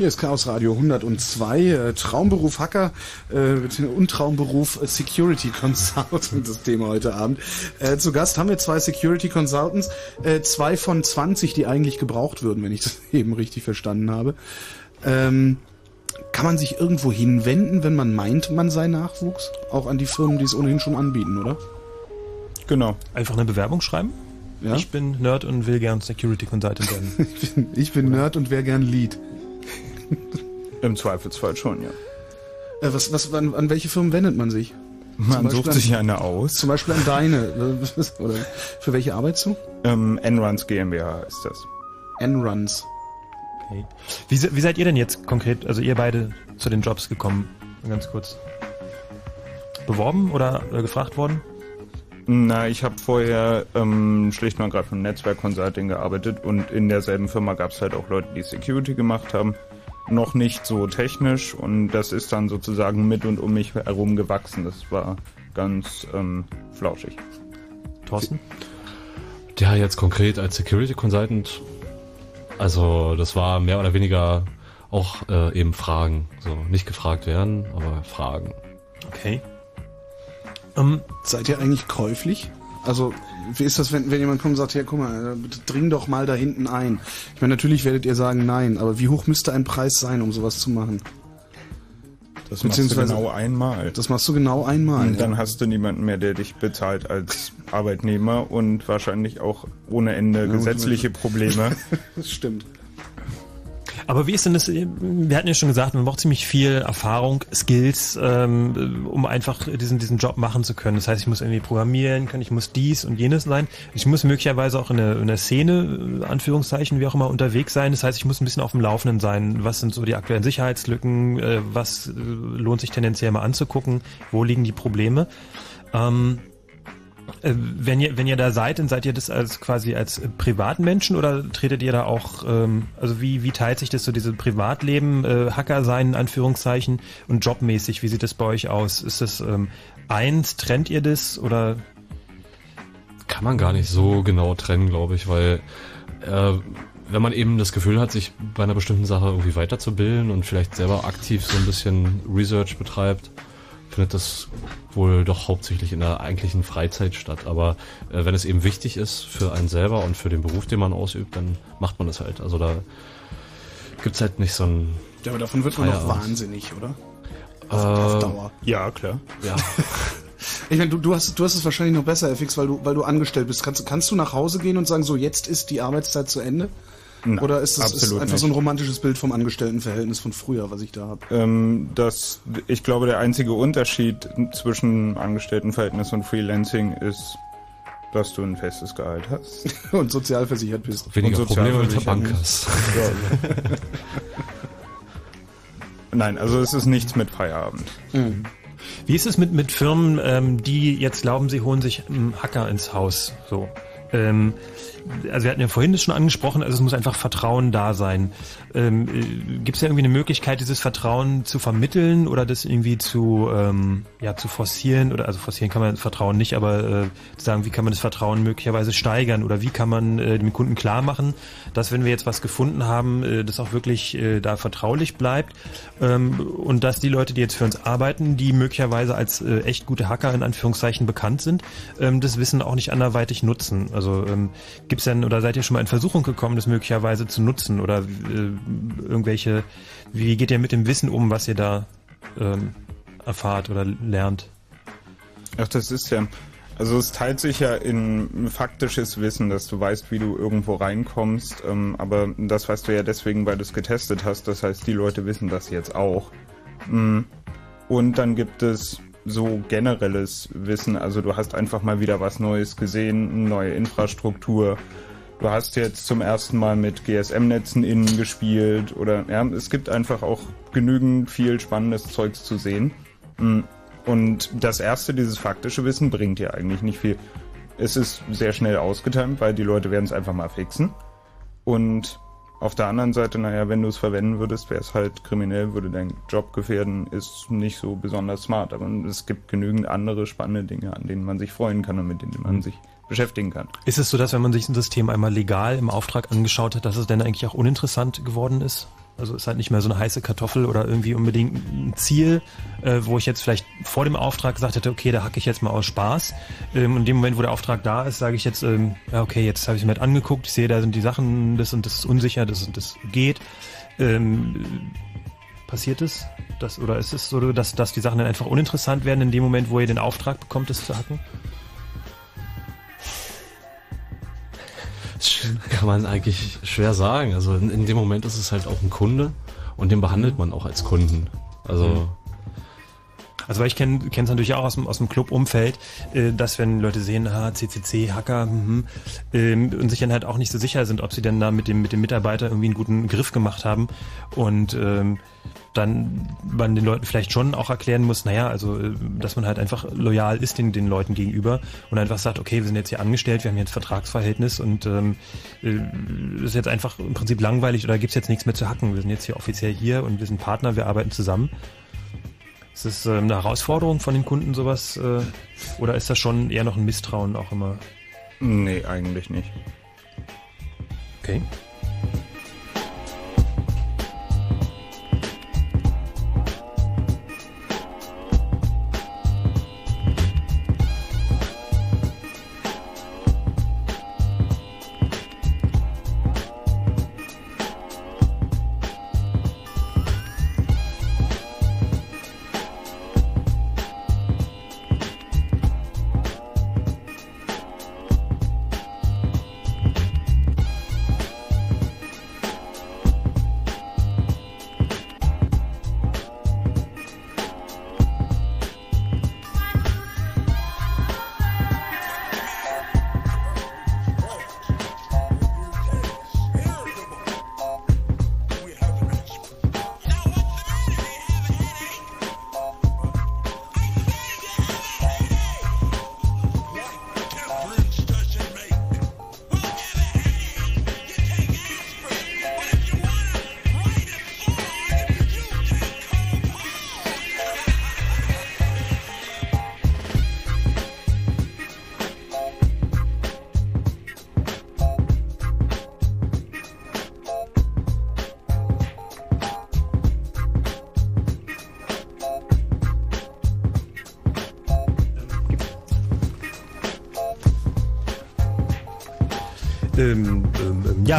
Hier ist Chaos Radio 102, äh, Traumberuf Hacker äh, und Traumberuf äh, Security Consultant, *laughs* das Thema heute Abend. Äh, zu Gast haben wir zwei Security Consultants, äh, zwei von 20, die eigentlich gebraucht würden, wenn ich das *laughs* eben richtig verstanden habe. Ähm, kann man sich irgendwo hinwenden, wenn man meint, man sei Nachwuchs? Auch an die Firmen, die es ohnehin schon anbieten, oder? Genau. Einfach eine Bewerbung schreiben? Ja? Ich bin Nerd und will gern Security Consultant werden. ich *laughs* bin, ich bin Nerd und wäre gern Lead. Im Zweifelsfall schon, ja. Äh, was, was, an, an welche Firmen wendet man sich? Man sucht Beispiel sich an, eine aus. Zum Beispiel an deine. *laughs* Oder für welche arbeitest du? Ähm, Enruns GmbH ist das. Enruns. Okay. Wie, wie seid ihr denn jetzt konkret, also ihr beide, zu den Jobs gekommen? Ganz kurz. Beworben oder äh, gefragt worden? Na, ich habe vorher ähm, schlicht mal gerade für ein Netzwerk Consulting gearbeitet und in derselben Firma gab es halt auch Leute, die Security gemacht haben. Noch nicht so technisch und das ist dann sozusagen mit und um mich herum gewachsen. Das war ganz ähm, flauschig. Thorsten? Ja, jetzt konkret als Security Consultant. Also das war mehr oder weniger auch äh, eben Fragen. So nicht gefragt werden, aber Fragen. Okay. Ähm, Seid ihr eigentlich käuflich? Also, wie ist das, wenn, wenn jemand kommt und sagt, ja, guck mal, äh, dring doch mal da hinten ein. Ich meine, natürlich werdet ihr sagen, nein, aber wie hoch müsste ein Preis sein, um sowas zu machen? Das machst du genau einmal. Das machst du genau einmal. Und dann hast du niemanden mehr, der dich bezahlt als Arbeitnehmer und wahrscheinlich auch ohne Ende gut, gesetzliche Probleme. *laughs* das stimmt. Aber wie ist denn das? Wir hatten ja schon gesagt, man braucht ziemlich viel Erfahrung, Skills, ähm, um einfach diesen, diesen Job machen zu können. Das heißt, ich muss irgendwie programmieren können, ich muss dies und jenes sein. Ich muss möglicherweise auch in der, in der Szene, äh, Anführungszeichen, wie auch immer, unterwegs sein. Das heißt, ich muss ein bisschen auf dem Laufenden sein. Was sind so die aktuellen Sicherheitslücken? Äh, was äh, lohnt sich tendenziell mal anzugucken? Wo liegen die Probleme? Ähm, äh, Wenn ihr, wenn ihr da seid, dann seid ihr das als quasi als Privatmenschen oder tretet ihr da auch, ähm, also wie, wie teilt sich das so, diese Privatleben, äh, Hacker sein, in Anführungszeichen, und jobmäßig, wie sieht das bei euch aus? Ist das ähm, eins, trennt ihr das oder? Kann man gar nicht so genau trennen, glaube ich, weil äh, wenn man eben das Gefühl hat, sich bei einer bestimmten Sache irgendwie weiterzubilden und vielleicht selber aktiv so ein bisschen Research betreibt, findet das wohl doch hauptsächlich in der eigentlichen Freizeit statt. Aber äh, wenn es eben wichtig ist für einen selber und für den Beruf, den man ausübt, dann macht man das halt. Also da gibt's halt nicht so ein Ja, aber davon wird man doch wahnsinnig, oder? Äh, Auf, auf Dauer. Ja, klar. Ja. *laughs* Ich meine, du, du, hast, du hast es wahrscheinlich noch besser, FX, weil du, weil du angestellt bist. Kannst, kannst du nach Hause gehen und sagen, so jetzt ist die Arbeitszeit zu Ende? Nein, Oder ist es ist einfach nicht. so ein romantisches Bild vom Angestelltenverhältnis von früher, was ich da habe? Ähm, das, ich glaube, der einzige Unterschied zwischen Angestelltenverhältnis und Freelancing ist, dass du ein festes Gehalt hast. *laughs* Und sozialversichert bist. Weniger Und Probleme mit der Bank hast. Ja. Nein, also es ist nichts mit Feierabend. Wie ist es mit, mit Firmen, ähm, die jetzt glauben, sie holen sich einen Hacker ins Haus? So. Ähm, also wir hatten ja vorhin das schon angesprochen, also es muss einfach Vertrauen da sein. Ähm, Gibt es ja irgendwie eine Möglichkeit, dieses Vertrauen zu vermitteln oder das irgendwie zu, ähm, ja, zu forcieren? Oder also forcieren kann man Vertrauen nicht, aber äh, zu sagen, wie kann man das Vertrauen möglicherweise steigern oder wie kann man äh, dem Kunden klar machen, dass wenn wir jetzt was gefunden haben, äh, das auch wirklich äh, da vertraulich bleibt ähm, und dass die Leute, die jetzt für uns arbeiten, die möglicherweise als äh, echt gute Hacker in Anführungszeichen bekannt sind, ähm, das Wissen auch nicht anderweitig nutzen. Also ähm, gibt's denn oder seid ihr schon mal in Versuchung gekommen, das möglicherweise zu nutzen oder äh, irgendwelche, wie geht ihr mit dem Wissen um, was ihr da ähm, erfahrt oder lernt? Ach, das ist ja. Also es teilt sich ja in faktisches Wissen, dass du weißt, wie du irgendwo reinkommst, ähm, aber das weißt du ja deswegen, weil du es getestet hast. Das heißt, die Leute wissen das jetzt auch. Mm. Und dann gibt es so generelles Wissen, also du hast einfach mal wieder was Neues gesehen, neue Infrastruktur. Du hast jetzt zum ersten Mal mit GSM-Netzen innen gespielt oder ja, es gibt einfach auch genügend viel spannendes Zeugs zu sehen. Mm. Und das erste, dieses faktische Wissen, bringt ja eigentlich nicht viel. Es ist sehr schnell ausgetimt, weil die Leute werden es einfach mal fixen. Und auf der anderen Seite, naja, wenn du es verwenden würdest, wäre es halt kriminell, würde dein Job gefährden, ist nicht so besonders smart. Aber es gibt genügend andere spannende Dinge, an denen man sich freuen kann und mit denen man sich beschäftigen kann. Ist es so, dass wenn man sich ein System einmal legal im Auftrag angeschaut hat, dass es dann eigentlich auch uninteressant geworden ist? Also ist halt nicht mehr so eine heiße Kartoffel oder irgendwie unbedingt ein Ziel, äh, wo ich jetzt vielleicht vor dem Auftrag gesagt hätte, okay, da hacke ich jetzt mal aus Spaß. Ähm, und in dem Moment, wo der Auftrag da ist, sage ich jetzt, ähm, okay, jetzt habe ich mir das angeguckt, ich sehe, da sind die Sachen, das und das ist unsicher, das und das geht. Ähm, passiert es? Das, oder ist es so, dass, dass die Sachen dann einfach uninteressant werden in dem Moment, wo ihr den Auftrag bekommt, das zu hacken? Kann man eigentlich schwer sagen. Also in, in dem Moment ist es halt auch ein Kunde und den behandelt man auch als Kunden. Also Also weil ich kenne es natürlich auch aus dem, aus dem Club-Umfeld, äh, dass wenn Leute sehen, ah, CCC, Hacker, mhm, ähm, und sich dann halt auch nicht so sicher sind, ob sie denn da mit dem, mit dem Mitarbeiter irgendwie einen guten Griff gemacht haben und ähm, dann man den Leuten vielleicht schon auch erklären muss, naja, also äh, dass man halt einfach loyal ist den, den Leuten gegenüber und einfach sagt, okay, wir sind jetzt hier angestellt, wir haben ein Vertragsverhältnis und ähm, äh, ist jetzt einfach im Prinzip langweilig oder gibt's jetzt nichts mehr zu hacken. Wir sind jetzt hier offiziell hier und wir sind Partner, wir arbeiten zusammen. Ist das ähm, eine Herausforderung von den Kunden sowas äh, oder ist das schon eher noch ein Misstrauen auch immer? Nee, eigentlich nicht. Okay.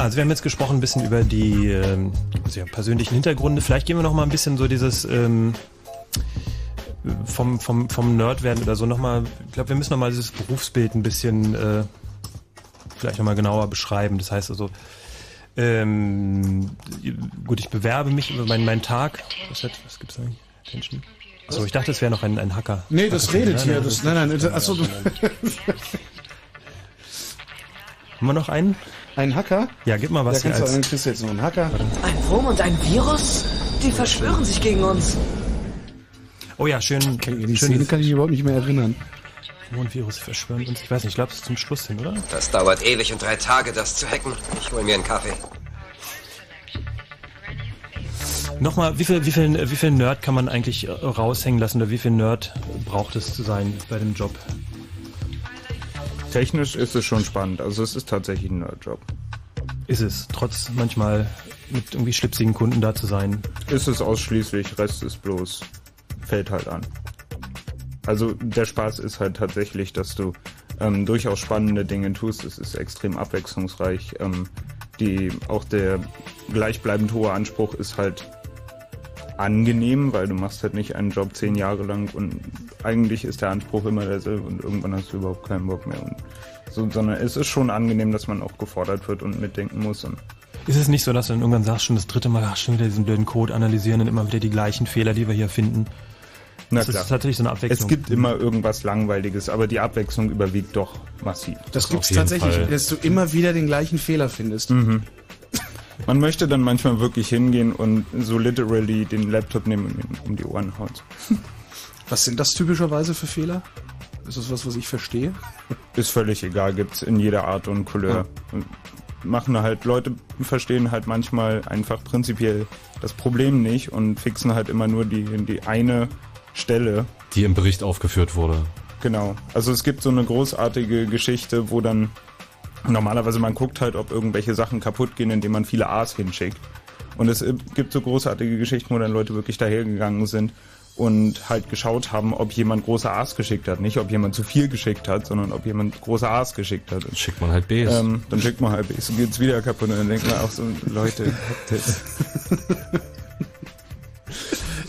Also wir haben jetzt gesprochen ein bisschen über die ähm, also ja, persönlichen Hintergründe. Vielleicht gehen wir noch mal ein bisschen so dieses ähm, vom, vom, vom Nerd werden oder so nochmal, ich glaube, wir müssen nochmal dieses Berufsbild ein bisschen äh, vielleicht nochmal genauer beschreiben. Das heißt also, ähm, gut, ich bewerbe mich über meinen, meinen Tag. Was, hat- was gibt's eigentlich? Attention? Achso, ich dachte, es wäre noch ein, ein Hacker. Nee, das Hacker- redet hier. nein, Das, nein, nein, achso, du. Haben wir noch einen? Einen Hacker? Ja, gib mal was Ja, hier kannst du, als... dann kriegst du jetzt noch einen Hacker. Ein Wurm und ein Virus? Die verschwören sich gegen uns. Oh ja, schön. Die Szene kann ich mich überhaupt nicht mehr erinnern. Virus verschwören uns. Ich weiß nicht, ich glaube, es ist zum Schluss hin, oder? Das dauert ewig und drei Tage, das zu hacken. Ich hol mir einen Kaffee. Nochmal, wie viel, wie viel, wie viel Nerd kann man eigentlich raushängen lassen oder wie viel Nerd braucht es zu sein bei dem Job? Technisch ist es schon spannend. Also es ist tatsächlich ein Nerdjob. Ist es, trotz manchmal mit irgendwie schlipsigen Kunden da zu sein. Ist es ausschließlich, Rest ist bloß, fällt halt an. Also der Spaß ist halt tatsächlich, dass du ähm, durchaus spannende Dinge tust. Es ist extrem abwechslungsreich. Ähm, die, auch der gleichbleibend hohe Anspruch ist halt angenehm, weil du machst halt nicht einen Job zehn Jahre lang und eigentlich ist der Anspruch immer derselbe und irgendwann hast du überhaupt keinen Bock mehr. Und so, sondern es ist schon angenehm, dass man auch gefordert wird und mitdenken muss. Und Ist es nicht so, dass du dann irgendwann sagst, schon das dritte Mal, ach, schon wieder diesen blöden Code analysieren und immer wieder die gleichen Fehler, die wir hier finden? Na das klar. ist tatsächlich so eine Abwechslung. Es gibt immer irgendwas Langweiliges, aber die Abwechslung überwiegt doch massiv. Das gibt's tatsächlich, dass du immer wieder den gleichen Fehler findest. Mhm. Man möchte dann manchmal wirklich hingehen und so literally den Laptop nehmen und ihm um die Ohren hauen. *laughs* Was sind das typischerweise für Fehler? Ist das was, was ich verstehe? Ist völlig egal, gibt's in jeder Art und Couleur. Und machen halt, Leute verstehen halt manchmal einfach prinzipiell das Problem nicht und fixen halt immer nur die, die eine Stelle. Die im Bericht aufgeführt wurde. Genau. Also es gibt so eine großartige Geschichte, wo dann normalerweise man guckt halt, ob irgendwelche Sachen kaputt gehen, indem man viele A's hinschickt. Und es äh, gibt so großartige Geschichten, wo dann Leute wirklich dahergegangen sind und halt geschaut haben, ob jemand große A's geschickt hat. Nicht, ob jemand zu viel geschickt hat, sondern ob jemand große A's geschickt hat. Dann schickt man halt B's. Ähm, dann schickt man halt B's und geht's wieder kaputt und dann denkt man auch so, Leute, habt jetzt. *laughs*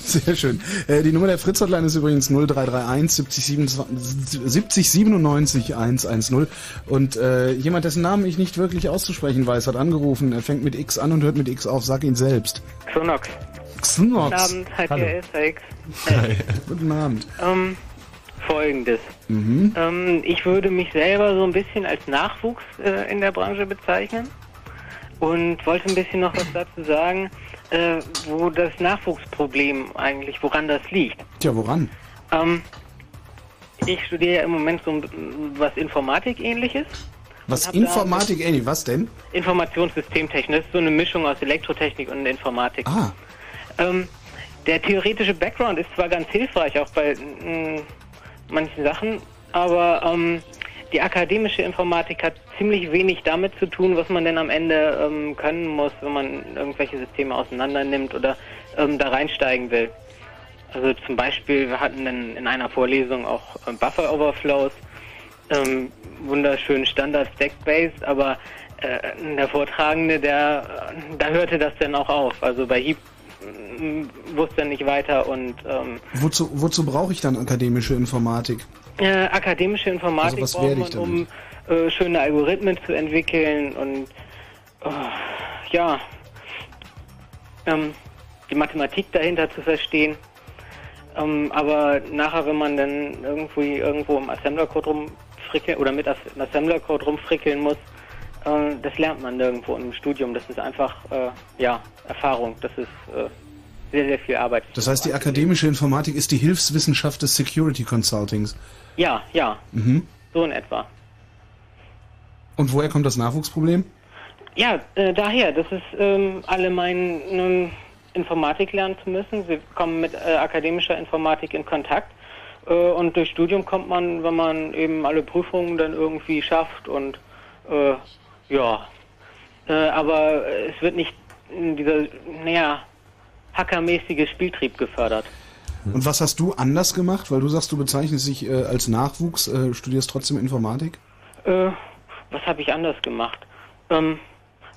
*laughs* Sehr schön. Äh, die Nummer der Fritz-Hotline ist übrigens 0331 70 27 70 97 110. Und äh, jemand, dessen Namen ich nicht wirklich auszusprechen weiß, hat angerufen. Er fängt mit X an und hört mit X auf. Sag ihn selbst. Xonox. Xnox. Guten Abend, Hallo. hier SX. Guten Abend. Ähm, folgendes. Mhm. Ähm, ich würde mich selber so ein bisschen als Nachwuchs äh, in der Branche bezeichnen und wollte ein bisschen noch was dazu sagen, äh, wo das Nachwuchsproblem eigentlich, woran das liegt. Tja, woran? Ähm, ich studiere ja im Moment so was Informatik-ähnliches. Was hab da- Informatik, Annie, was denn? Informationssystemtechnik. Das ist so eine Mischung aus Elektrotechnik und Informatik. Ah. Ähm, der theoretische Background ist zwar ganz hilfreich, auch bei mh, manchen Sachen, aber ähm, die akademische Informatik hat ziemlich wenig damit zu tun, was man denn am Ende ähm, können muss, wenn man irgendwelche Systeme auseinander nimmt oder ähm, da reinsteigen will. Also zum Beispiel, wir hatten in, in einer Vorlesung auch äh, Buffer Overflows, ähm, wunderschön Standard Stack-based, aber äh, der Vortragende, der, da hörte das dann auch auf. Also bei Heap äh, wusste er nicht weiter und ähm, Wozu, wozu brauche ich dann akademische Informatik? Äh, akademische Informatik Also braucht man, um äh, schöne Algorithmen zu entwickeln und oh, ja, ähm, die Mathematik dahinter zu verstehen. Ähm, aber nachher, wenn man dann irgendwie irgendwo im Assembler-Code rumfrickeln oder mit Assembler-Code rumfrickeln muss, äh, das lernt man nirgendwo im Studium. Das ist einfach, äh, ja, Erfahrung. Das ist äh, sehr, sehr viel Arbeit. Das heißt, die akademische Informatik ist die Hilfswissenschaft des Security Consultings. Ja, ja, Mhm. so in etwa. Und woher kommt das Nachwuchsproblem? Ja, äh, daher, das ist ähm, alle meinen ähm, Informatik lernen zu müssen. Sie kommen mit äh, akademischer Informatik in Kontakt äh, und durch Studium kommt man, wenn man eben alle Prüfungen dann irgendwie schafft und äh, ja, äh, aber es wird nicht in dieser, naja, hackermäßige Spieltrieb gefördert. Und was hast du anders gemacht? Weil du sagst, du bezeichnest dich äh, als Nachwuchs, äh, studierst trotzdem Informatik? Äh, was habe ich anders gemacht? Ähm,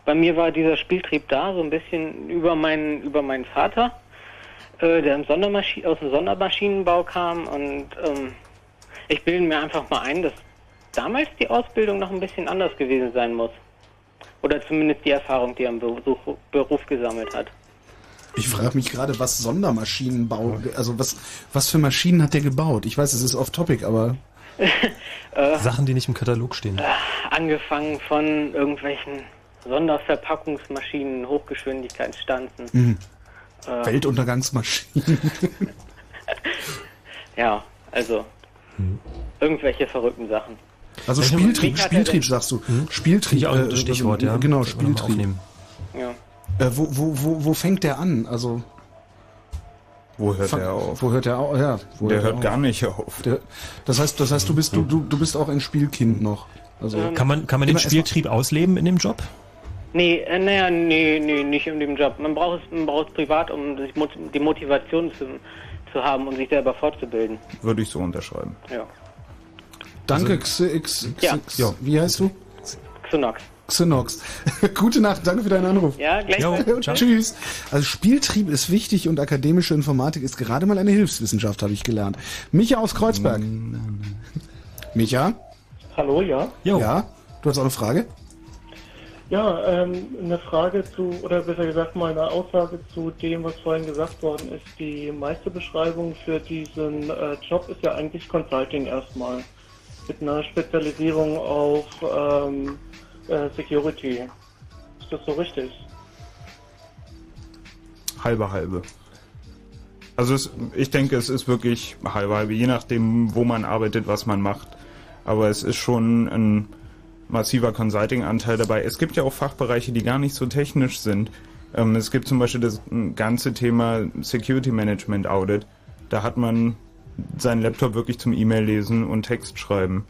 bei mir war dieser Spieltrieb da, so ein bisschen über meinen, über meinen Vater, äh, der aus dem Sondermaschinenbau kam und ähm, ich bilde mir einfach mal ein, dass damals die Ausbildung noch ein bisschen anders gewesen sein muss. Oder zumindest die Erfahrung, die er im Beruf, Beruf gesammelt hat. Ich frage mich gerade, was Sondermaschinenbau, also was, was für Maschinen hat der gebaut? Ich weiß, es ist off-topic, aber *laughs* Äh, Sachen, die nicht im Katalog stehen. angefangen von irgendwelchen Sonderverpackungsmaschinen, Hochgeschwindigkeitsstanzen. Mhm. Äh, Weltuntergangsmaschinen. *laughs* Ja, also irgendwelche verrückten Sachen. Also Spieltrieb, Spieltrieb sagst du. Hm? Spieltrieb. Ein äh, Stichwort, ja. Genau, Spieltrieb. Ja. Äh, wo, wo, wo, wo fängt der an? Also Wo hört der auf? Wo hört der auf? Ja, wo Der hört hört gar nicht auf. Der, das heißt, das heißt, du bist du, du, du bist auch ein Spielkind noch. Also Kann man, kann man den Spieltrieb ausleben in dem Job? Nee, äh, naja, nee, nee, nicht in dem Job. Man braucht es, man braucht es privat, um sich mot- die Motivation zu, zu haben, um sich selber fortzubilden. Würde ich so unterschreiben. Ja. Danke, Also- X, X, Ja. Wie heißt du? Xenox. Xenox. *laughs* Gute Nacht, danke für deinen Anruf. Ja, gleichfalls. *laughs* Und Tschüss. Also Spieltrieb ist wichtig und akademische Informatik ist gerade mal eine Hilfswissenschaft, habe ich gelernt. Micha aus Kreuzberg. Micha? Hallo, ja. Ja? Du hast auch eine Frage? Ja, ähm, eine Frage zu, oder besser gesagt mal eine Aussage zu dem, was vorhin gesagt worden ist. Die meiste Beschreibung für diesen äh, Job ist ja eigentlich Consulting erstmal. Mit einer Spezialisierung auf ähm, äh, Security. Ist das so richtig? Halbe halbe. Also es, ich denke, es ist wirklich halbe halbe, je nachdem, wo man arbeitet, was man macht. Aber es ist schon ein massiver Consulting-Anteil dabei. Es gibt ja auch Fachbereiche, die gar nicht so technisch sind. Ähm, es gibt zum Beispiel das ganze Thema Security Management Audit. Da hat man seinen Laptop wirklich zum E-Mail lesen und Text schreiben.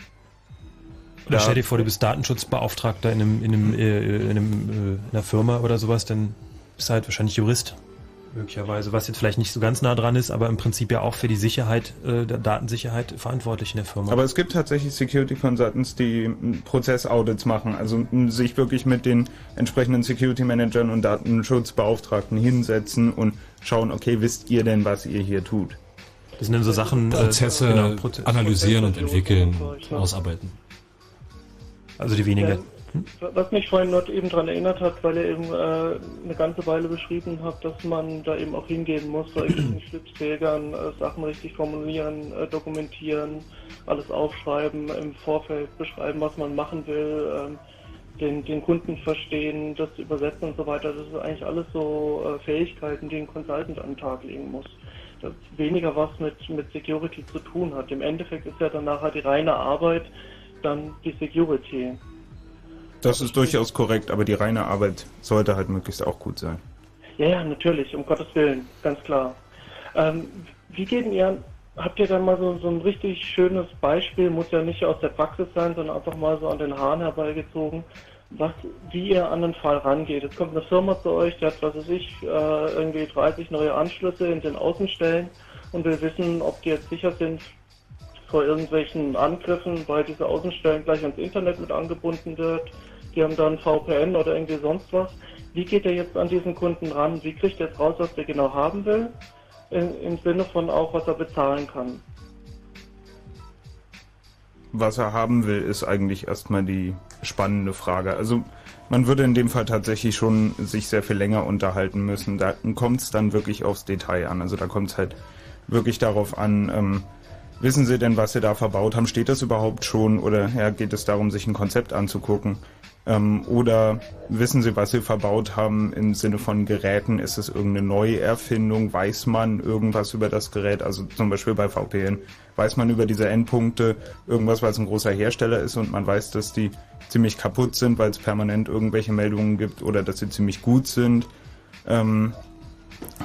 Oder Da- stell dir vor, du bist Datenschutzbeauftragter in, einem, in, einem, äh, in, einem, äh, in einer Firma oder sowas, dann bist halt wahrscheinlich Jurist. Möglicherweise, was jetzt vielleicht nicht so ganz nah dran ist, aber im Prinzip ja auch für die Sicherheit, äh, der Datensicherheit verantwortlich in der Firma. Aber es gibt tatsächlich Security Consultants, die m, Prozessaudits machen, also m, sich wirklich mit den entsprechenden Security Managern und Datenschutzbeauftragten hinsetzen und schauen, okay, wisst ihr denn, was ihr hier tut? Das sind dann so Sachen, äh, Prozesse genau, Proze- analysieren und entwickeln, ausarbeiten. Also die weniger. Ja, was mich vorhin noch eben daran erinnert hat, weil ihr eben äh, eine ganze Weile beschrieben habt, dass man da eben auch hingehen muss, bei irgendwelchen *clears throat* Schlipsträgern äh, Sachen richtig formulieren, äh, dokumentieren, alles aufschreiben, im Vorfeld beschreiben, was man machen will, ähm, den, den Kunden verstehen, das übersetzen und so weiter. Das ist eigentlich alles so äh, Fähigkeiten, die ein Consultant an den Tag legen muss. Das weniger was mit, mit Security zu tun hat. Im Endeffekt ist ja dann nachher die reine Arbeit dann die Security. Das ist durchaus korrekt, aber die reine Arbeit sollte halt möglichst auch gut sein. Ja, ja, natürlich, um Gottes Willen, ganz klar. Ähm, wie geht denn ihr, habt ihr dann mal so, so ein richtig schönes Beispiel, muss ja nicht aus der Praxis sein, sondern einfach mal so an den Haaren herbeigezogen, was, wie ihr an den Fall rangeht. Es kommt eine Firma zu euch, die hat, was weiß ich, äh, irgendwie 30 neue Anschlüsse in den Außenstellen und will wissen, ob die jetzt sicher sind vor irgendwelchen Angriffen, weil diese Außenstellen gleich ans Internet mit angebunden wird. Die haben dann VPN oder irgendwie sonst was. Wie geht er jetzt an diesen Kunden ran? Wie kriegt er jetzt raus, was er genau haben will? In, Im Sinne von auch, was er bezahlen kann. Was er haben will, ist eigentlich erstmal die spannende Frage. Also man würde in dem Fall tatsächlich schon sich sehr viel länger unterhalten müssen. Da kommt es dann wirklich aufs Detail an. Also da kommt es halt wirklich darauf an, ähm, wissen Sie denn, was Sie da verbaut haben? Steht das überhaupt schon? Oder ja, geht es darum, sich ein Konzept anzugucken? Ähm, oder wissen Sie, was Sie verbaut haben im Sinne von Geräten? Ist es irgendeine Neuerfindung? Weiß man irgendwas über das Gerät? Also zum Beispiel bei VPN. Weiß man über diese Endpunkte irgendwas, weil es ein großer Hersteller ist und man weiß, dass die ziemlich kaputt sind, weil es permanent irgendwelche Meldungen gibt oder dass sie ziemlich gut sind? Ähm,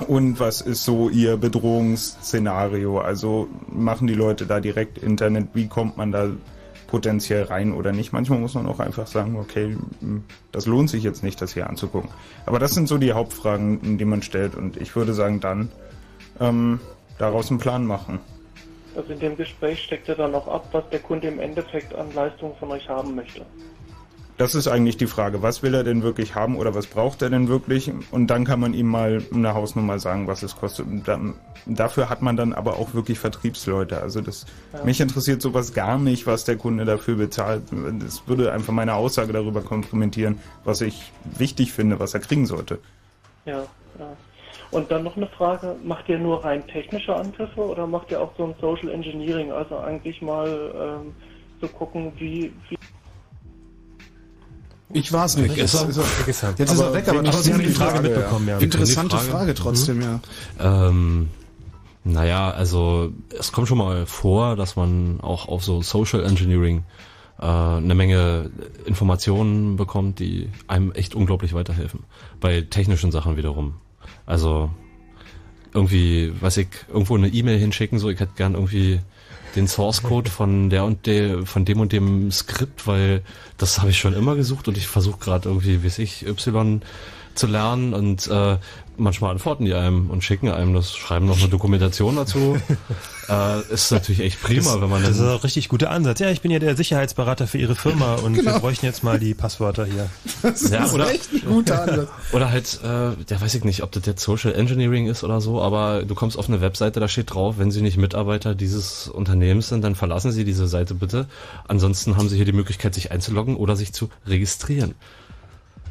und was ist so Ihr Bedrohungsszenario? Also machen die Leute da direkt Internet? Wie kommt man da potenziell rein oder nicht? Manchmal muss man auch einfach sagen, okay, das lohnt sich jetzt nicht, das hier anzugucken. Aber das sind so die Hauptfragen, die man stellt. Und ich würde sagen, dann ähm, daraus einen Plan machen. Also in dem Gespräch steckt er dann auch ab, was der Kunde im Endeffekt an Leistung von euch haben möchte. Das ist eigentlich die Frage, was will er denn wirklich haben oder was braucht er denn wirklich? Und dann kann man ihm mal eine Hausnummer sagen, was es kostet. Dann, dafür hat man dann aber auch wirklich Vertriebsleute. Also das, Ja. mich interessiert sowas gar nicht, was der Kunde dafür bezahlt. Das würde einfach meine Aussage darüber kompromittieren, was ich wichtig finde, was er kriegen sollte. Ja, ja. Und dann noch eine Frage, macht ihr nur rein technische Angriffe oder macht ihr auch so ein Social Engineering, also eigentlich mal ähm, zu gucken, wie, wie Ich war es nicht. Ist er. Ist er- ist er. Jetzt ist er Aber weg, aber trotzdem wir haben die Frage Frage, mitbekommen, ja. Interessante die Frage trotzdem, Mhm. ja. Ähm, naja, also es kommt schon mal vor, dass man auch auf so Social Engineering äh, eine Menge Informationen bekommt, die einem echt unglaublich weiterhelfen. Bei technischen Sachen wiederum. Also irgendwie, weiß ich, irgendwo eine E-Mail hinschicken, so ich hätte gern irgendwie den Source Code von der und der, von dem und dem Skript, weil das habe ich schon immer gesucht und ich versuche gerade irgendwie, weiß ich, Y zu lernen und äh, manchmal antworten die einem und schicken einem das, schreiben noch eine Dokumentation dazu. *laughs* äh, ist natürlich echt prima, das, wenn man Das ist dann ein richtig guter Ansatz. Ja, ich bin ja der Sicherheitsberater für Ihre Firma *laughs* und Genau. wir bräuchten jetzt mal die Passwörter hier. ja, oder, ein guter Ansatz. oder halt, äh, der weiß ich nicht, ob das jetzt Social Engineering ist oder so, aber du kommst auf eine Webseite, da steht drauf, wenn Sie nicht Mitarbeiter dieses Unternehmens sind, dann verlassen Sie diese Seite bitte. Ansonsten haben Sie hier die Möglichkeit, sich einzuloggen oder sich zu registrieren.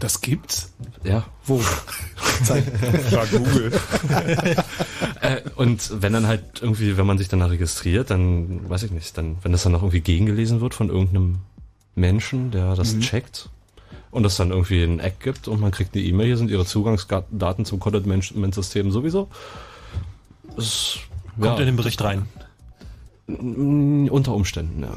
Das gibt's? Ja. Wo? *laughs* Zeig. Google. *laughs* äh, und wenn dann halt irgendwie, wenn man sich dann da registriert, dann weiß ich nicht, dann, wenn das dann noch irgendwie gegengelesen wird von irgendeinem Menschen, der das Mhm. checkt und es dann irgendwie ein Eck gibt und man kriegt eine E-Mail, hier sind ihre Zugangsdaten zum Content-Management-System sowieso. Das, Kommt in den Bericht rein. Unter Umständen, *laughs* ja.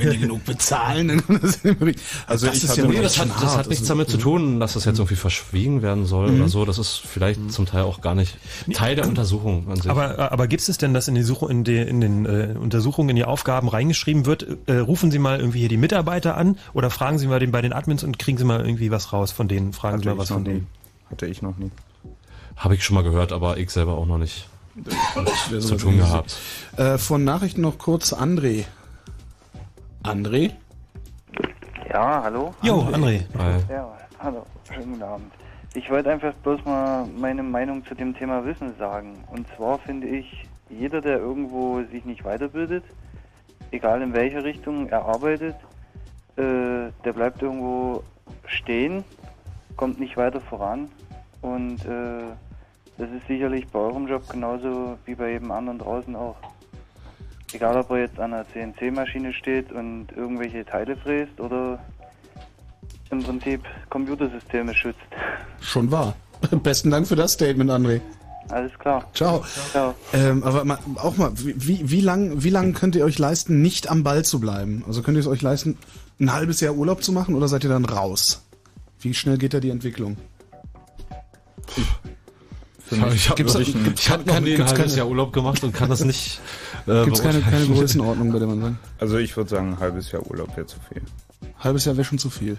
Wenn die genug bezahlen, dann kommt das in den Bericht. Also das ich ist ja Nee, das hat, das hat nichts damit zu tun, dass das jetzt irgendwie verschwiegen werden soll Mhm. oder so. Das ist vielleicht zum Teil auch gar nicht Teil der Untersuchung an sich. Aber, aber gibt es denn, dass in, die Suche, in, die, in den äh, Untersuchungen, in die Aufgaben reingeschrieben wird, äh, rufen Sie mal irgendwie hier die Mitarbeiter an oder fragen Sie mal den, bei den Admins und kriegen Sie mal irgendwie was raus von denen? Fragen Sie Hatte mal was von nie. denen. Hatte ich noch nie. Habe ich schon mal gehört, aber ich selber auch noch nicht wäre zu tun gehabt. Äh, von Nachrichten noch kurz André. André? Ja, hallo? Jo, André. Hi. Ja, hallo, schönen guten Abend. Ich wollte einfach bloß mal meine Meinung zu dem Thema Wissen sagen. Und zwar finde ich, jeder, der irgendwo sich nicht weiterbildet, egal in welche Richtung er arbeitet, äh, der bleibt irgendwo stehen, kommt nicht weiter voran. Und äh, das ist sicherlich bei eurem Job genauso wie bei jedem anderen draußen auch. Egal, ob er jetzt an einer CNC-Maschine steht und irgendwelche Teile fräst oder im Prinzip Computersysteme schützt. Schon wahr. *laughs* Besten Dank für das Statement, André. Alles klar. Ciao. Ciao. Ähm, aber mal, auch mal, wie, wie lang, wie lang könnt ihr euch leisten, nicht am Ball zu bleiben? Also könnt ihr es euch leisten, ein halbes Jahr Urlaub zu machen oder seid ihr dann raus? Wie schnell geht da die Entwicklung? Für mich ich habe ich, hab noch keine- nie ein halbes keine- Jahr Urlaub gemacht und kann das nicht. *laughs* Äh, Gibt's keine, keine beurteilen. Größenordnung, bei der man sagt? Also ich würde sagen, ein halbes Jahr Urlaub wäre zu viel. Halbes Jahr wäre schon zu viel.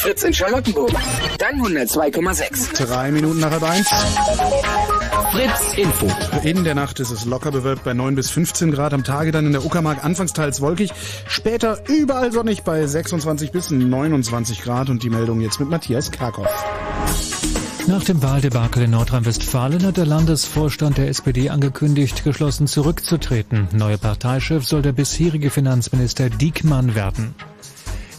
Fritz in Charlottenburg, dann 102,6. Drei Minuten nach halb eins. Fritz Info. In der Nacht ist es locker bewölkt bei 9 bis 15 Grad. Am Tage dann in der Uckermark anfangs teils wolkig. Später überall sonnig bei 26 bis 29 Grad. Und die Meldung jetzt mit Matthias Karkow. Nach dem Wahldebakel in Nordrhein-Westfalen hat der Landesvorstand der SPD angekündigt, geschlossen zurückzutreten. Neuer Parteichef soll der bisherige Finanzminister Diekmann werden.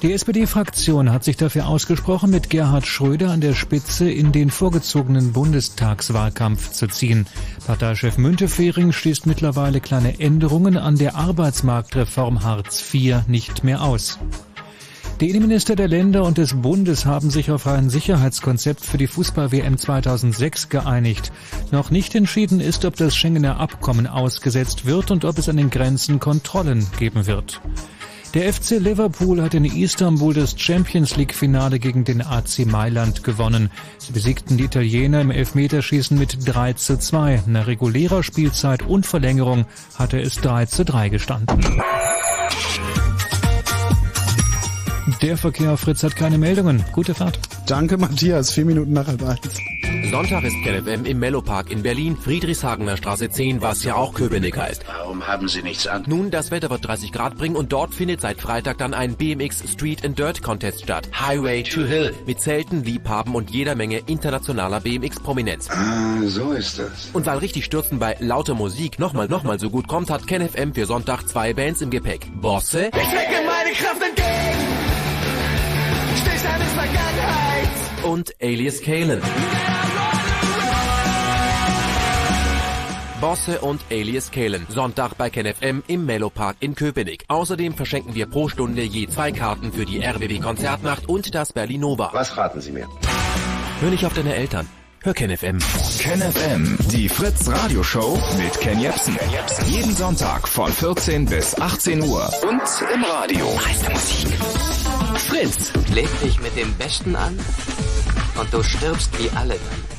Die SPD-Fraktion hat sich dafür ausgesprochen, mit Gerhard Schröder an der Spitze in den vorgezogenen Bundestagswahlkampf zu ziehen. Parteichef Müntefering schließt mittlerweile kleine Änderungen an der Arbeitsmarktreform Hartz IV nicht mehr aus. Die Innenminister der Länder und des Bundes haben sich auf ein Sicherheitskonzept für die Fußball-WM 2006 geeinigt. Noch nicht entschieden ist, ob das Schengener Abkommen ausgesetzt wird und ob es an den Grenzen Kontrollen geben wird. Der FC Liverpool hat in Istanbul das Champions League Finale gegen den AC Mailand gewonnen. Sie besiegten die Italiener im Elfmeterschießen mit 3 zu 2. Nach regulärer Spielzeit und Verlängerung hatte es 3 zu 3 gestanden. Der Verkehr auf Fritz hat keine Meldungen. Gute Fahrt. Danke, Matthias. Vier Minuten nach halb eins. Sonntag ist KenFM im Mellopark in Berlin, Friedrichshagener Straße 10, was ja auch Köpenick heißt. Warum haben Sie nichts an? Nun, das Wetter wird 30 Grad bringen und dort findet seit Freitag dann ein BMX Street and Dirt Contest statt. Highway to Hill. Mit Zelten, Liebhaben und jeder Menge internationaler BMX-Prominenz. Ah, so ist das. Und weil richtig Stürzen bei lauter Musik nochmal, nochmal so gut kommt, hat KenFM für Sonntag zwei Bands im Gepäck. Bosse Ich strecke meine Kraft entgegen. Vergangenheit. und Alias Kalen. Bosse und Alias Kalen. Sonntag bei KenFM im Mellopark in Köpenick. Außerdem verschenken wir pro Stunde je zwei Karten für die RBB Konzertnacht und das Berlinova. Was raten Sie mir? Hör nicht auf deine Eltern. Hör KenFM. KenFM, die Fritz Radioshow mit Ken Jepsen. Jeden Sonntag von 14 bis 18 Uhr und im Radio. Meiste Musik. Fritz. Leg dich mit dem Besten an und du stirbst wie alle dann.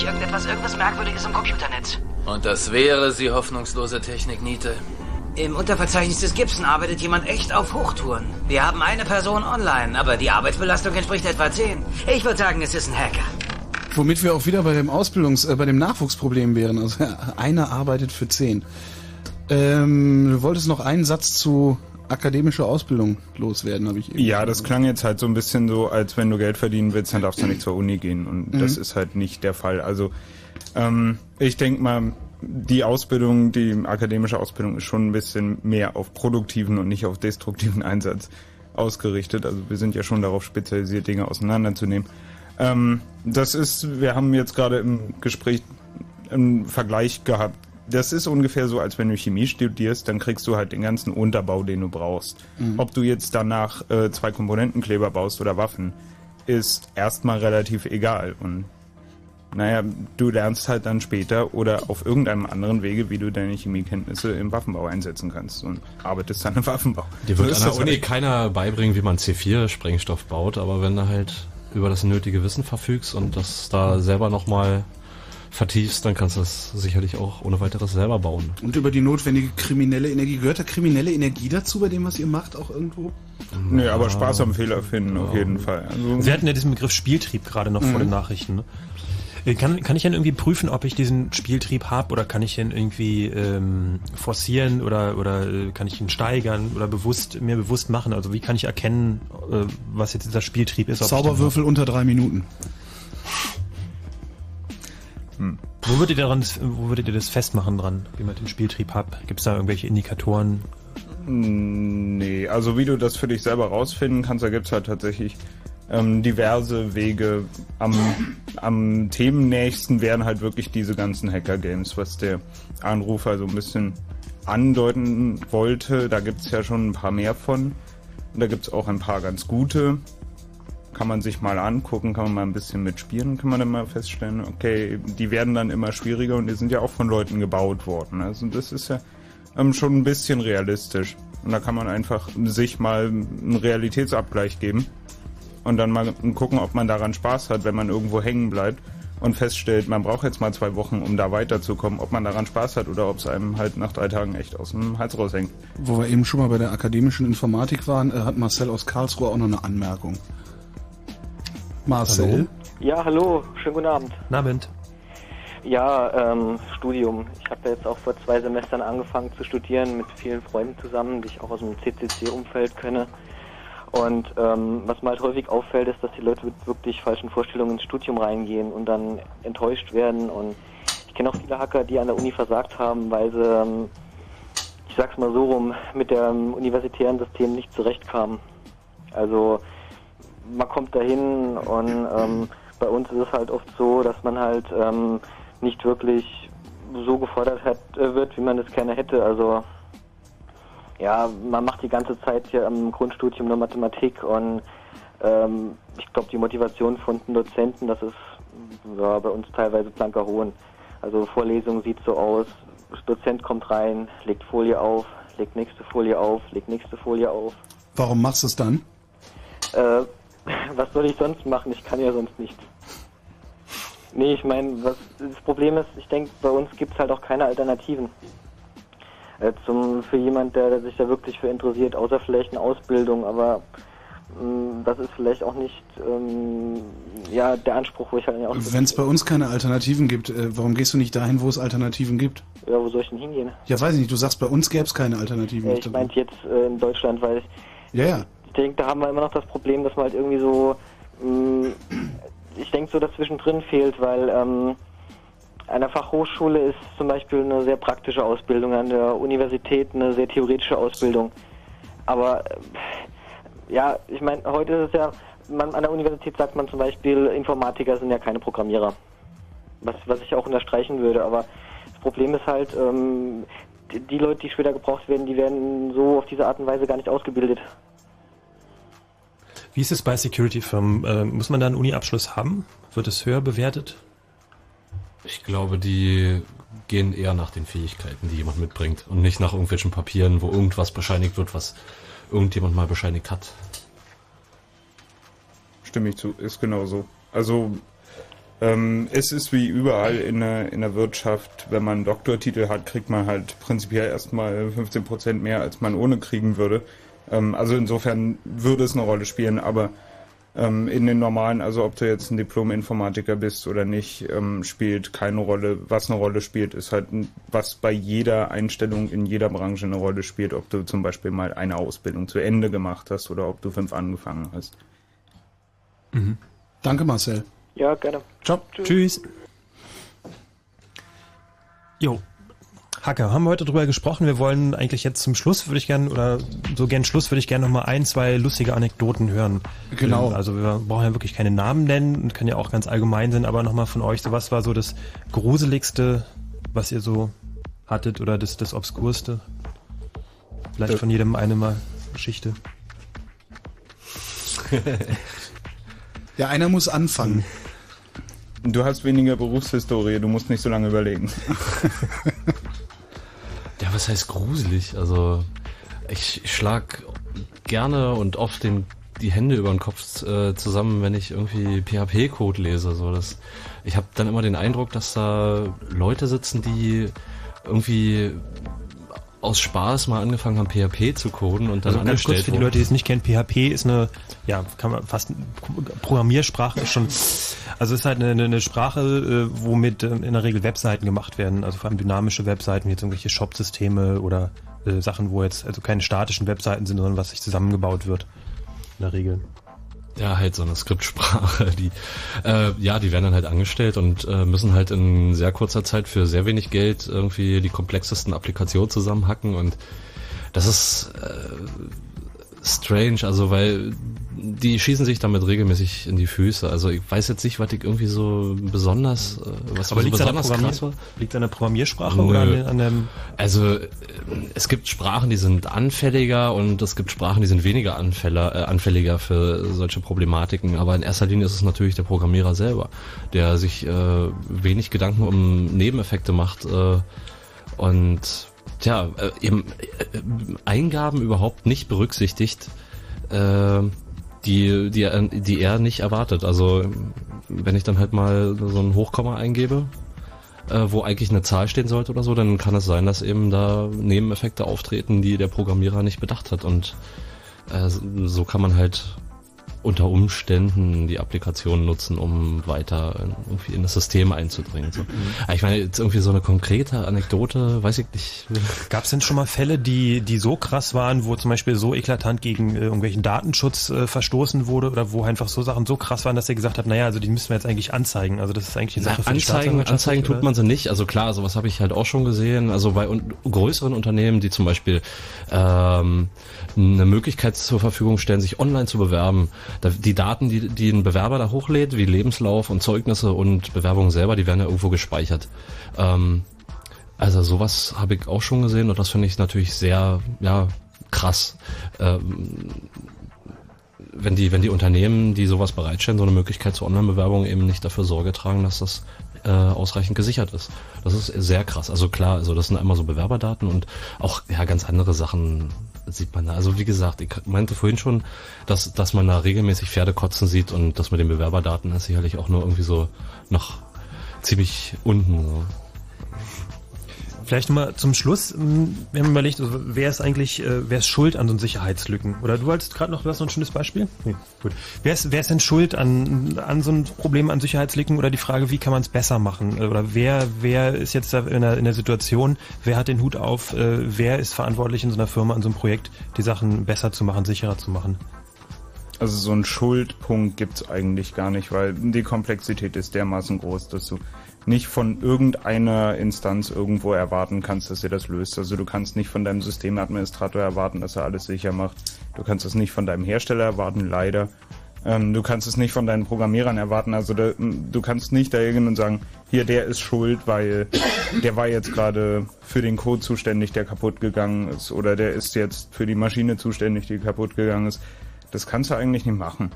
Sich irgendetwas, irgendwas Merkwürdiges im Computernetz. Und das wäre sie hoffnungslose Technik, Niete. Im Unterverzeichnis des Gibson arbeitet jemand echt auf Hochtouren. Wir haben eine Person online, aber die Arbeitsbelastung entspricht etwa 10. Ich würde sagen, es ist ein Hacker. Womit wir auch wieder bei dem Ausbildungs-, äh, bei dem Nachwuchsproblem wären. Also *laughs* einer arbeitet für zehn. Ähm, du wolltest noch einen Satz zu akademischer Ausbildung loswerden, habe ich eben. Ja, das klang jetzt halt so ein bisschen so, als wenn du Geld verdienen willst, dann darfst du nicht zur Uni gehen. Und Mhm. das ist halt nicht der Fall. Also ähm, ich denke mal, die Ausbildung, die akademische Ausbildung ist schon ein bisschen mehr auf produktiven und nicht auf destruktiven Einsatz ausgerichtet. Also wir sind ja schon darauf spezialisiert, Dinge auseinanderzunehmen. Ähm, das ist, wir haben jetzt gerade im Gespräch einen Vergleich gehabt. Das ist ungefähr so, als wenn du Chemie studierst, dann kriegst du halt den ganzen Unterbau, den du brauchst. Mhm. Ob du jetzt danach äh, zwei Komponentenkleber baust oder Waffen, ist erstmal relativ egal. Und naja, du lernst halt dann später oder auf irgendeinem anderen Wege, wie du deine Chemiekenntnisse im Waffenbau einsetzen kannst und arbeitest dann im Waffenbau. Dir wird an ist der Uni halt. keiner beibringen, wie man C4-Sprengstoff baut, aber wenn du halt über das nötige Wissen verfügst und das da selber nochmal vertiefst, dann kannst du das sicherlich auch ohne weiteres selber bauen. Und über die notwendige kriminelle Energie. Gehört da kriminelle Energie dazu bei dem, was ihr macht, auch irgendwo? Nee, aber Spaß am Fehler finden, auf jeden Fall. Also, Wir hatten ja diesen Begriff Spieltrieb gerade noch vor Mhm. den Nachrichten. Ne? Äh, Kann, kann ich dann irgendwie prüfen, ob ich diesen Spieltrieb habe oder kann ich ihn irgendwie ähm, forcieren oder, oder äh, kann ich ihn steigern oder bewusst mir bewusst machen? Also wie kann ich erkennen, äh, was jetzt dieser Spieltrieb ist? Zauberwürfel unter drei Minuten. Hab? Wo würdet ihr daran, wo würdet ihr das festmachen dran, wie man den Spieltrieb hat? Gibt es da irgendwelche Indikatoren? Nee, also wie du das für dich selber rausfinden kannst, da gibt's halt tatsächlich ähm, diverse Wege. Am, am themennächsten wären halt wirklich diese ganzen Hacker-Games, was der Anrufer so ein bisschen andeuten wollte. Da gibt's ja schon ein paar mehr von. Und da gibt's auch ein paar ganz gute. Kann man sich mal angucken, kann man mal ein bisschen mitspielen, kann man dann mal feststellen, okay, die werden dann immer schwieriger und die sind ja auch von Leuten gebaut worden. Also das ist ja ähm, schon ein bisschen realistisch. Und da kann man einfach sich mal einen Realitätsabgleich geben und dann mal gucken, ob man daran Spaß hat, wenn man irgendwo hängen bleibt und feststellt, man braucht jetzt mal zwei Wochen, um da weiterzukommen, ob man daran Spaß hat oder ob es einem halt nach drei Tagen echt aus dem Hals raushängt. Wo wir eben schon mal bei der akademischen Informatik waren, äh, hat Marcel aus Karlsruhe auch noch eine Anmerkung. Marcel? Ja, hallo, schönen guten Abend. Guten Abend. Ja, ähm, Studium. Ich habe jetzt auch vor zwei Semestern angefangen zu studieren mit vielen Freunden zusammen, die ich auch aus dem CCC-Umfeld kenne. Und ähm, was mir halt häufig auffällt, ist, dass die Leute mit wirklich falschen Vorstellungen ins Studium reingehen und dann enttäuscht werden. Und ich kenne auch viele Hacker, die an der Uni versagt haben, weil sie, ähm, ich sag's mal so rum, mit dem universitären System nicht zurechtkamen. Also man kommt dahin und ähm, bei uns ist es halt oft so, dass man halt ähm, nicht wirklich so gefordert hat, äh, wird, wie man es gerne hätte. Also ja, man macht die ganze Zeit hier im Grundstudium nur Mathematik und ähm, ich glaube die Motivation von den Dozenten, das ist ja, bei uns teilweise blanker Hohn. Also Vorlesung sieht so aus, Dozent kommt rein, legt Folie auf, legt nächste Folie auf, legt nächste Folie auf. Warum machst du es dann? Äh, was soll ich sonst machen? Ich kann ja sonst nichts. Nee, ich meine, was das Problem ist, ich denke, bei uns gibt es halt auch keine Alternativen. Äh, zum, für jemand, der sich da wirklich für interessiert, außer vielleicht eine Ausbildung, aber mh, das ist vielleicht auch nicht ähm, ja, der Anspruch, wo ich halt Ausbildung Wenn es bei uns keine Alternativen gibt, äh, warum gehst du nicht dahin, wo es Alternativen gibt? Ja, wo soll ich denn hingehen? Ja, weiß ich nicht. Du sagst, bei uns gäbe es keine Alternativen. Äh, ich meinte jetzt äh, in Deutschland, weil ja, ja. Ich denke, da haben wir immer noch das Problem, dass man halt irgendwie so, mh, ich denke so, dass zwischendrin fehlt, weil ähm, an der Fachhochschule ist zum Beispiel eine sehr praktische Ausbildung, an der Universität eine sehr theoretische Ausbildung. Aber äh, ja, ich meine, heute ist es ja, man, an der Universität sagt man zum Beispiel, Informatiker sind ja keine Programmierer. Was, was ich auch unterstreichen würde, aber das Problem ist halt, ähm, die Leute, die später gebraucht werden, die werden so auf diese Art und Weise gar nicht ausgebildet. Wie ist es bei Security-Firmen? Äh, muss man da einen Uni-Abschluss haben? Wird es höher bewertet? Ich glaube, die gehen eher nach den Fähigkeiten, die jemand mitbringt und nicht nach irgendwelchen Papieren, wo irgendwas bescheinigt wird, was irgendjemand mal bescheinigt hat. Stimme ich zu, ist genau so. Also Ähm, es ist wie überall in der, in der Wirtschaft, wenn man einen Doktortitel hat, kriegt man halt prinzipiell erstmal 15 Prozent mehr, als man ohne kriegen würde. Ähm, also insofern würde es eine Rolle spielen, aber ähm, in den normalen, also ob du jetzt ein Diplom-Informatiker bist oder nicht, ähm, spielt keine Rolle. Was eine Rolle spielt, ist halt, was bei jeder Einstellung in jeder Branche eine Rolle spielt, ob du zum Beispiel mal eine Ausbildung zu Ende gemacht hast oder ob du fünf angefangen hast. Danke, Marcel. Ja, gerne. Ciao. Tschüss. Jo. Hacker, haben wir heute drüber gesprochen. Wir wollen eigentlich jetzt zum Schluss, würde ich gerne, oder so gern Schluss, würde ich gerne noch mal ein, zwei lustige Anekdoten hören. Genau. Ähm, Also wir brauchen ja wirklich keine Namen nennen und können ja auch ganz allgemein sein, aber nochmal von euch, so was war so das Gruseligste, was ihr so hattet oder das, das Obskurste? Vielleicht Äh. von jedem eine mal Geschichte. *laughs* Ja, einer muss anfangen. Du hast weniger Berufshistorie, du musst nicht so lange überlegen. *laughs* Ja, was heißt gruselig? Also ich, schlag gerne und oft den, die Hände über den Kopf äh, zusammen, wenn ich irgendwie PHP-Code lese. So, das, ich habe dann immer den Eindruck, dass da Leute sitzen, die irgendwie aus Spaß mal angefangen haben, PHP zu coden und dann Also ganz kurz für die. Leute, die es nicht kennen, PHP ist eine, ja, kann man fast, Programmiersprache ist schon, also es ist halt eine, eine Sprache, äh, womit ähm, in der Regel Webseiten gemacht werden, also vor allem dynamische Webseiten, jetzt irgendwelche Shop-Systeme oder äh, Sachen, wo jetzt also keine statischen Webseiten sind, sondern was sich zusammengebaut wird. In der Regel. Ja, halt so eine Skriptsprache, die äh, ja, die werden dann halt angestellt und äh, müssen halt in sehr kurzer Zeit für sehr wenig Geld irgendwie die komplexesten Applikationen zusammenhacken und das ist äh, strange, also weil die schießen sich damit regelmäßig in die Füße. Also ich weiß jetzt nicht, was ich irgendwie so besonders, äh, was Aber so liegt es an, der besonders krass war. liegt an der Programmiersprache oder an, Nö. an dem Also äh, es gibt Sprachen, die sind anfälliger und es gibt Sprachen, die sind weniger anfäller, äh, anfälliger für solche Problematiken. Aber in erster Linie ist es natürlich der Programmierer selber, der sich äh, wenig Gedanken um Nebeneffekte macht äh, und tja, äh, eben Eingaben überhaupt nicht berücksichtigt, äh, die, die, er, die er nicht erwartet. Also wenn ich dann halt mal so ein Hochkomma eingebe, äh, wo eigentlich eine Zahl stehen sollte oder so, dann kann es sein, dass eben da Nebeneffekte auftreten, die der Programmierer nicht bedacht hat. Und äh, so kann man halt unter Umständen die Applikation nutzen, um weiter irgendwie in das System einzudringen. So. Aber Ich meine, jetzt irgendwie so eine konkrete Anekdote, weiß ich nicht. Gab es denn schon mal Fälle, die, die so krass waren, wo zum Beispiel so eklatant gegen äh, irgendwelchen Datenschutz äh, verstoßen wurde oder wo einfach so Sachen so krass waren, dass ihr gesagt habt, naja, also die müssen wir jetzt eigentlich anzeigen. Also das ist eigentlich eine Na, Sache für die Anzeigen, Anzeigen tut man sie nicht. Also klar, sowas habe ich halt auch schon gesehen. Also bei un größeren Unternehmen, die zum Beispiel ähm, eine Möglichkeit zur Verfügung stellen, sich online zu bewerben. Die Daten, die, die ein Bewerber da hochlädt, wie Lebenslauf und Zeugnisse und Bewerbungen selber, die werden ja irgendwo gespeichert. Ähm, also sowas habe ich auch schon gesehen und das finde ich natürlich sehr, ja, krass. Ähm, wenn die, wenn die Unternehmen, die sowas bereitstellen, so eine Möglichkeit zur Online-Bewerbung eben nicht dafür Sorge tragen, dass das äh, ausreichend gesichert ist. Das ist sehr krass. Also klar, also das sind einmal so Bewerberdaten und auch ja ganz andere Sachen sieht man da. Also wie gesagt, ich meinte vorhin schon, dass, dass man da regelmäßig Pferde kotzen sieht und das mit den Bewerberdaten ist sicherlich auch nur irgendwie so noch ziemlich unten. So. Vielleicht nochmal zum Schluss, mh, wir haben überlegt, also wer ist eigentlich, äh, wer ist schuld an so Sicherheitslücken? Oder du hattest gerade noch, du hast noch ein schönes Beispiel? Nee, gut. Wer ist, wer ist denn schuld an, an so einem Problem an Sicherheitslücken oder die Frage, wie kann man es besser machen? Äh, Oder wer, wer ist jetzt da in der, in der Situation, wer hat den Hut auf, äh, wer ist verantwortlich in so einer Firma, an so einem Projekt, die Sachen besser zu machen, sicherer zu machen? Also so einen Schuldpunkt gibt's eigentlich gar nicht, weil die Komplexität ist dermaßen groß, dass du nicht von irgendeiner Instanz irgendwo erwarten kannst, dass er das löst. Also du kannst nicht von deinem Systemadministrator erwarten, dass er alles sicher macht. Du kannst es nicht von deinem Hersteller erwarten, leider. Ähm, du kannst es nicht von deinen Programmierern erwarten. Also da, du kannst nicht da und sagen, hier, der ist schuld, weil der war jetzt gerade für den Code zuständig, der kaputt gegangen ist. Oder der ist jetzt für die Maschine zuständig, die kaputt gegangen ist. Das kannst du eigentlich nicht machen.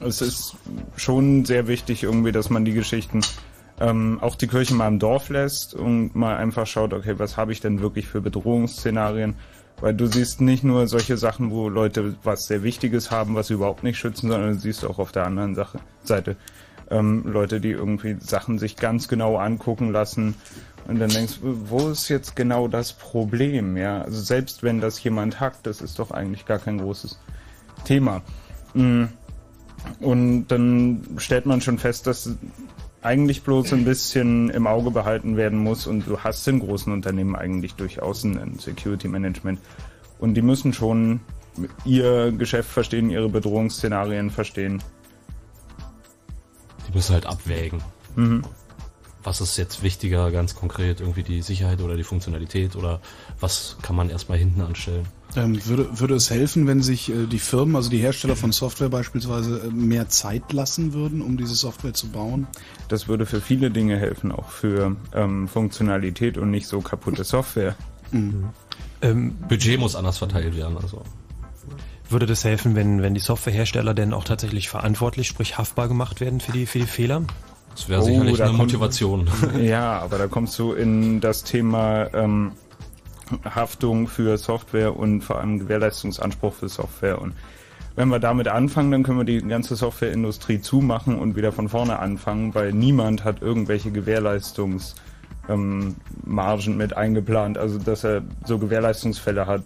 Es ist schon sehr wichtig irgendwie, dass man die Geschichten ähm, auch die Kirche mal im Dorf lässt und mal einfach schaut, okay, was habe ich denn wirklich für Bedrohungsszenarien? Weil du siehst nicht nur solche Sachen, wo Leute was sehr Wichtiges haben, was sie überhaupt nicht schützen, sondern du siehst auch auf der anderen Sache, Seite ähm, Leute, die irgendwie Sachen sich ganz genau angucken lassen. Und dann denkst wo ist jetzt genau das Problem? Ja, also selbst wenn das jemand hackt, das ist doch eigentlich gar kein großes Thema. Mm. Und dann stellt man schon fest, dass eigentlich bloß ein bisschen im Auge behalten werden muss und du hast in großen Unternehmen eigentlich durchaus ein Security Management und die müssen schon ihr Geschäft verstehen, ihre Bedrohungsszenarien verstehen. Die müssen halt abwägen. Mhm. Was ist jetzt wichtiger, ganz konkret, irgendwie die Sicherheit oder die Funktionalität oder was kann man erstmal hinten anstellen? Ähm, würde, würde es helfen, wenn sich äh, die Firmen, also die Hersteller von Software beispielsweise, äh, mehr Zeit lassen würden, um diese Software zu bauen? Das würde für viele Dinge helfen, auch für ähm, Funktionalität und nicht so kaputte Software. Ähm, Budget muss anders verteilt werden. Also. Würde das helfen, wenn, wenn die Softwarehersteller denn auch tatsächlich verantwortlich, sprich haftbar gemacht werden für die, für die Fehler? Das wäre sicherlich Oh, da eine kommt- Motivation. *laughs* Ja, aber da kommst du in das Thema ähm, Haftung für Software und vor allem Gewährleistungsanspruch für Software. Und wenn wir damit anfangen, dann können wir die ganze Softwareindustrie zumachen und wieder von vorne anfangen, weil niemand hat irgendwelche Gewährleistungs ähm, mit eingeplant, also dass er so Gewährleistungsfälle hat.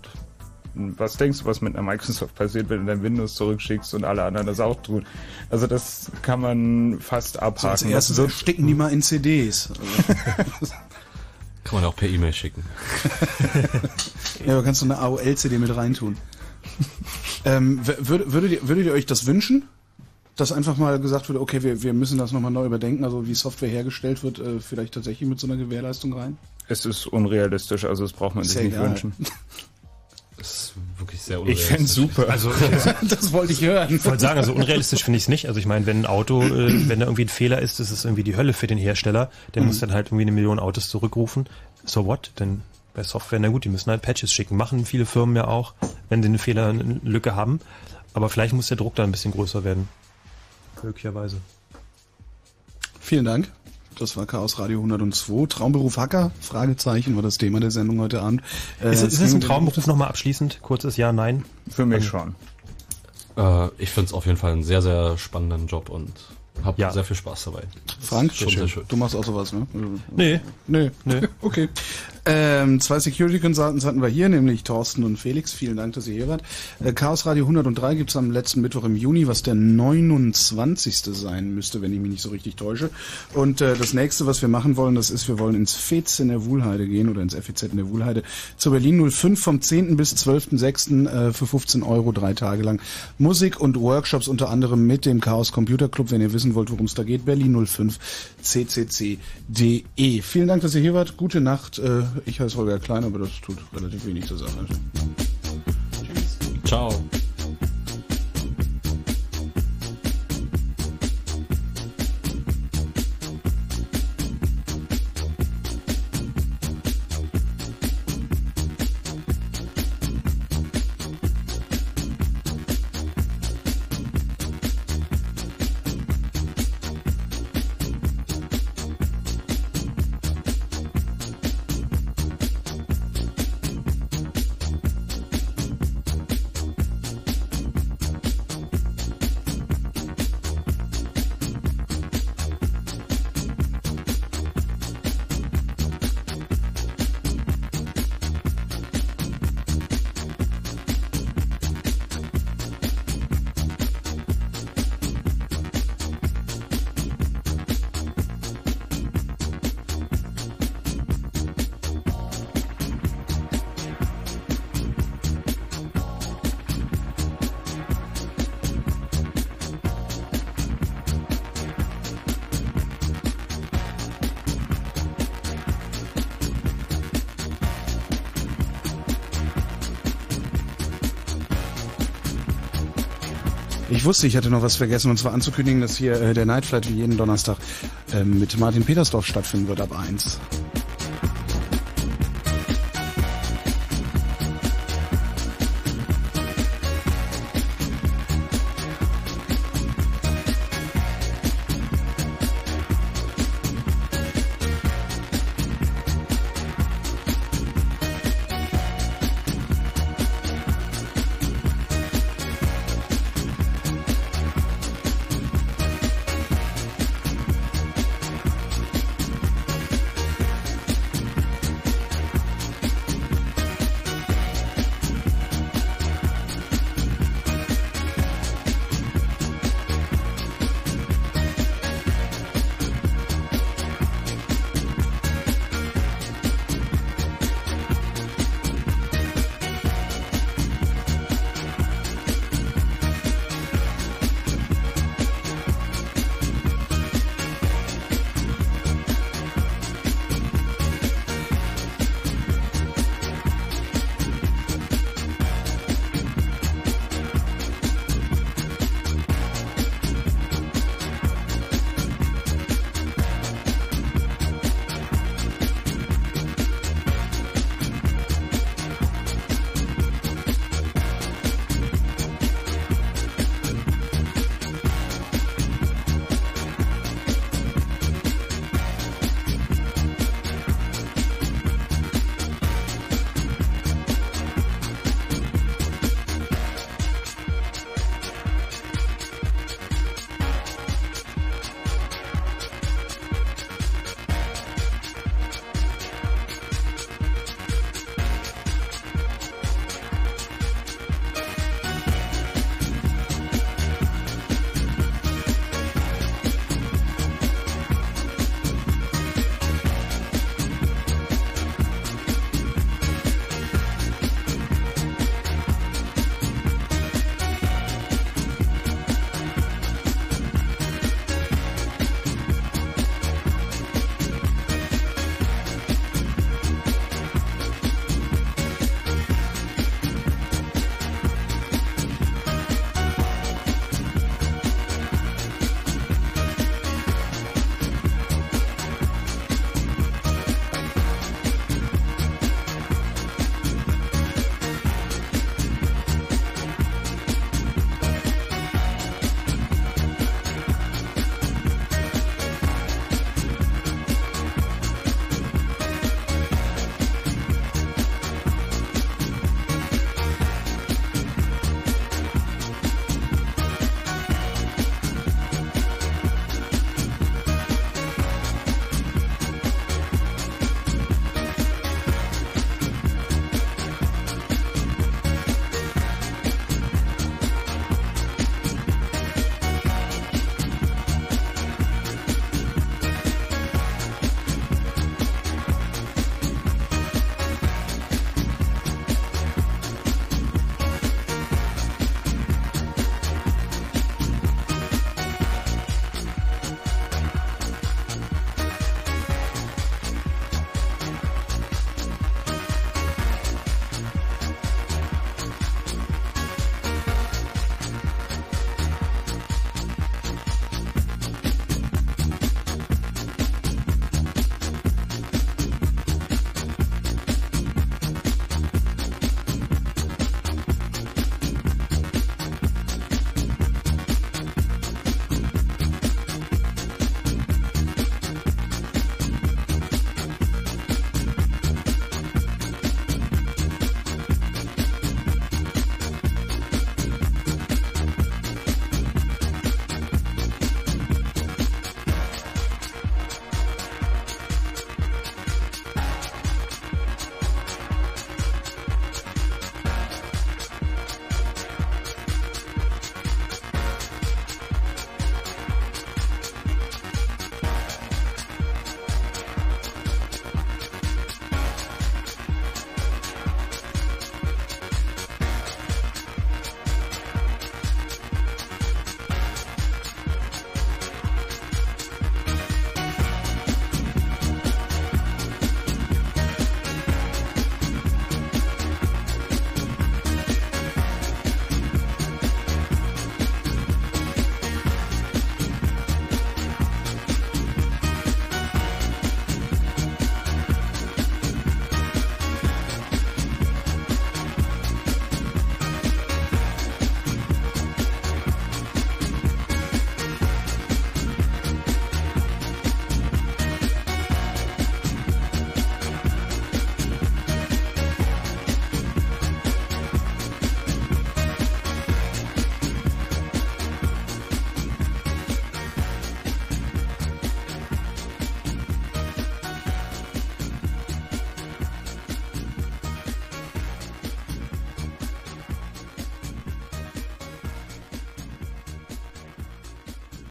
Was denkst du, was mit einer Microsoft passiert, wenn du dein Windows zurückschickst und alle anderen das auch tun? Also das kann man fast So, abhaken. als Das erstes wird- sticken die mal in CDs. *laughs* Kann man auch per E-Mail schicken. *laughs* ja, aber kannst du eine AOL-CD mit reintun. ähm, w- würd- würdet, ihr, würdet ihr euch das wünschen? Dass einfach mal gesagt wird, okay, wir, wir müssen das nochmal neu überdenken, also wie Software hergestellt wird, äh, vielleicht tatsächlich mit so einer Gewährleistung rein? Es ist unrealistisch, also das braucht man Ist sich ja nicht egal. wünschen. *laughs* Das ist wirklich sehr Ich fänd's super. Also, *laughs* das wollte ich hören. Ich wollte sagen, also unrealistisch finde ich es nicht. Also ich meine, wenn ein Auto, äh, wenn da irgendwie ein Fehler ist, das ist irgendwie die Hölle für den Hersteller. Der Mhm. muss dann halt irgendwie eine Million Autos zurückrufen. So what? Denn bei Software, na gut, die müssen halt Patches schicken. Machen viele Firmen ja auch, wenn sie eine Fehler, eine Lücke haben. Aber vielleicht muss der Druck da ein bisschen größer werden. Möglicherweise. Vielen Dank. Das war Chaos Radio 102. Traumberuf Hacker? Fragezeichen war das Thema der Sendung heute Abend. Äh, ist, ist es ein um Traumberuf nochmal abschließend? Kurzes Ja, Nein? Für mich schon. Äh, ich finde es auf jeden Fall einen sehr, sehr spannenden Job und habe Ja. sehr viel Spaß dabei. Frank, Schon sehr schön. du machst auch sowas, ne? Nee. Nee. Nee. *laughs* Okay. Ähm, zwei Security Consultants hatten wir hier, nämlich Thorsten und Felix. Vielen Dank, dass ihr hier wart. Äh, Chaos Radio 103 gibt's am letzten Mittwoch im Juni, was der 29. sein müsste, wenn ich mich nicht so richtig täusche. Und äh, das nächste, was wir machen wollen, das ist, wir wollen ins FEZ in der Wuhlheide gehen oder ins FEZ in der Wuhlheide zu Berlin 05 vom 10. bis 12.06. Äh, für 15 Euro drei Tage lang. Musik und Workshops unter anderem mit dem Chaos Computer Club. Wenn ihr wissen wollt, worum es da geht, Berlin 05 ccc.de. E. Vielen Dank, dass ihr hier wart. Gute Nacht. Äh, ich heiße Holger Klein, aber das tut relativ wenig zur Sache. Ciao. Wusste, ich hatte noch was vergessen, und zwar anzukündigen, dass hier äh, der Night Flight wie jeden Donnerstag ähm, mit Martin Petersdorf stattfinden wird ab 1.